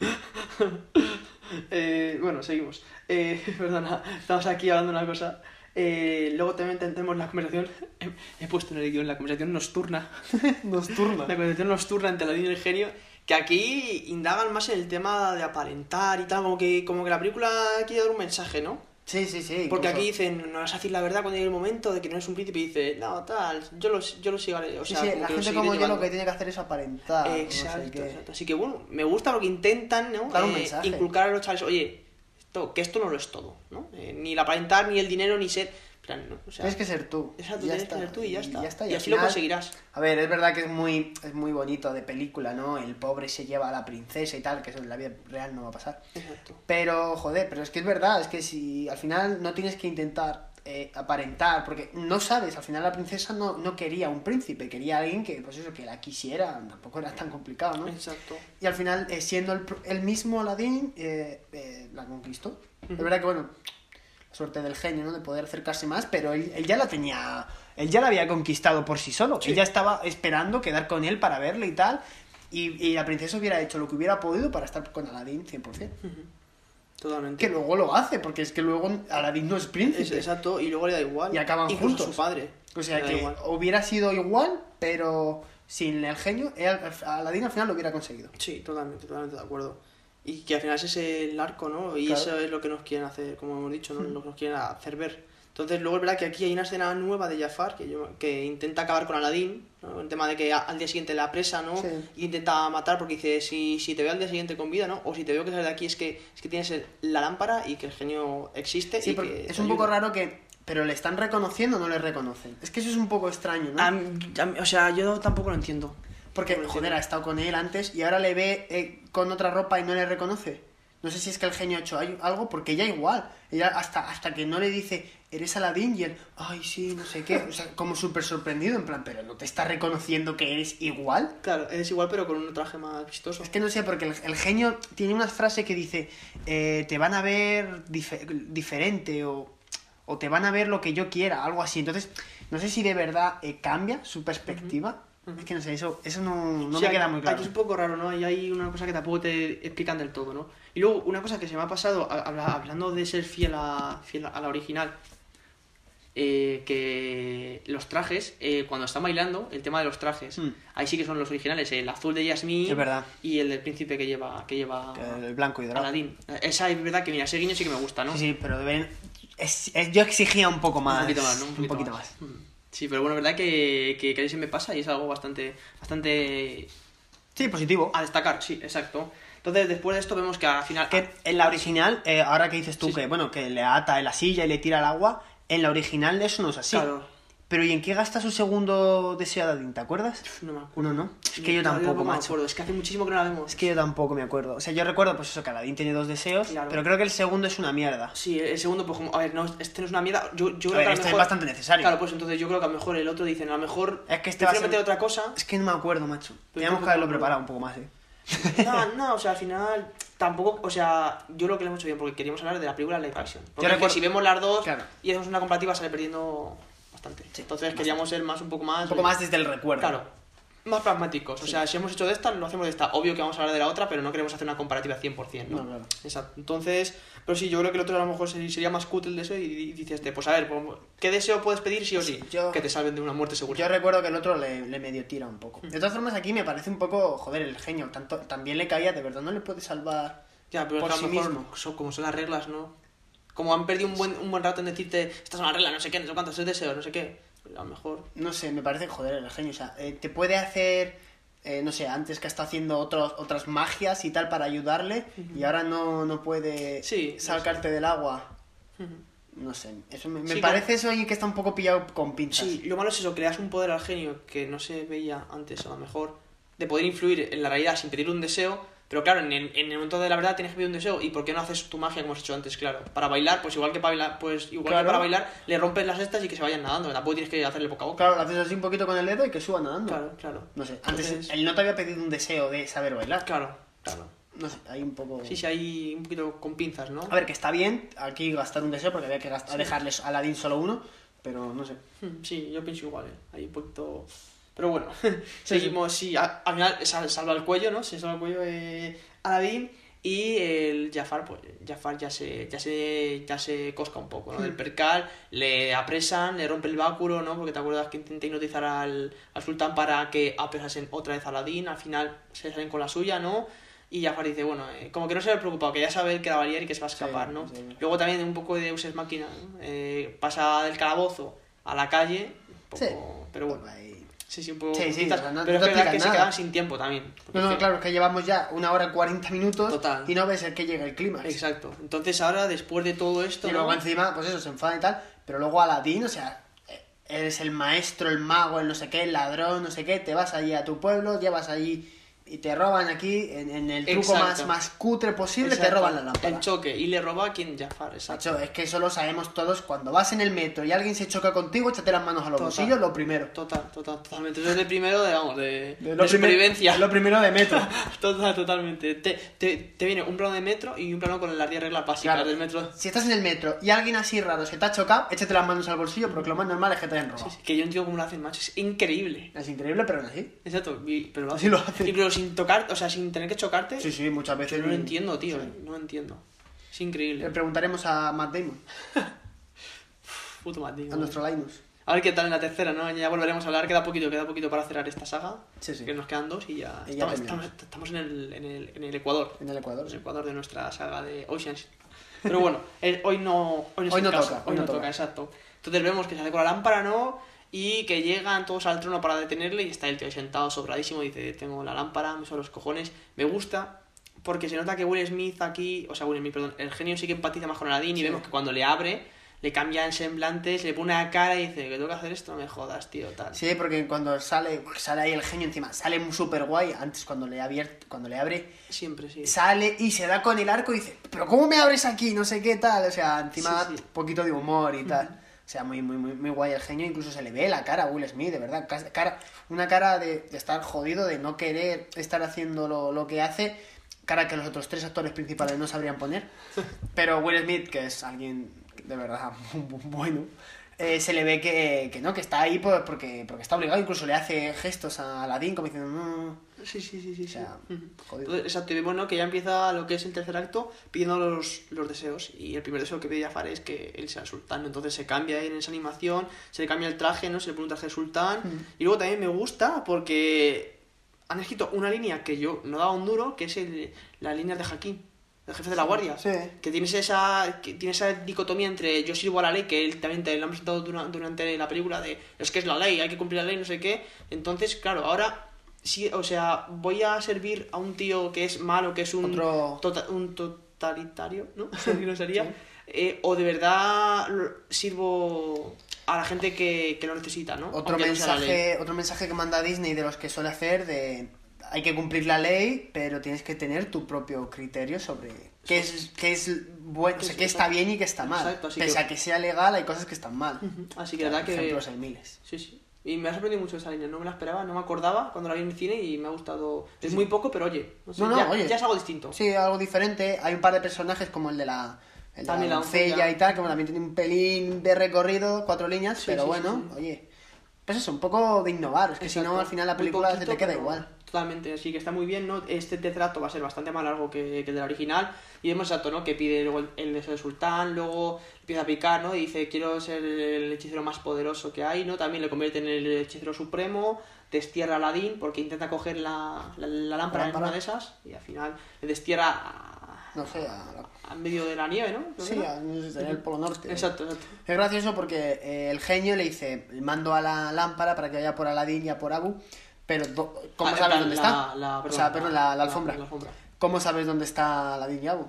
Eh, bueno, seguimos. Eh, perdona, estamos aquí hablando de una cosa. Eh, luego también tenemos la conversación. He, he puesto en el guion la conversación nocturna.
Nocturna.
La conversación nocturna entre Aladín y el genio. Que aquí indagan más en el tema de aparentar y tal. Como que, como que la película quiere dar un mensaje, ¿no?
Sí, sí, sí.
Porque
incluso-
aquí dicen, no vas a decir la verdad cuando llegue el momento de que no eres un príncipe y dice, no, tal, yo lo, yo lo sigaré. O
Sí,
sea,
sí,
como
la
que lo
gente como yo lo que tiene que hacer es aparentar. no sé
Exacto, exacto. Así que bueno, me gusta porque intentan ¿no?
Dar un
Eh,
mensaje.
inculcar a los chavales, oye, esto, que esto no lo es todo, ¿no? Eh, ni el aparentar, ni el dinero, ni ser. En plan, ¿no? O sea,
Tienes que ser tú.
Exacto, tienes
está.
que ser tú y ya está.
y
así lo conseguirás.
A ver, es verdad que es muy, es muy bonito de película, ¿no? El pobre se lleva a la princesa y tal, que eso en la vida real no va a pasar.
Exacto.
Pero, joder, pero es que es verdad, es que si al final no tienes que intentar eh, aparentar, porque no sabes, al final la princesa no, no quería un príncipe, quería alguien que, pues eso, que la quisiera, tampoco era tan complicado, ¿no?
Exacto.
Y al final, eh, siendo el, el mismo Aladdin, eh, la conquistó. Es
Ujú.
verdad que, bueno, suerte del genio, ¿no? De poder acercarse más, pero él, él ya la tenía, él ya la había conquistado por sí solo.
Sí.
Él ya estaba esperando quedar con él para verle y tal. Y, y la princesa hubiera hecho lo que hubiera podido para estar con Aladdin 100%.
Totalmente.
Que luego lo hace, porque es que luego Aladdin no es príncipe.
Es- exacto, y luego le da igual.
Y acaban
Incluso
juntos.
a su padre.
O sea que
igual.
hubiera sido igual, pero sin el genio, Aladdin al final lo hubiera conseguido.
Sí, totalmente, totalmente de acuerdo. Y que al final ese es el arco, ¿no? Y
Claro.
eso es lo que nos quieren hacer, como hemos dicho, ¿no? Lo que nos quieren hacer ver. Entonces, luego es verdad que aquí hay una escena nueva de Jafar que, yo- que intenta acabar con Aladdin, ¿no? El tema de que a- al día siguiente la presa, ¿no?
Sí.
Y intenta matar porque dice, si, si te veo al día siguiente con vida, ¿no? O si te veo que sales de aquí es que, es que tienes el- la lámpara y que el genio existe
Sí,
y que
es un poco
ayuda".
raro que. Pero le están reconociendo o no le reconocen. Es que eso es un poco extraño, ¿no?
Am- o sea, yo tampoco lo entiendo.
Porque, joder, ha estado con él antes y ahora le ve eh, con otra ropa y no le reconoce. No sé si es que el genio ha hecho algo, porque ella igual. Ella hasta, hasta que no le dice, eres Aladín, y él, ay, sí, no sé qué. O sea, como súper sorprendido, en plan, pero no te está reconociendo que eres igual.
Claro, es igual pero con un traje más vistoso.
Es que no sé, porque el, el genio tiene una frase que dice, eh, te van a ver dife- diferente o, o te van a ver lo que yo quiera, algo así. Entonces, no sé si de verdad eh, cambia su perspectiva. Es que no sé, eso, eso no, no
Sí,
me
aquí-
queda muy claro.
Aquí es un poco raro, ¿no? Y hay una cosa que tampoco te explican del todo, ¿no? Y luego, una cosa que se me ha pasado, habla- hablando de ser fiel a, fiel a la original, eh, que los trajes, eh, cuando están bailando, el tema de los trajes,
Mm.
ahí sí que son los originales, el azul de Yasmín y el del príncipe que lleva, que lleva
el blanco y dorado.
Aladín. Esa es verdad que, mira, ese guiño sí que me gusta, ¿no?
Sí, sí, pero deben... es- es- yo exigía un poco más.
Un poquito más, ¿no?
Un poquito, más.
Mm. Sí, pero bueno, es verdad que, que, que a mí se me pasa y es algo bastante, bastante
Sí, positivo.
a destacar, sí, exacto. Entonces, después de esto vemos que al final...
Que en la original, eh, ahora que dices tú
Sí,
que,
sí.
bueno, que le ata en la silla y le tira el agua, en la original eso no es así.
Claro.
Pero ¿y en qué gasta su segundo deseo de Aladdin? ¿Te acuerdas?
No me acuerdo.
Uno no. Es que yo
No,
tampoco,
no me
macho.
acuerdo, es que hace muchísimo que no la vemos.
Es que yo tampoco me acuerdo. O sea, yo recuerdo, pues eso, que Aladdin tiene dos deseos,
Claro.
pero creo que el segundo es una mierda.
Sí, el segundo, pues como, a ver, no, este no es una mierda. Yo, yo creo
ver,
que a
este es
mejor-
bastante necesario.
Claro, pues entonces yo creo que a lo mejor el otro dicen, a lo mejor.
Es que este va a ser-
meter otra cosa.
Es que no me acuerdo, macho. Teníamos que haberlo preparado un poco más, eh.
No, no, o sea, al final tampoco, o sea, yo creo que lo hemos hecho bien porque queríamos hablar de la película live action. Porque es que
recuerdo-
si vemos las dos
Claro.
y hacemos una comparativa sale perdiendo bastante. Entonces queríamos ser más un poco más.
Un poco más desde el recuerdo.
Claro. más pragmáticos. O sea, si hemos hecho de esta, lo hacemos de esta. Obvio que vamos a hablar de la otra, pero no queremos hacer una comparativa 100%, ¿no?
No, claro.
Exacto. Entonces, pero sí, yo creo que el otro a lo mejor sería más cutre el deseo y dices, pues a ver, pues, ¿qué deseo puedes pedir sí o sí?
Yo-
Que te salven de una muerte segura.
Yo recuerdo que el otro le, le medio tira un poco. De todas formas, aquí me parece un poco, joder, el genio. Tanto, también le caía, de verdad, no le puede salvar
Ya, pero
por sí
a lo mejor,
mismo.
son, como son las reglas, ¿no? Como han perdido un buen, un buen rato en decirte, estas son las reglas, no sé qué, no sé cuántos, es deseo, no sé qué. A lo mejor.
No sé, me parece, joder, el genio. O sea, eh, te puede hacer, eh, no sé, antes que está haciendo otros, otras magias y tal para ayudarle y ahora no, no puede
Sí, no
sacarte del agua. No sé, eso me, me
Sí,
parece eso ahí que está un poco pillado con pinzas.
Sí, lo malo es eso, das un poder al genio que no se veía antes, a lo mejor, de poder influir en la realidad sin pedir un deseo, pero claro, en el, en el momento de la verdad tienes que pedir un deseo, ¿y por qué no haces tu magia como has hecho antes? Claro, para bailar, pues igual que para bailar, pues igual
Claro.
que para bailar, le rompes las estas y que se vayan nadando, tampoco tienes que hacerle boca a boca.
Claro, lo haces así un poquito con el dedo y que suba nadando.
Claro, claro.
No sé, antes
Entonces-
él no te había pedido un deseo de saber bailar.
Claro, claro.
No sé, hay un poco...
Sí, sí, hay un poquito con pinzas, ¿no?
A ver, que está bien aquí gastar un deseo porque había que gastar, dejarles a Aladdin solo uno, pero no sé.
Hmm, Sí, yo pienso igual, ¿eh? Hay un poquito... Pero bueno, seguimos, sí, al final sal- salva el cuello, ¿no? Se salva el cuello eh, Aladdin y el Jafar, pues Jafar ya se, ya se, ya se cosca un poco, ¿no? Del percal, le apresan, le rompe el báculo, ¿no? Porque te acuerdas que intenta hipnotizar al, al sultán para que apresasen otra vez a Aladdin, al final se salen con la suya, ¿no? Y Jafar dice, bueno, eh, como que no se ve preocupado, que ya sabe que la va a liar y que se va a escapar, ¿no?
sí.
Luego también un poco de Deus Machina, ¿no? Eh, pasa del calabozo a la calle, un poco,
Sí.
pero bueno. Sí, sí, un poco.
Sí, sí,
juntas,
o sea, no-
pero
no
es verdad que se
nada.
quedan sin tiempo también.
No, no, claro, es que llevamos ya una hora y 40 minutos
Total.
y no ves el que llega el clímax.
Exacto. Entonces ahora, después de todo esto.
Y
¿no?
luego encima, pues eso, se enfada y tal, pero luego Aladdin, o sea, eres el maestro, el mago, el no sé qué, el ladrón, no sé qué, te vas allí a tu pueblo, llevas allí y te roban aquí, en, en el truco más,
Exacto.
más cutre posible, te
Exacto.
roban la lámpara.
El choque. Y le roba a quien Jafar, exacto.
Macho, es que eso lo sabemos todos, cuando vas en el metro y alguien se choca contigo, échate las manos a los
Total.
bolsillos, lo primero.
Total, total, totalmente. Eso es de primero, de, vamos, de,
De
de
lo primer-
supervivencia.
lo primero de metro.
Total, totalmente. Te, te, te viene un plano de metro y un plano con las 10 reglas básicas
Claro,
del metro.
si estás en el metro y alguien así raro se te ha chocado, échate las manos al bolsillo porque lo más normal es que te hayan robado.
Que yo entiendo cómo lo hacen, macho. Es increíble.
Es increíble, pero no así.
Exacto. y- pero lo
Así lo hacen.
Y pero sin tocar, o sea, sin tener que chocarte.
Sí, sí, muchas veces.
Yo no lo entiendo, tío.
Sí.
eh, No lo entiendo. Es increíble.
Le preguntaremos a Matt Damon,
Puto Matt
a nuestro Linus.
A ver qué tal en la tercera, ¿no? Ya volveremos a hablar, queda poquito, queda poquito para cerrar esta saga.
Sí, sí.
Que nos quedan dos y ya,
Y ya
estamos, estamos- estamos en, el, en, el, en el Ecuador.
En el Ecuador.
En el Ecuador de nuestra saga de Oceans. Pero bueno, eh, hoy no, hoy no,
Hoy
el
no toca,
Hoy no toca, exacto. Entonces vemos que sale con la lámpara, ¿no? Y que llegan todos al trono para detenerle y está el tío ahí sentado sobradísimo. Dice, tengo la lámpara, me son los cojones. Me gusta porque se nota que Will Smith aquí, o sea, Will Smith, perdón, el genio sí que empatiza más con Aladdin y vemos que cuando le abre, le cambia el semblante, se le pone una cara y dice, que tengo que hacer esto, no me jodas, tío, tal.
Sí, porque cuando sale, sale ahí el genio encima, sale súper guay. Antes cuando le, abier- cuando le abre,
Siempre, sí.
sale y se da con el arco y dice, pero ¿cómo me abres aquí? No sé qué tal. O sea, encima
Sí, sí.
poquito de humor y tal. O sea, muy, muy, muy, muy guay el genio. Incluso se le ve la cara a Will Smith, de verdad. Cara, una cara de, de estar jodido, de no querer estar haciendo lo, lo que hace. Cara que los otros tres actores principales no sabrían poner. Pero Will Smith, que es alguien de verdad bueno, eh, se le ve que, que no, que está ahí pues, porque, porque está obligado. Incluso le hace gestos a Aladdin como diciendo, no.
Sí, sí, sí, sí.
O sea,
sí.
Jodido.
Exacto, y vemos ¿no? que ya empieza lo que es el tercer acto pidiendo los, los deseos. Y el primer deseo que pide Jafar es que él sea el sultán. Entonces se cambia en esa animación, se le cambia el traje, ¿no? Se le pone un traje de sultán. Y luego también me gusta porque han escrito una línea que yo no daba un duro, que es el, la línea de Hakim, el jefe de la guardia.
Sí.
Que tienes esa, que tiene esa dicotomía entre yo sirvo a la ley, que él también te lo han presentado dura- durante la película, de es que es la ley, hay que cumplir la ley, no sé qué. Entonces, claro, ahora sí, o sea, voy a servir a un tío que es malo, que es un,
Otro-
tota- un totalitario, ¿no? Así no sería. Eh, o de verdad sirvo a la gente que, que lo necesita, ¿no?
Otro
Aunque no
mensaje, otro mensaje que manda Disney de los que suele hacer de hay que cumplir la ley, pero tienes que tener tu propio criterio sobre qué es, qué es bueno, o sea, qué está bien y qué está mal.
Exacto, así
Pese
que-
a que sea legal, hay cosas que están mal.
Así que la verdad que...
Ejemplos hay miles.
Sí, sí. Y me ha sorprendido mucho esa línea, no me la esperaba, no me acordaba cuando la vi en el cine y me ha gustado. Es muy poco, pero oye, no sé,
No, no,
ya,
oye.
ya es algo distinto.
Sí, algo diferente. Hay un par de personajes como el de la, el de la doncella y tal, que también tiene un pelín de recorrido, cuatro líneas,
Sí,
pero
sí,
bueno, oye. pues eso, un poco de innovar. Es que si no, al final la película se te queda
pero
igual.
Totalmente, así que está muy bien, ¿no? Este tercer acto va a ser bastante más largo que, que el del original. Y vemos exacto, ¿no? Que pide luego el, el deseo del sultán, luego empieza a picar, ¿no? Y dice, quiero ser el hechicero más poderoso que hay, ¿no? También le convierte en el hechicero supremo, destierra a Aladín porque intenta coger la, la, la lámpara en una de esas y al final le destierra a,
No sé, a-
a medio de la nieve, ¿no?
Sí, a- no sé, sería el Polo Norte.
Exacto, exacto.
Es gracioso porque eh, el genio le dice, mando a la lámpara para que vaya por Aladín y a por Abu, pero ¿cómo
Ah,
sabes dónde
la-
está?
la-
o sea, perdón, la, la
la-
alfombra.
la alfombra.
¿Cómo sabes dónde está y Abu?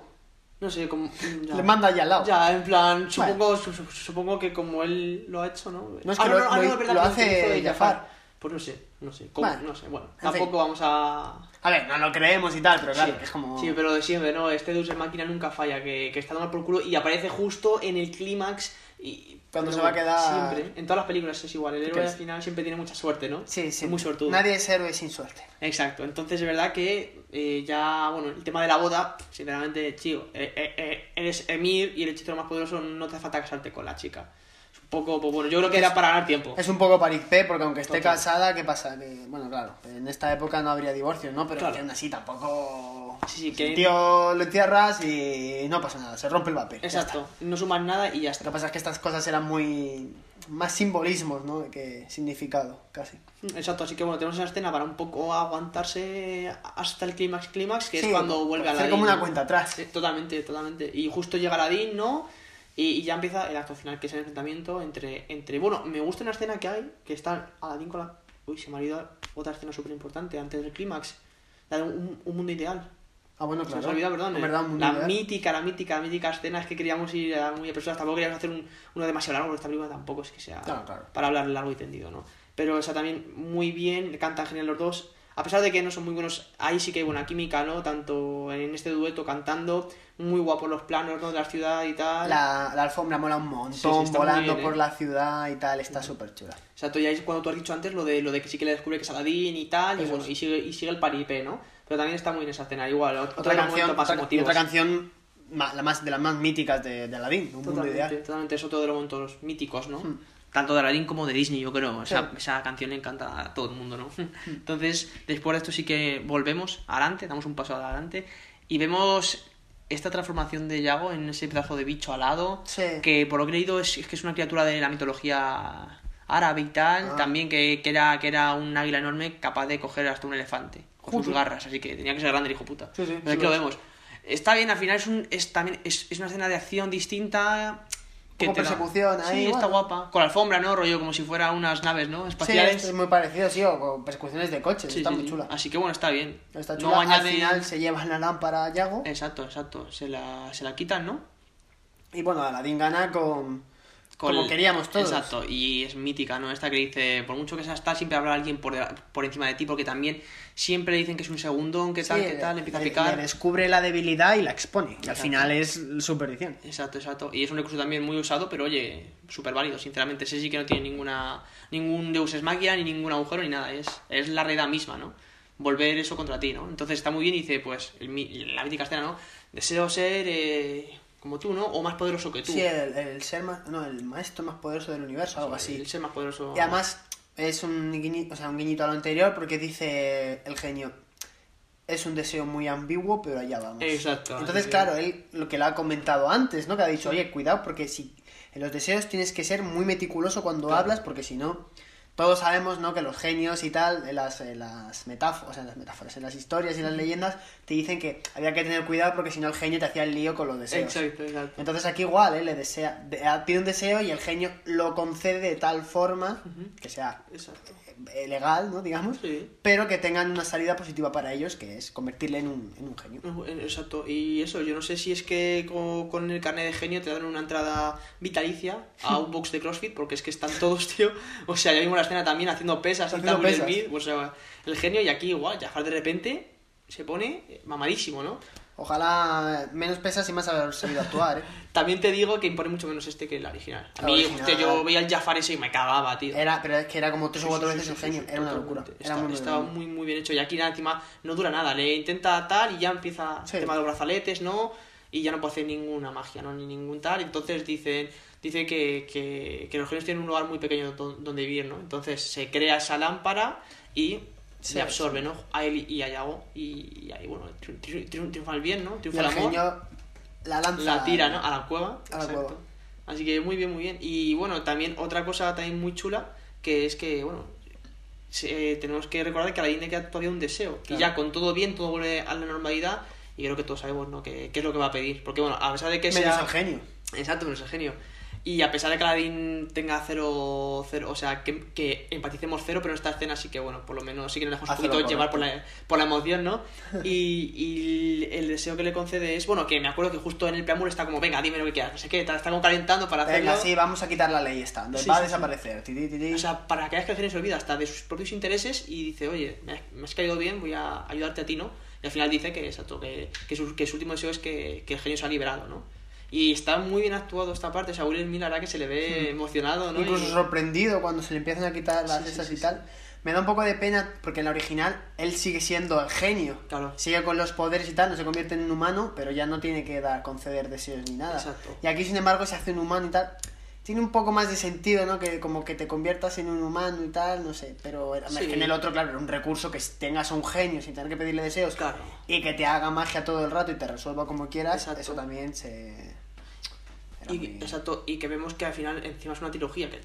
No sé, como... ya.
Le manda allá al lado.
Ya, en plan, supongo, su- su- supongo que como él lo ha hecho, ¿no?
No, es que
Ah,
lo-
ah,
lo-
es verdad,
lo hace Jafar.
Pues no sé, no sé, ¿cómo?
Bueno,
no sé, bueno,
en
tampoco
fin.
vamos a...
A ver, no lo creemos y tal, pero claro,
Sí,
que es como...
sí, pero siempre, ¿no? Este Deus Máquina nunca falla, que, que está dando por culo y aparece justo en el clímax y...
Cuando se va a quedar-
Siempre, en todas las películas es igual, el
¿Qué
héroe al final siempre tiene mucha suerte, ¿no?
Sí, sí.
Es muy suertudo.
Nadie es héroe sin suerte.
Exacto, entonces es verdad que eh, ya, bueno, el tema de la boda, sinceramente, chico, eh, eh, eh, eres Emir y el hechicero más poderoso, no te hace falta casarte con la chica. Es un poco, pues bueno, yo creo que era para ganar tiempo.
Es un poco paripé, porque aunque esté
Total.
casada, ¿qué pasa? Que, bueno, claro, en esta época no habría divorcio, ¿no? Pero
Claro.
que aún así tampoco...
Sí, sí, que-
El tío lo entierras y no pasa nada, se rompe el papel.
Exacto, no sumas nada y ya
está. Lo que pasa es que estas cosas eran muy... Más simbolismos, ¿no? Que significado, casi.
Exacto, así que bueno, tenemos esa escena para un poco aguantarse hasta el clímax clímax, que
Sí,
es cuando vuelve a la
como una cuenta atrás.
totalmente, totalmente. Y justo llega Aladín, ¿no? Y, ya empieza el acto final, que es el enfrentamiento entre, entre... Bueno, me gusta una escena que hay, que está Aladín con la... Uy, se me ha olvidado otra escena súper importante antes del clímax. La de un, un mundo ideal.
Ah, bueno,
Se
claro.
nos ha olvidado, perdón. Eh.
verdad, mundo
la mítica, la mítica, la mítica escena es que queríamos ir a muy apresurados. Tampoco queríamos hacer un, uno demasiado largo, porque esta película tampoco es que sea
Claro, claro.
para hablar largo y tendido, ¿no? Pero esa también muy bien, cantan genial los dos. A pesar de que no son muy buenos, ahí sí que hay buena química, ¿no? Tanto en este dueto cantando, muy guapos los planos, ¿no? De la ciudad y tal.
La, la alfombra mola un montón,
Sí, sí,
volando
bien, ¿eh?
por la ciudad y tal, está súper chula.
Exacto, y ahí es cuando tú has dicho antes lo de, lo de que sí que le descubre que es Aladín y tal, y bueno, y sigue, y sigue el paripé, ¿no? Pero también está muy bien esa escena, igual,
Otra
momento
canción,
más
otra, otra canción ma- la más, de las más míticas de, de Aladdin, un mundo
Totalmente,
ideal.
totalmente, es otro de los momentos míticos, ¿no?
Hmm.
Tanto de Aladdin como de Disney, yo creo. Esa,
Sí.
esa canción le encanta a todo el mundo, ¿no? Entonces, después de esto sí que volvemos adelante, damos un paso adelante y vemos esta transformación de Yago en ese pedazo de bicho alado,
Sí.
que por lo que he leído es, es que es una criatura de la mitología árabe y tal,
Ah.
también que, que era, que era un águila enorme capaz de coger hasta un elefante con sus garras, así que tenía que ser grande el hijo puta.
Sí, sí,
Pero
sí
aquí lo vemos. Está bien, al final es, un, es, también, es, es una escena de acción distinta. Da-
persecución ahí,
Sí, está guapa. Con la alfombra, ¿no? Rollo como si fuera unas naves, ¿no?
Sí,
Espaciales.
es muy parecido, sí, o con persecuciones de coches,
Sí,
está
sí,
muy
sí.
chula.
Así que bueno, está bien.
Está
No
chula, al
añade-
final se llevan la lámpara a Yago
Exacto, exacto. Se la, se la quitan, ¿no?
y bueno, Aladdin gana con...
Con
como queríamos todos.
Exacto, y es mítica, ¿no? Esta que dice, por mucho que sea está, siempre habrá alguien por, de- por encima de ti, porque también siempre dicen que es un segundón, que tal,
Sí,
que tal, empieza a
le-
picar.
le descubre la debilidad y la expone. Y al final es su perdición.
Exacto, exacto. Y es un recurso también muy usado, pero oye, súper válido, sinceramente. Ese sí que no tiene ninguna ningún Deus Ex Machina, ni ningún agujero, ni nada. Es, es la realidad misma, ¿no? Volver eso contra ti, ¿no? Entonces está muy bien y dice, pues, el la mítica escena, ¿no? Deseo ser eh, como tú, ¿no? O más poderoso que tú.
Sí, el, el ser más... No, el maestro más poderoso del universo, algo así.
El ser más poderoso.
Y además es un guiñito, o sea, un guiñito a lo anterior porque dice el genio, es un deseo muy ambiguo, pero allá vamos.
Exacto.
Entonces, claro, él lo que le ha comentado antes, ¿no? Que ha dicho, oye, cuidado porque si en los deseos tienes que ser muy meticuloso cuando
Claro.
hablas porque si no... Todos sabemos, ¿no? Que los genios y tal, en las, en las metáforas, o sea, en las metáforas, en las historias y las leyendas, te dicen que había que tener cuidado porque si no el genio te hacía el lío con los deseos.
Exacto, exacto.
Entonces aquí igual, ¿eh? Le desea, de- pide un deseo y el genio lo concede de tal forma que sea
Exacto.
Eh, legal, ¿no? Digamos,
Sí.
pero que tengan una salida positiva para ellos, que es convertirle en un, en un genio.
Exacto, y eso, yo no sé si es que con, con el carnet de genio te dan una entrada vitalicia a un box de CrossFit, porque es que están todos, tío. O sea, ya vimos la escena también haciendo pesas
Haciendo pesas.
Smith, o sea, el genio, y aquí igual, Jafar de repente se pone mamadísimo, ¿no?
Ojalá menos pesas y más haber sabido actuar, ¿eh?
También te digo que impone mucho menos este que el original. A mí,
original.
yo veía el Jafar ese y me cagaba, tío.
Era, pero es que era como tres o cuatro
sí,
veces
sí,
el genio, era una locura.
Está,
Era muy,
está
muy,
muy, muy bien hecho. Y aquí encima no dura nada. Le intenta tal y ya empieza el tema de los brazaletes, ¿no? Y ya no puede hacer ninguna magia, ¿no? Ni ningún tal. Entonces dicen, dice que, que, que los genios tienen un lugar muy pequeño do- donde vivir, ¿no? Entonces se crea esa lámpara y
Sí,
se absorbe,
sí.
¿no? A él y a Yago. Y, y ahí, bueno, tri- tri- tri- triunfa el bien, ¿no?
Y
Triunfa
el
el amor.
genio la lanza.
La tira, ¿no? A la cueva.
A la
exacto.
cueva.
Así que muy bien, muy bien. Y bueno, también otra cosa también muy chula, que es que, bueno, eh, tenemos que recordar que a la le queda todavía un deseo. Y
Claro.
ya con todo bien, todo vuelve a la normalidad. Y creo que todos sabemos, ¿no? Que- ¿Qué es lo que va a pedir? Porque, bueno, a pesar de que
Menos
sea...
el genio.
Exacto, menos el genio. Y a pesar de que Aladdin tenga cero, cero o sea, que, que empaticemos cero, pero en esta escena sí que, bueno, por lo menos sí que nos dejamos un poquito llevar por
correcto.
la, por la emoción, ¿no? Y, y el deseo que le concede es, bueno, que me acuerdo que justo en el preámbulo está como, venga, dime lo que quieras, no sé qué, está está como calentando para
Venga,
hacerlo.
sí, vamos a quitar la ley esta.
Sí,
va a
sí, sí.
desaparecer. Ti, ti, ti, ti.
O sea, para que el genio se olvida hasta de sus propios intereses y dice, oye, me has, me has caído bien, voy a ayudarte a ti, ¿no? Y al final dice que, exacto, que, que, su, que su último deseo es que, que el genio se ha liberado, ¿no? Y está muy bien actuado esta parte, o sea, Will Smith la que se le ve emocionado, ¿no?
Incluso
Y-
sorprendido cuando se le empiezan a quitar las
Sí, sí,
esas
sí,
y tal. Me da un poco de pena porque en la original él sigue siendo el genio.
Claro.
Sigue con los poderes y tal, no se convierte en un humano, pero ya no tiene que dar, conceder deseos ni nada.
Exacto.
Y aquí, sin embargo, se hace un humano y tal. Tiene un poco más de sentido, ¿no? Que como que te conviertas en un humano y tal, no sé. Pero es
Sí.
que en el otro, claro, era un recurso que tengas a un genio sin tener que pedirle deseos
Claro.
y que te haga magia todo el rato y te resuelva como quieras.
Exacto.
Eso también se. Era
Y,
muy-
exacto, y que vemos que al final encima es una trilogía, que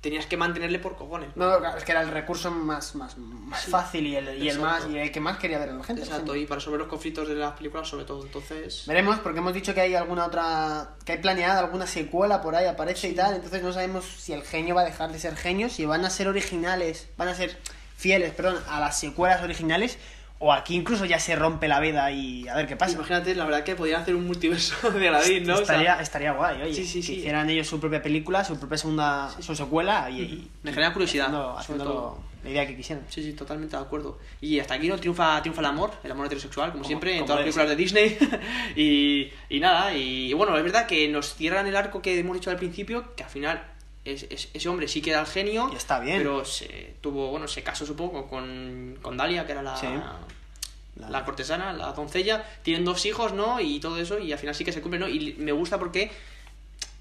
tenías que mantenerle por cojones.
No, claro, es que era el recurso más, más, más
Sí.
fácil y el, y el más y el que más quería ver a la gente.
Exacto, y para resolver los conflictos de las películas sobre todo, entonces...
Veremos, porque hemos dicho que hay alguna otra. que hay planeada alguna secuela por ahí, aparece y tal. Entonces no sabemos si el genio va a dejar de ser genio, si van a ser originales, van a ser fieles, perdón, a las secuelas originales, o aquí incluso ya se rompe la veda y a ver qué pasa.
Imagínate, la verdad que podrían hacer un multiverso de Aladdin, ¿no? O sea,
Estaría, estaría guay, oye.
Sí, sí, sí.
Que hicieran ellos su propia película, su propia segunda, su secuela y, y-
Me genera curiosidad,
haciendo, la idea que quisieran.
Sí, sí, totalmente de acuerdo. Y hasta aquí no triunfa, triunfa el amor, el amor heterosexual, como,
Como-
siempre, en todas las películas de Disney. y, y nada, y bueno, es verdad que nos cierran el arco que hemos dicho al principio, que al final es- es- ese hombre sí que era el genio.
Y está bien.
Pero se tuvo, bueno, se casó supongo con, con Dalia, que era la,
Sí.
la,
La-
cortesana, la doncella. Tienen dos hijos, ¿no? Y todo eso, y al final sí que se cumple, ¿no? Y me gusta porque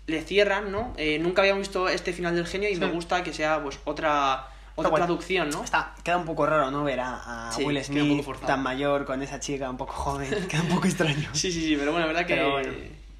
le cierran, ¿no? Eh, nunca habíamos visto este final del genio y
Sí.
me gusta que sea pues otra otra traducción, ¿no?
Está, queda un poco raro, ¿no? Ver a, a
Sí,
Will Smith tan mayor con esa chica un poco joven. Queda un poco extraño.
Sí, sí, sí, pero bueno, la verdad que,
bueno.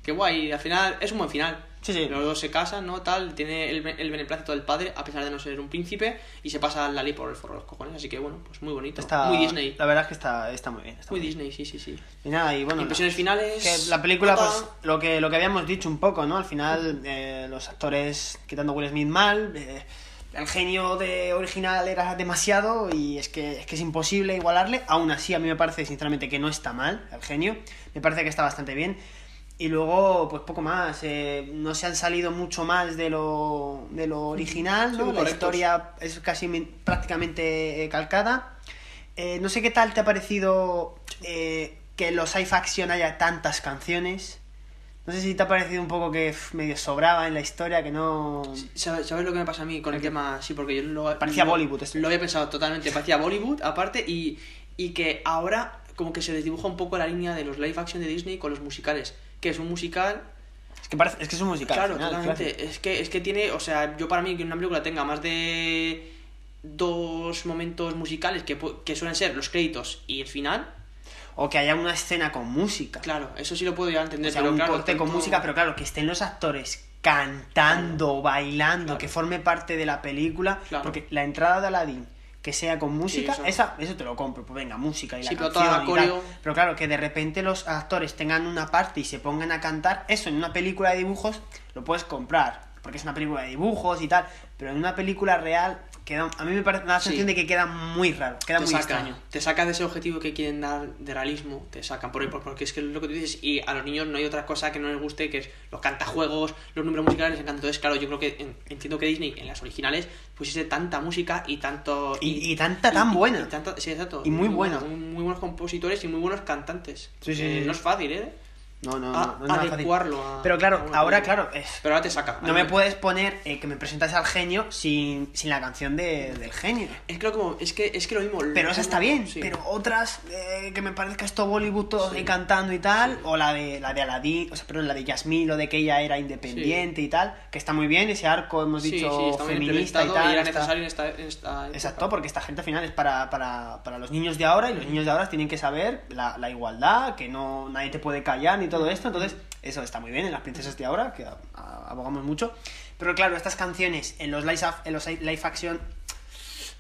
que guay. Al final es un buen final.
Sí, sí.
Los dos se casan, ¿no? Tal, tiene el, el beneplácito del padre, a pesar de no ser un príncipe, y se pasa la ley por el forro de los cojones. Así que bueno, pues muy bonito.
Está,
muy Disney.
La verdad es que está, está muy bien. está
Muy
muy bien.
Disney, sí, sí, sí.
Y nada, y bueno.
Impresiones finales.
que la película, pues, lo que, lo que habíamos dicho un poco, ¿no? Al final, eh, los actores quitando Will Smith mal, eh, el genio de original era demasiado y es que, es que es imposible igualarle. Aún así, a mí me parece, sinceramente, que no está mal el genio. Me parece que está bastante bien. Y luego, pues poco más. eh, no se han salido mucho más de lo, de lo original,
Sí,
¿no? La historia es casi prácticamente eh, calcada. Eh, no sé qué tal te ha parecido eh, que en los live action haya tantas canciones. No sé si te ha parecido un poco que medio sobraba en la historia, que no...
¿Sabes lo que me pasa a mí con el tema? Sí, porque yo lo
Parecía
lo-
Bollywood esto.
Lo había pensado totalmente, parecía Bollywood aparte y, y que ahora como que se desdibuja un poco la línea de los live action de Disney con los musicales, que es un musical
Es que, parece, es que es un musical.
Claro,
final,
totalmente.
claro.
Es que, es que tiene, o sea, yo para mí que una película tenga más de dos momentos musicales que, que suelen ser los créditos y el final,
O que haya una escena con música.
claro, eso sí lo puedo ya entender.
O sea,
pero
un
claro,
corte con música, pero claro, que estén los actores cantando, bailando,
Claro.
que forme parte de la película. Porque la entrada de Aladdin, que sea con música,
eso.
esa, eso te lo compro. Pues venga, música y la
Sí,
canción
toda la
y tal.
coreo-
Pero claro, que de repente los actores tengan una parte y se pongan a cantar, eso en una película de dibujos lo puedes comprar. Porque es una película de dibujos y tal. Pero en una película real, queda, a mí me parece la
Sí.
sensación de que queda muy raro, queda
te
muy
saca,
extraño.
te saca de ese objetivo que quieren dar de realismo, te sacan por por- porque es que es lo que tú dices, y a los niños no hay otra cosa que no les guste, que es los cantajuegos, los números musicales, les encanta. Entonces, claro, yo creo que en- entiendo que Disney en las originales pusiese tanta música y tanto...
Y- y tanta tan buena.
y tanta- sí, exacto.
Y muy buena.
Muy, muy buenos compositores y muy buenos cantantes.
Sí, sí,
Eh,
sí.
No es fácil, ¿eh?
No, no,
a-
no, no fácil.
adecuarlo a-
Pero claro, ahora, claro, es...
Pero ahora te saca.
No me puedes poner eh, que me presentas al genio sin, sin la canción de- del genio.
Es que, como, es que es que lo mismo.
Pero esa está bien,
Sí.
pero otras eh, que me parezca esto Bollywood todos ahí cantando y tal, o la de la de Aladdin, o sea, perdón, la de Yasmín, lo de que ella era independiente y tal, que está muy bien, ese arco hemos dicho
está
feminista y tal.
era
está-
necesario en esta, en esta época.
Exacto, porque esta gente al final es para, para, para los niños de ahora y los niños de ahora tienen que saber la, la igualdad, que no nadie te puede callar ni todo esto, entonces eso está muy bien en las princesas de ahora, que abogamos mucho. Pero claro, estas canciones en los live, af- en los live action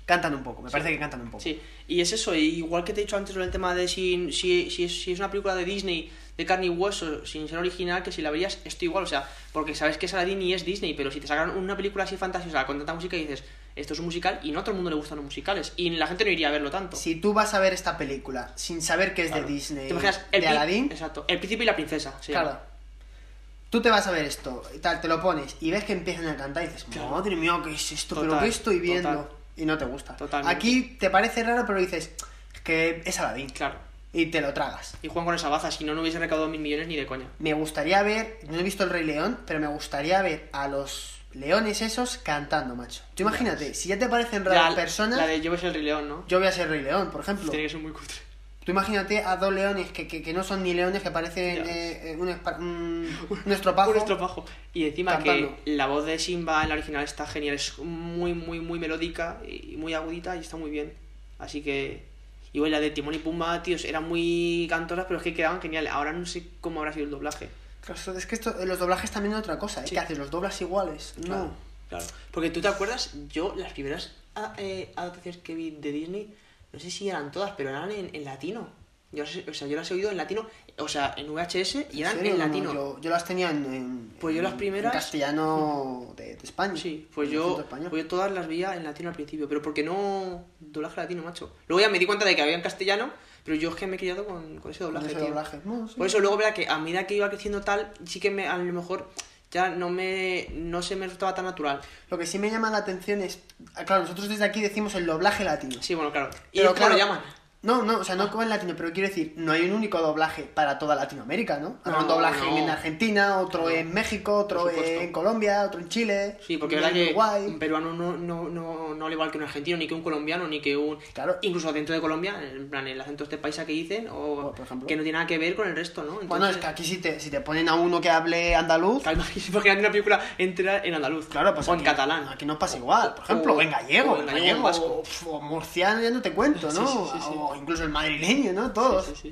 cantan un poco, me parece que cantan un poco.
Sí, y es eso, igual que te he dicho antes sobre el tema de si, si, si, es, si es una película de Disney de carne y hueso sin ser original, que si la verías, esto igual, o sea, porque sabes que Aladdin y es Disney, pero si te sacan una película así fantasiosa con tanta música y dices, esto es un musical y no a todo el mundo le gustan los musicales, y la gente no iría a verlo tanto.
Si tú vas a ver esta película sin saber que es
Claro.
de Disney,
¿Te imaginas el
de Aladdin,
Exacto, el príncipe y la princesa. se
claro.
llama.
Tú te vas a ver esto y tal, te lo pones y ves que empiezan a cantar y dices, madre mía, ¿qué es esto? ¿Pero
Total,
qué estoy viendo?
total.
Y no te gusta.
Totalmente.
Aquí te parece raro, pero dices "Es que es Aladdin.
Claro.
Y te lo tragas.
Y juegan con esa baza, si no, no hubiese recaudado mil millones ni de coña.
Me gustaría ver, no he visto el Rey León, pero me gustaría ver a los leones esos cantando, macho. Tú imagínate, si ya te parecen raras personas,
La de Yo ves el Rey León, ¿no?
yo voy a ser Rey León, por ejemplo.
Tiene que ser muy cutre.
Tú imagínate a dos leones que, que, que no son ni leones, que parecen eh, eh, un, un, un estropajo.
Un estropajo. Y encima
Cantando.
que la voz de Simba en la original está genial, es muy, muy, muy melódica y muy agudita y está muy bien. Así que. Igual la de Timón y Pumba, tíos, eran muy cantosas, pero es que quedaban genial. Ahora no sé cómo habrá sido el doblaje.
Es que esto, los doblajes también es otra cosa, ¿eh?
Sí.
¿Qué haces? ¿Los doblas iguales? No.
claro. Porque tú te acuerdas, yo las primeras ah, eh, adaptaciones que vi de Disney, no sé si eran todas, pero eran en, en latino. Yo, o sea, yo las he oído en latino, o sea, en VHS y eran en
No,
latino.
yo, yo las tenía en, en-
Pues yo las primeras-
en castellano de, de España.
Sí, pues yo, pues yo todas las veía en latino al principio, pero porque no doblaje latino, macho. Luego ya me di cuenta de que había en castellano, pero yo es que me he criado con, con ese
Con
doblaje,
ese doblaje. No, sí.
Por eso luego, verá que a medida que iba creciendo tal, sí que me, a lo mejor ya no me no se me resultaba tan natural.
Lo que sí me llama la atención es. Claro, nosotros desde aquí decimos el doblaje latino.
Sí, bueno, claro. ¿Y
Pero
cómo
claro,
lo llaman?
No, no, o sea, no como en latino, pero quiero decir, no hay un único doblaje para toda Latinoamérica, ¿no? Habrá un
No,
doblaje
no.
en Argentina, otro
No.
en México, otro en Colombia, otro en Chile.
Sí, porque es verdad
en
que
Uruguay.
un peruano no, no, no, no al igual que un argentino, ni que un colombiano, ni que un...
Claro.
Incluso dentro de Colombia, en plan el acento este paisa que dicen, o
Por ejemplo.
que no tiene nada que ver con el resto, ¿no?
Bueno, es que aquí si te, si te ponen a uno que hable andaluz,
Claro, imagínate una película entera en andaluz.
claro, pues
o en catalán.
Aquí no pasa igual, por ejemplo,
O-
en gallego,
o en gallego, en vasco.
o, murciano, ya no te cuento, ¿no?
Sí, sí, sí.
O incluso el madrileño, ¿no? Todos.
Sí, sí, sí.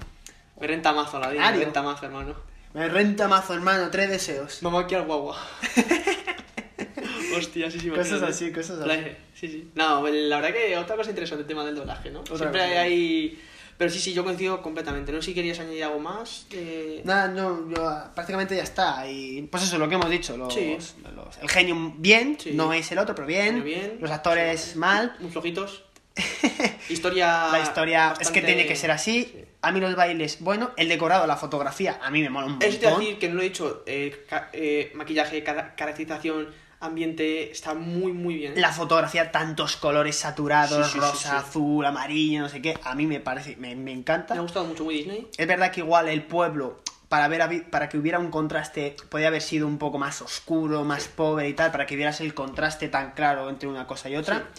Me renta mazo la vida, me renta mazo, hermano.
Me renta mazo, hermano, tres deseos.
Vamos aquí al guagua. Hostia, sí, sí,
Cosas
imagínate.
así, cosas así.
Sí, sí. No, la verdad que otra cosa interesante el tema del doblaje, ¿no?
Otra
Siempre
cosa.
hay... Pero sí, sí, yo coincido completamente. No sé si querías añadir algo más. eh,
Nada, no, yo ah, prácticamente ya está. Y pues eso, lo que hemos dicho. Los,
Sí.
los- el genio bien,
Sí.
no es el otro, pero bien.
Genio bien.
Los actores mal.
Muy flojitos. Historia...
La historia es que
bastante-
tiene que ser así.
Sí.
A mí los bailes, bueno. El decorado, la fotografía, a mí me mola un montón.
A decir que no lo he dicho. eh, ca- eh, maquillaje, cara- caracterización, ambiente, está muy, muy bien.
La fotografía, tantos colores saturados,
Sí, sí, sí,
rosa,
sí.
azul, amarillo, no sé qué. A mí me parece, me, me encanta.
Me ha gustado mucho muy Disney.
Es verdad que igual el pueblo, para, ver, para que hubiera un contraste, podía haber sido un poco más oscuro, más pobre y tal, para que vieras el contraste tan claro entre una cosa y otra.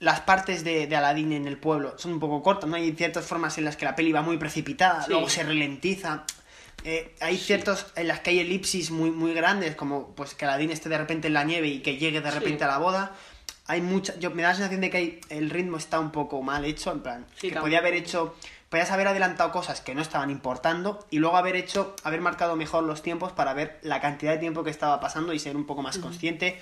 Las partes de, de Aladdin en el pueblo son un poco cortas, ¿no? Hay ciertas formas en las que la peli va muy precipitada,
Sí.
luego se ralentiza. Eh, hay ciertos en las que hay elipsis muy, muy grandes, como pues que Aladdin esté de repente en la nieve y que llegue de
Sí.
repente a la boda. Hay mucha, yo me da la sensación de que hay- el ritmo está un poco mal hecho, en plan, que
también.
podía haber hecho, podías haber adelantado cosas que no estaban importando y luego haber hecho, haber marcado mejor los tiempos para ver la cantidad de tiempo que estaba pasando y ser un poco más consciente.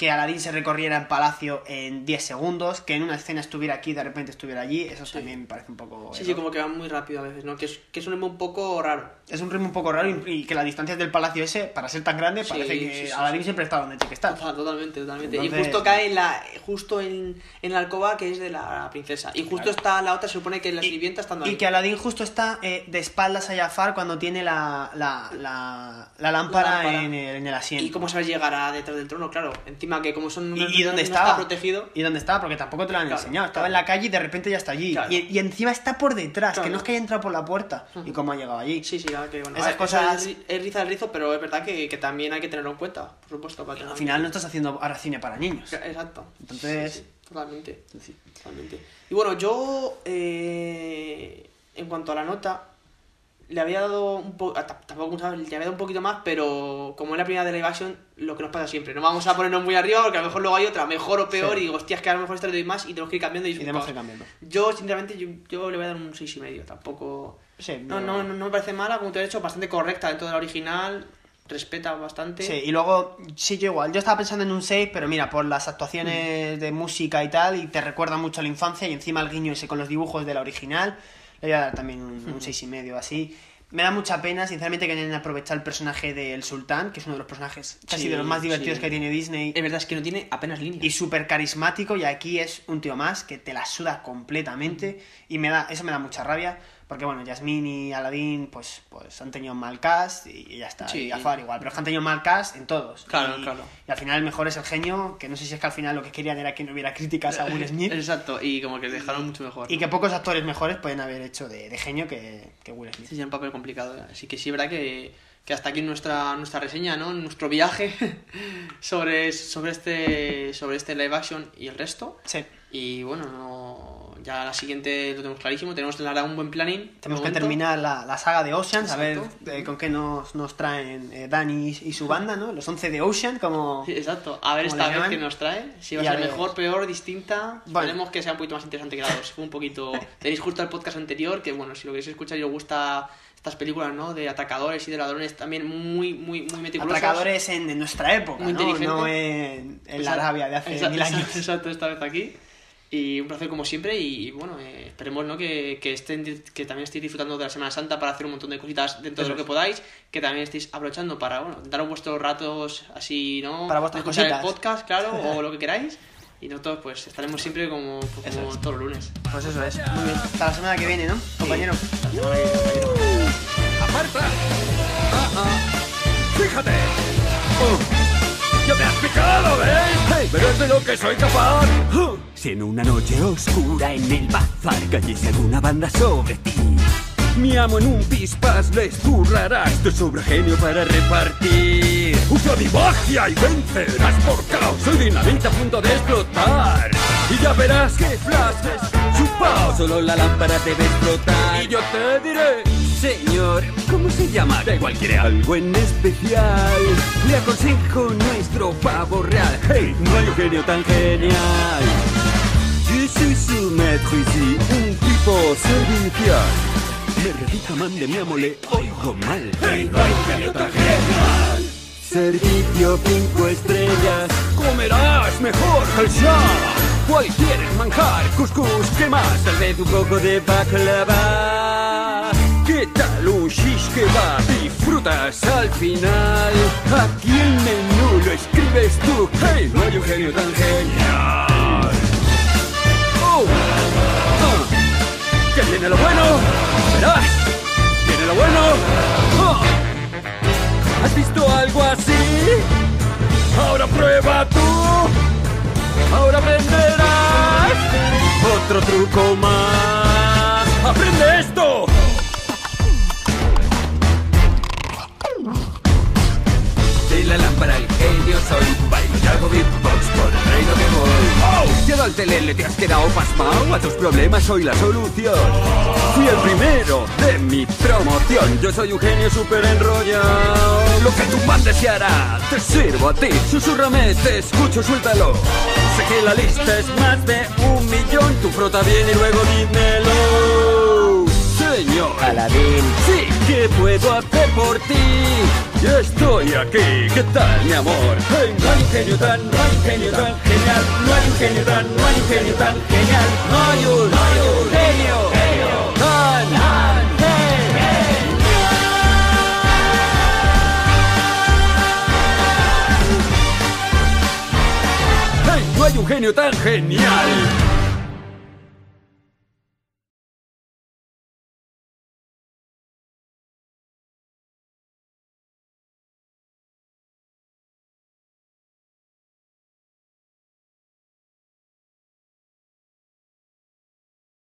Que Aladdin se recorriera en palacio en 10 segundos, que en una escena estuviera aquí y de repente estuviera allí, eso también me parece un poco.
Sí, sí,
error.
como que va muy rápido a veces, ¿no? Que es, que es un ritmo un poco raro.
Es un ritmo un poco raro y, y que las distancias del palacio ese, para ser tan grande,
Sí,
parece que
sí, sí,
Aladdin
sí.
siempre está donde tiene que estar.
Total, totalmente, totalmente.
Entonces-
Y justo cae en la, justo en, en la alcoba que es de la princesa. Y justo está la otra, se supone que la sirvienta estando ahí.
Y que Aladdin justo está eh, de espaldas a Jafar cuando tiene la, la, la, la lámpara,
lámpara.
En, el, en el asiento.
¿Y cómo sabes llegar a detrás del trono? Claro, en- Encima que como son
¿Y, y dónde
no
estaba?
está protegido.
¿Y dónde estaba? Porque tampoco te lo han
Claro,
enseñado. Estaba
claro.
en la calle y de repente ya está allí.
Claro.
Y, y encima está por detrás, que no es que haya entrado por la puerta. ¿Y cómo ha llegado allí?
Sí, sí, claro que bueno.
Esas
a ver,
cosas-
Es, es riza el rizo, pero es verdad que, que también hay que tenerlo en cuenta, por supuesto. Para
Al final no estás haciendo ahora cine para niños.
Exacto.
Entonces-
Sí, sí, totalmente. totalmente. Y bueno, yo, eh, en cuanto a la nota, le había dado un poco, tampoco ¿sabes? le había dado un poquito más, pero como es la primera de live action, lo que nos pasa siempre. No vamos a ponernos muy arriba porque a lo mejor luego hay otra, mejor o peor,
Sí.
y digo, hostias, que a lo mejor esta le doy más y tenemos que ir cambiando y
Y tenemos que ir cambiando.
Yo, sinceramente, yo, yo le voy a dar un 6,5 y medio, tampoco...
Sí,
No, no, no, no me parece mala, como te he dicho, bastante correcta dentro de la original, respeta bastante.
Sí, y luego, sí, yo igual. Yo estaba pensando en un 6, pero mira, por las actuaciones
Mm.
de música y tal, y te recuerda mucho a la infancia, y encima el guiño ese con los dibujos de la original, le voy a dar también un, un 6 y medio así. Me da mucha pena, sinceramente, que hayan aprovechado el personaje del sultán, que es uno de los personajes casi
Sí,
de los más divertidos
sí.
que tiene Disney.
Es verdad, es que no tiene apenas líneas.
Y súper carismático, y aquí es un tío más que te la suda completamente, y me da, eso me da mucha rabia, porque bueno, Yasmín y Aladdin pues, pues han tenido un mal cast, y ya está,
Sí.
y Jafar igual, pero es que han tenido mal cast en todos.
Claro,
y,
claro.
y al final el mejor es el genio, que no sé si es que al final lo que querían era que no hubiera críticas a Will Smith,
Exacto, y como que dejaron mucho mejor.
y que pocos actores mejores pueden haber hecho de, de genio que, que Will Smith.
Sí, es un papel complicado. ¿eh? Así que sí, verdad que, que hasta aquí nuestra, nuestra reseña, ¿no? Nuestro viaje sobre, sobre, este, sobre este live action y el resto.
Sí.
Y bueno, no- ya la siguiente lo tenemos clarísimo. Tenemos verdad un buen planning.
Tenemos que terminar la, la saga de Oceans, a ver eh, con qué nos, nos traen eh, Dani y su banda, ¿no? Los 11 de Ocean, como...
Sí, exacto. A ver esta vez qué nos trae. Si va a ser
ver.
mejor, peor, distinta.
Bueno.
Esperemos que sea un poquito más interesante que la dos. Fue un poquito... Tenéis justo el podcast anterior, que bueno, si lo queréis escuchar y os gusta estas películas, ¿no? De atacadores y de ladrones también muy, muy, muy meticulosos.
Atracadores en, en nuestra época,
Muy
¿no? No en, en la Arabia de hace
exacto,
mil años.
Exacto, exacto, esta vez aquí. Y un placer como siempre y, y bueno, eh, esperemos ¿no? que, que, estén, que también estéis disfrutando de la Semana Santa para hacer un montón de cositas dentro de
Eso
lo que
es.
podáis, que también estéis aprovechando para, bueno, daros vuestros ratos así, ¿no?
Para vuestras
Escuchar el
cositas.
podcast, claro, o lo que queráis. Y nosotros pues estaremos siempre como, pues, como todos los lunes.
Pues eso es. Muy bien. Hasta la semana que viene, ¿no, compañero?
¡Aparta! Ah, ah. ¡Fíjate! Oh, ¡Ya me has picado, ves! ¡Pero es de lo que soy capaz! Oh, Si en una noche oscura en el bazar cayese alguna banda sobre ti mi amo en un pispas les zurrarás Te sobra genio para repartir. Usa mi magia y vencerás por caos Soy dinamita a punto de explotar. Y ya verás que flashes chupao Solo la lámpara debe explotar. Y yo te diré Señor, ¿cómo se llama? Da igual, quiere algo en especial. Le aconsejo nuestro pavo real. Hey, no hay un genio tan genial Yo soy su maître ici, un tipo servicial me recita man de mi amo, le oigo mal. ¡Hey, genial! Servicio cinco estrellas. Comerás mejor que el Shah. ¿Cuál quieres manjar? Cuscús, ¿qué más? Tal vez un poco de baklava. ¿Qué tal un shish kebab y frutas al final? Aquí el menú lo escribes tú. ¡Hey, no hay un genio tan genial! ¡Oh! ¡Que viene lo bueno! ¡Verás! ¡Viene lo bueno! ¡Ah! ¿Has visto algo así? Ahora prueba tú. Ahora aprenderás otro truco más. ¡Aprende esto! La lámpara al genio soy Bailo y hago beatbox por el reino que voy. ¡Oh! Llegado al telele te has quedado pasmao A tus problemas soy la solución. Fui el primero de mi promoción. Yo soy un genio súper enrollado. Lo que tu man deseará Te sirvo a ti. Susurrame, te escucho, suéltalo. Sé que la lista es más de un millón. Tú frota bien y luego dímelo Señor
Aladín.
Sí, ¿qué puedo hacer por ti? Yo estoy aquí, ¿qué tal mi amor? Hey, no hay un genio tan, no hay un genio tan genial No hay un genio tan, no hay un genio tan genial No hay un, no hay un genio, tan, tan genial Hey, no hay un genio tan genial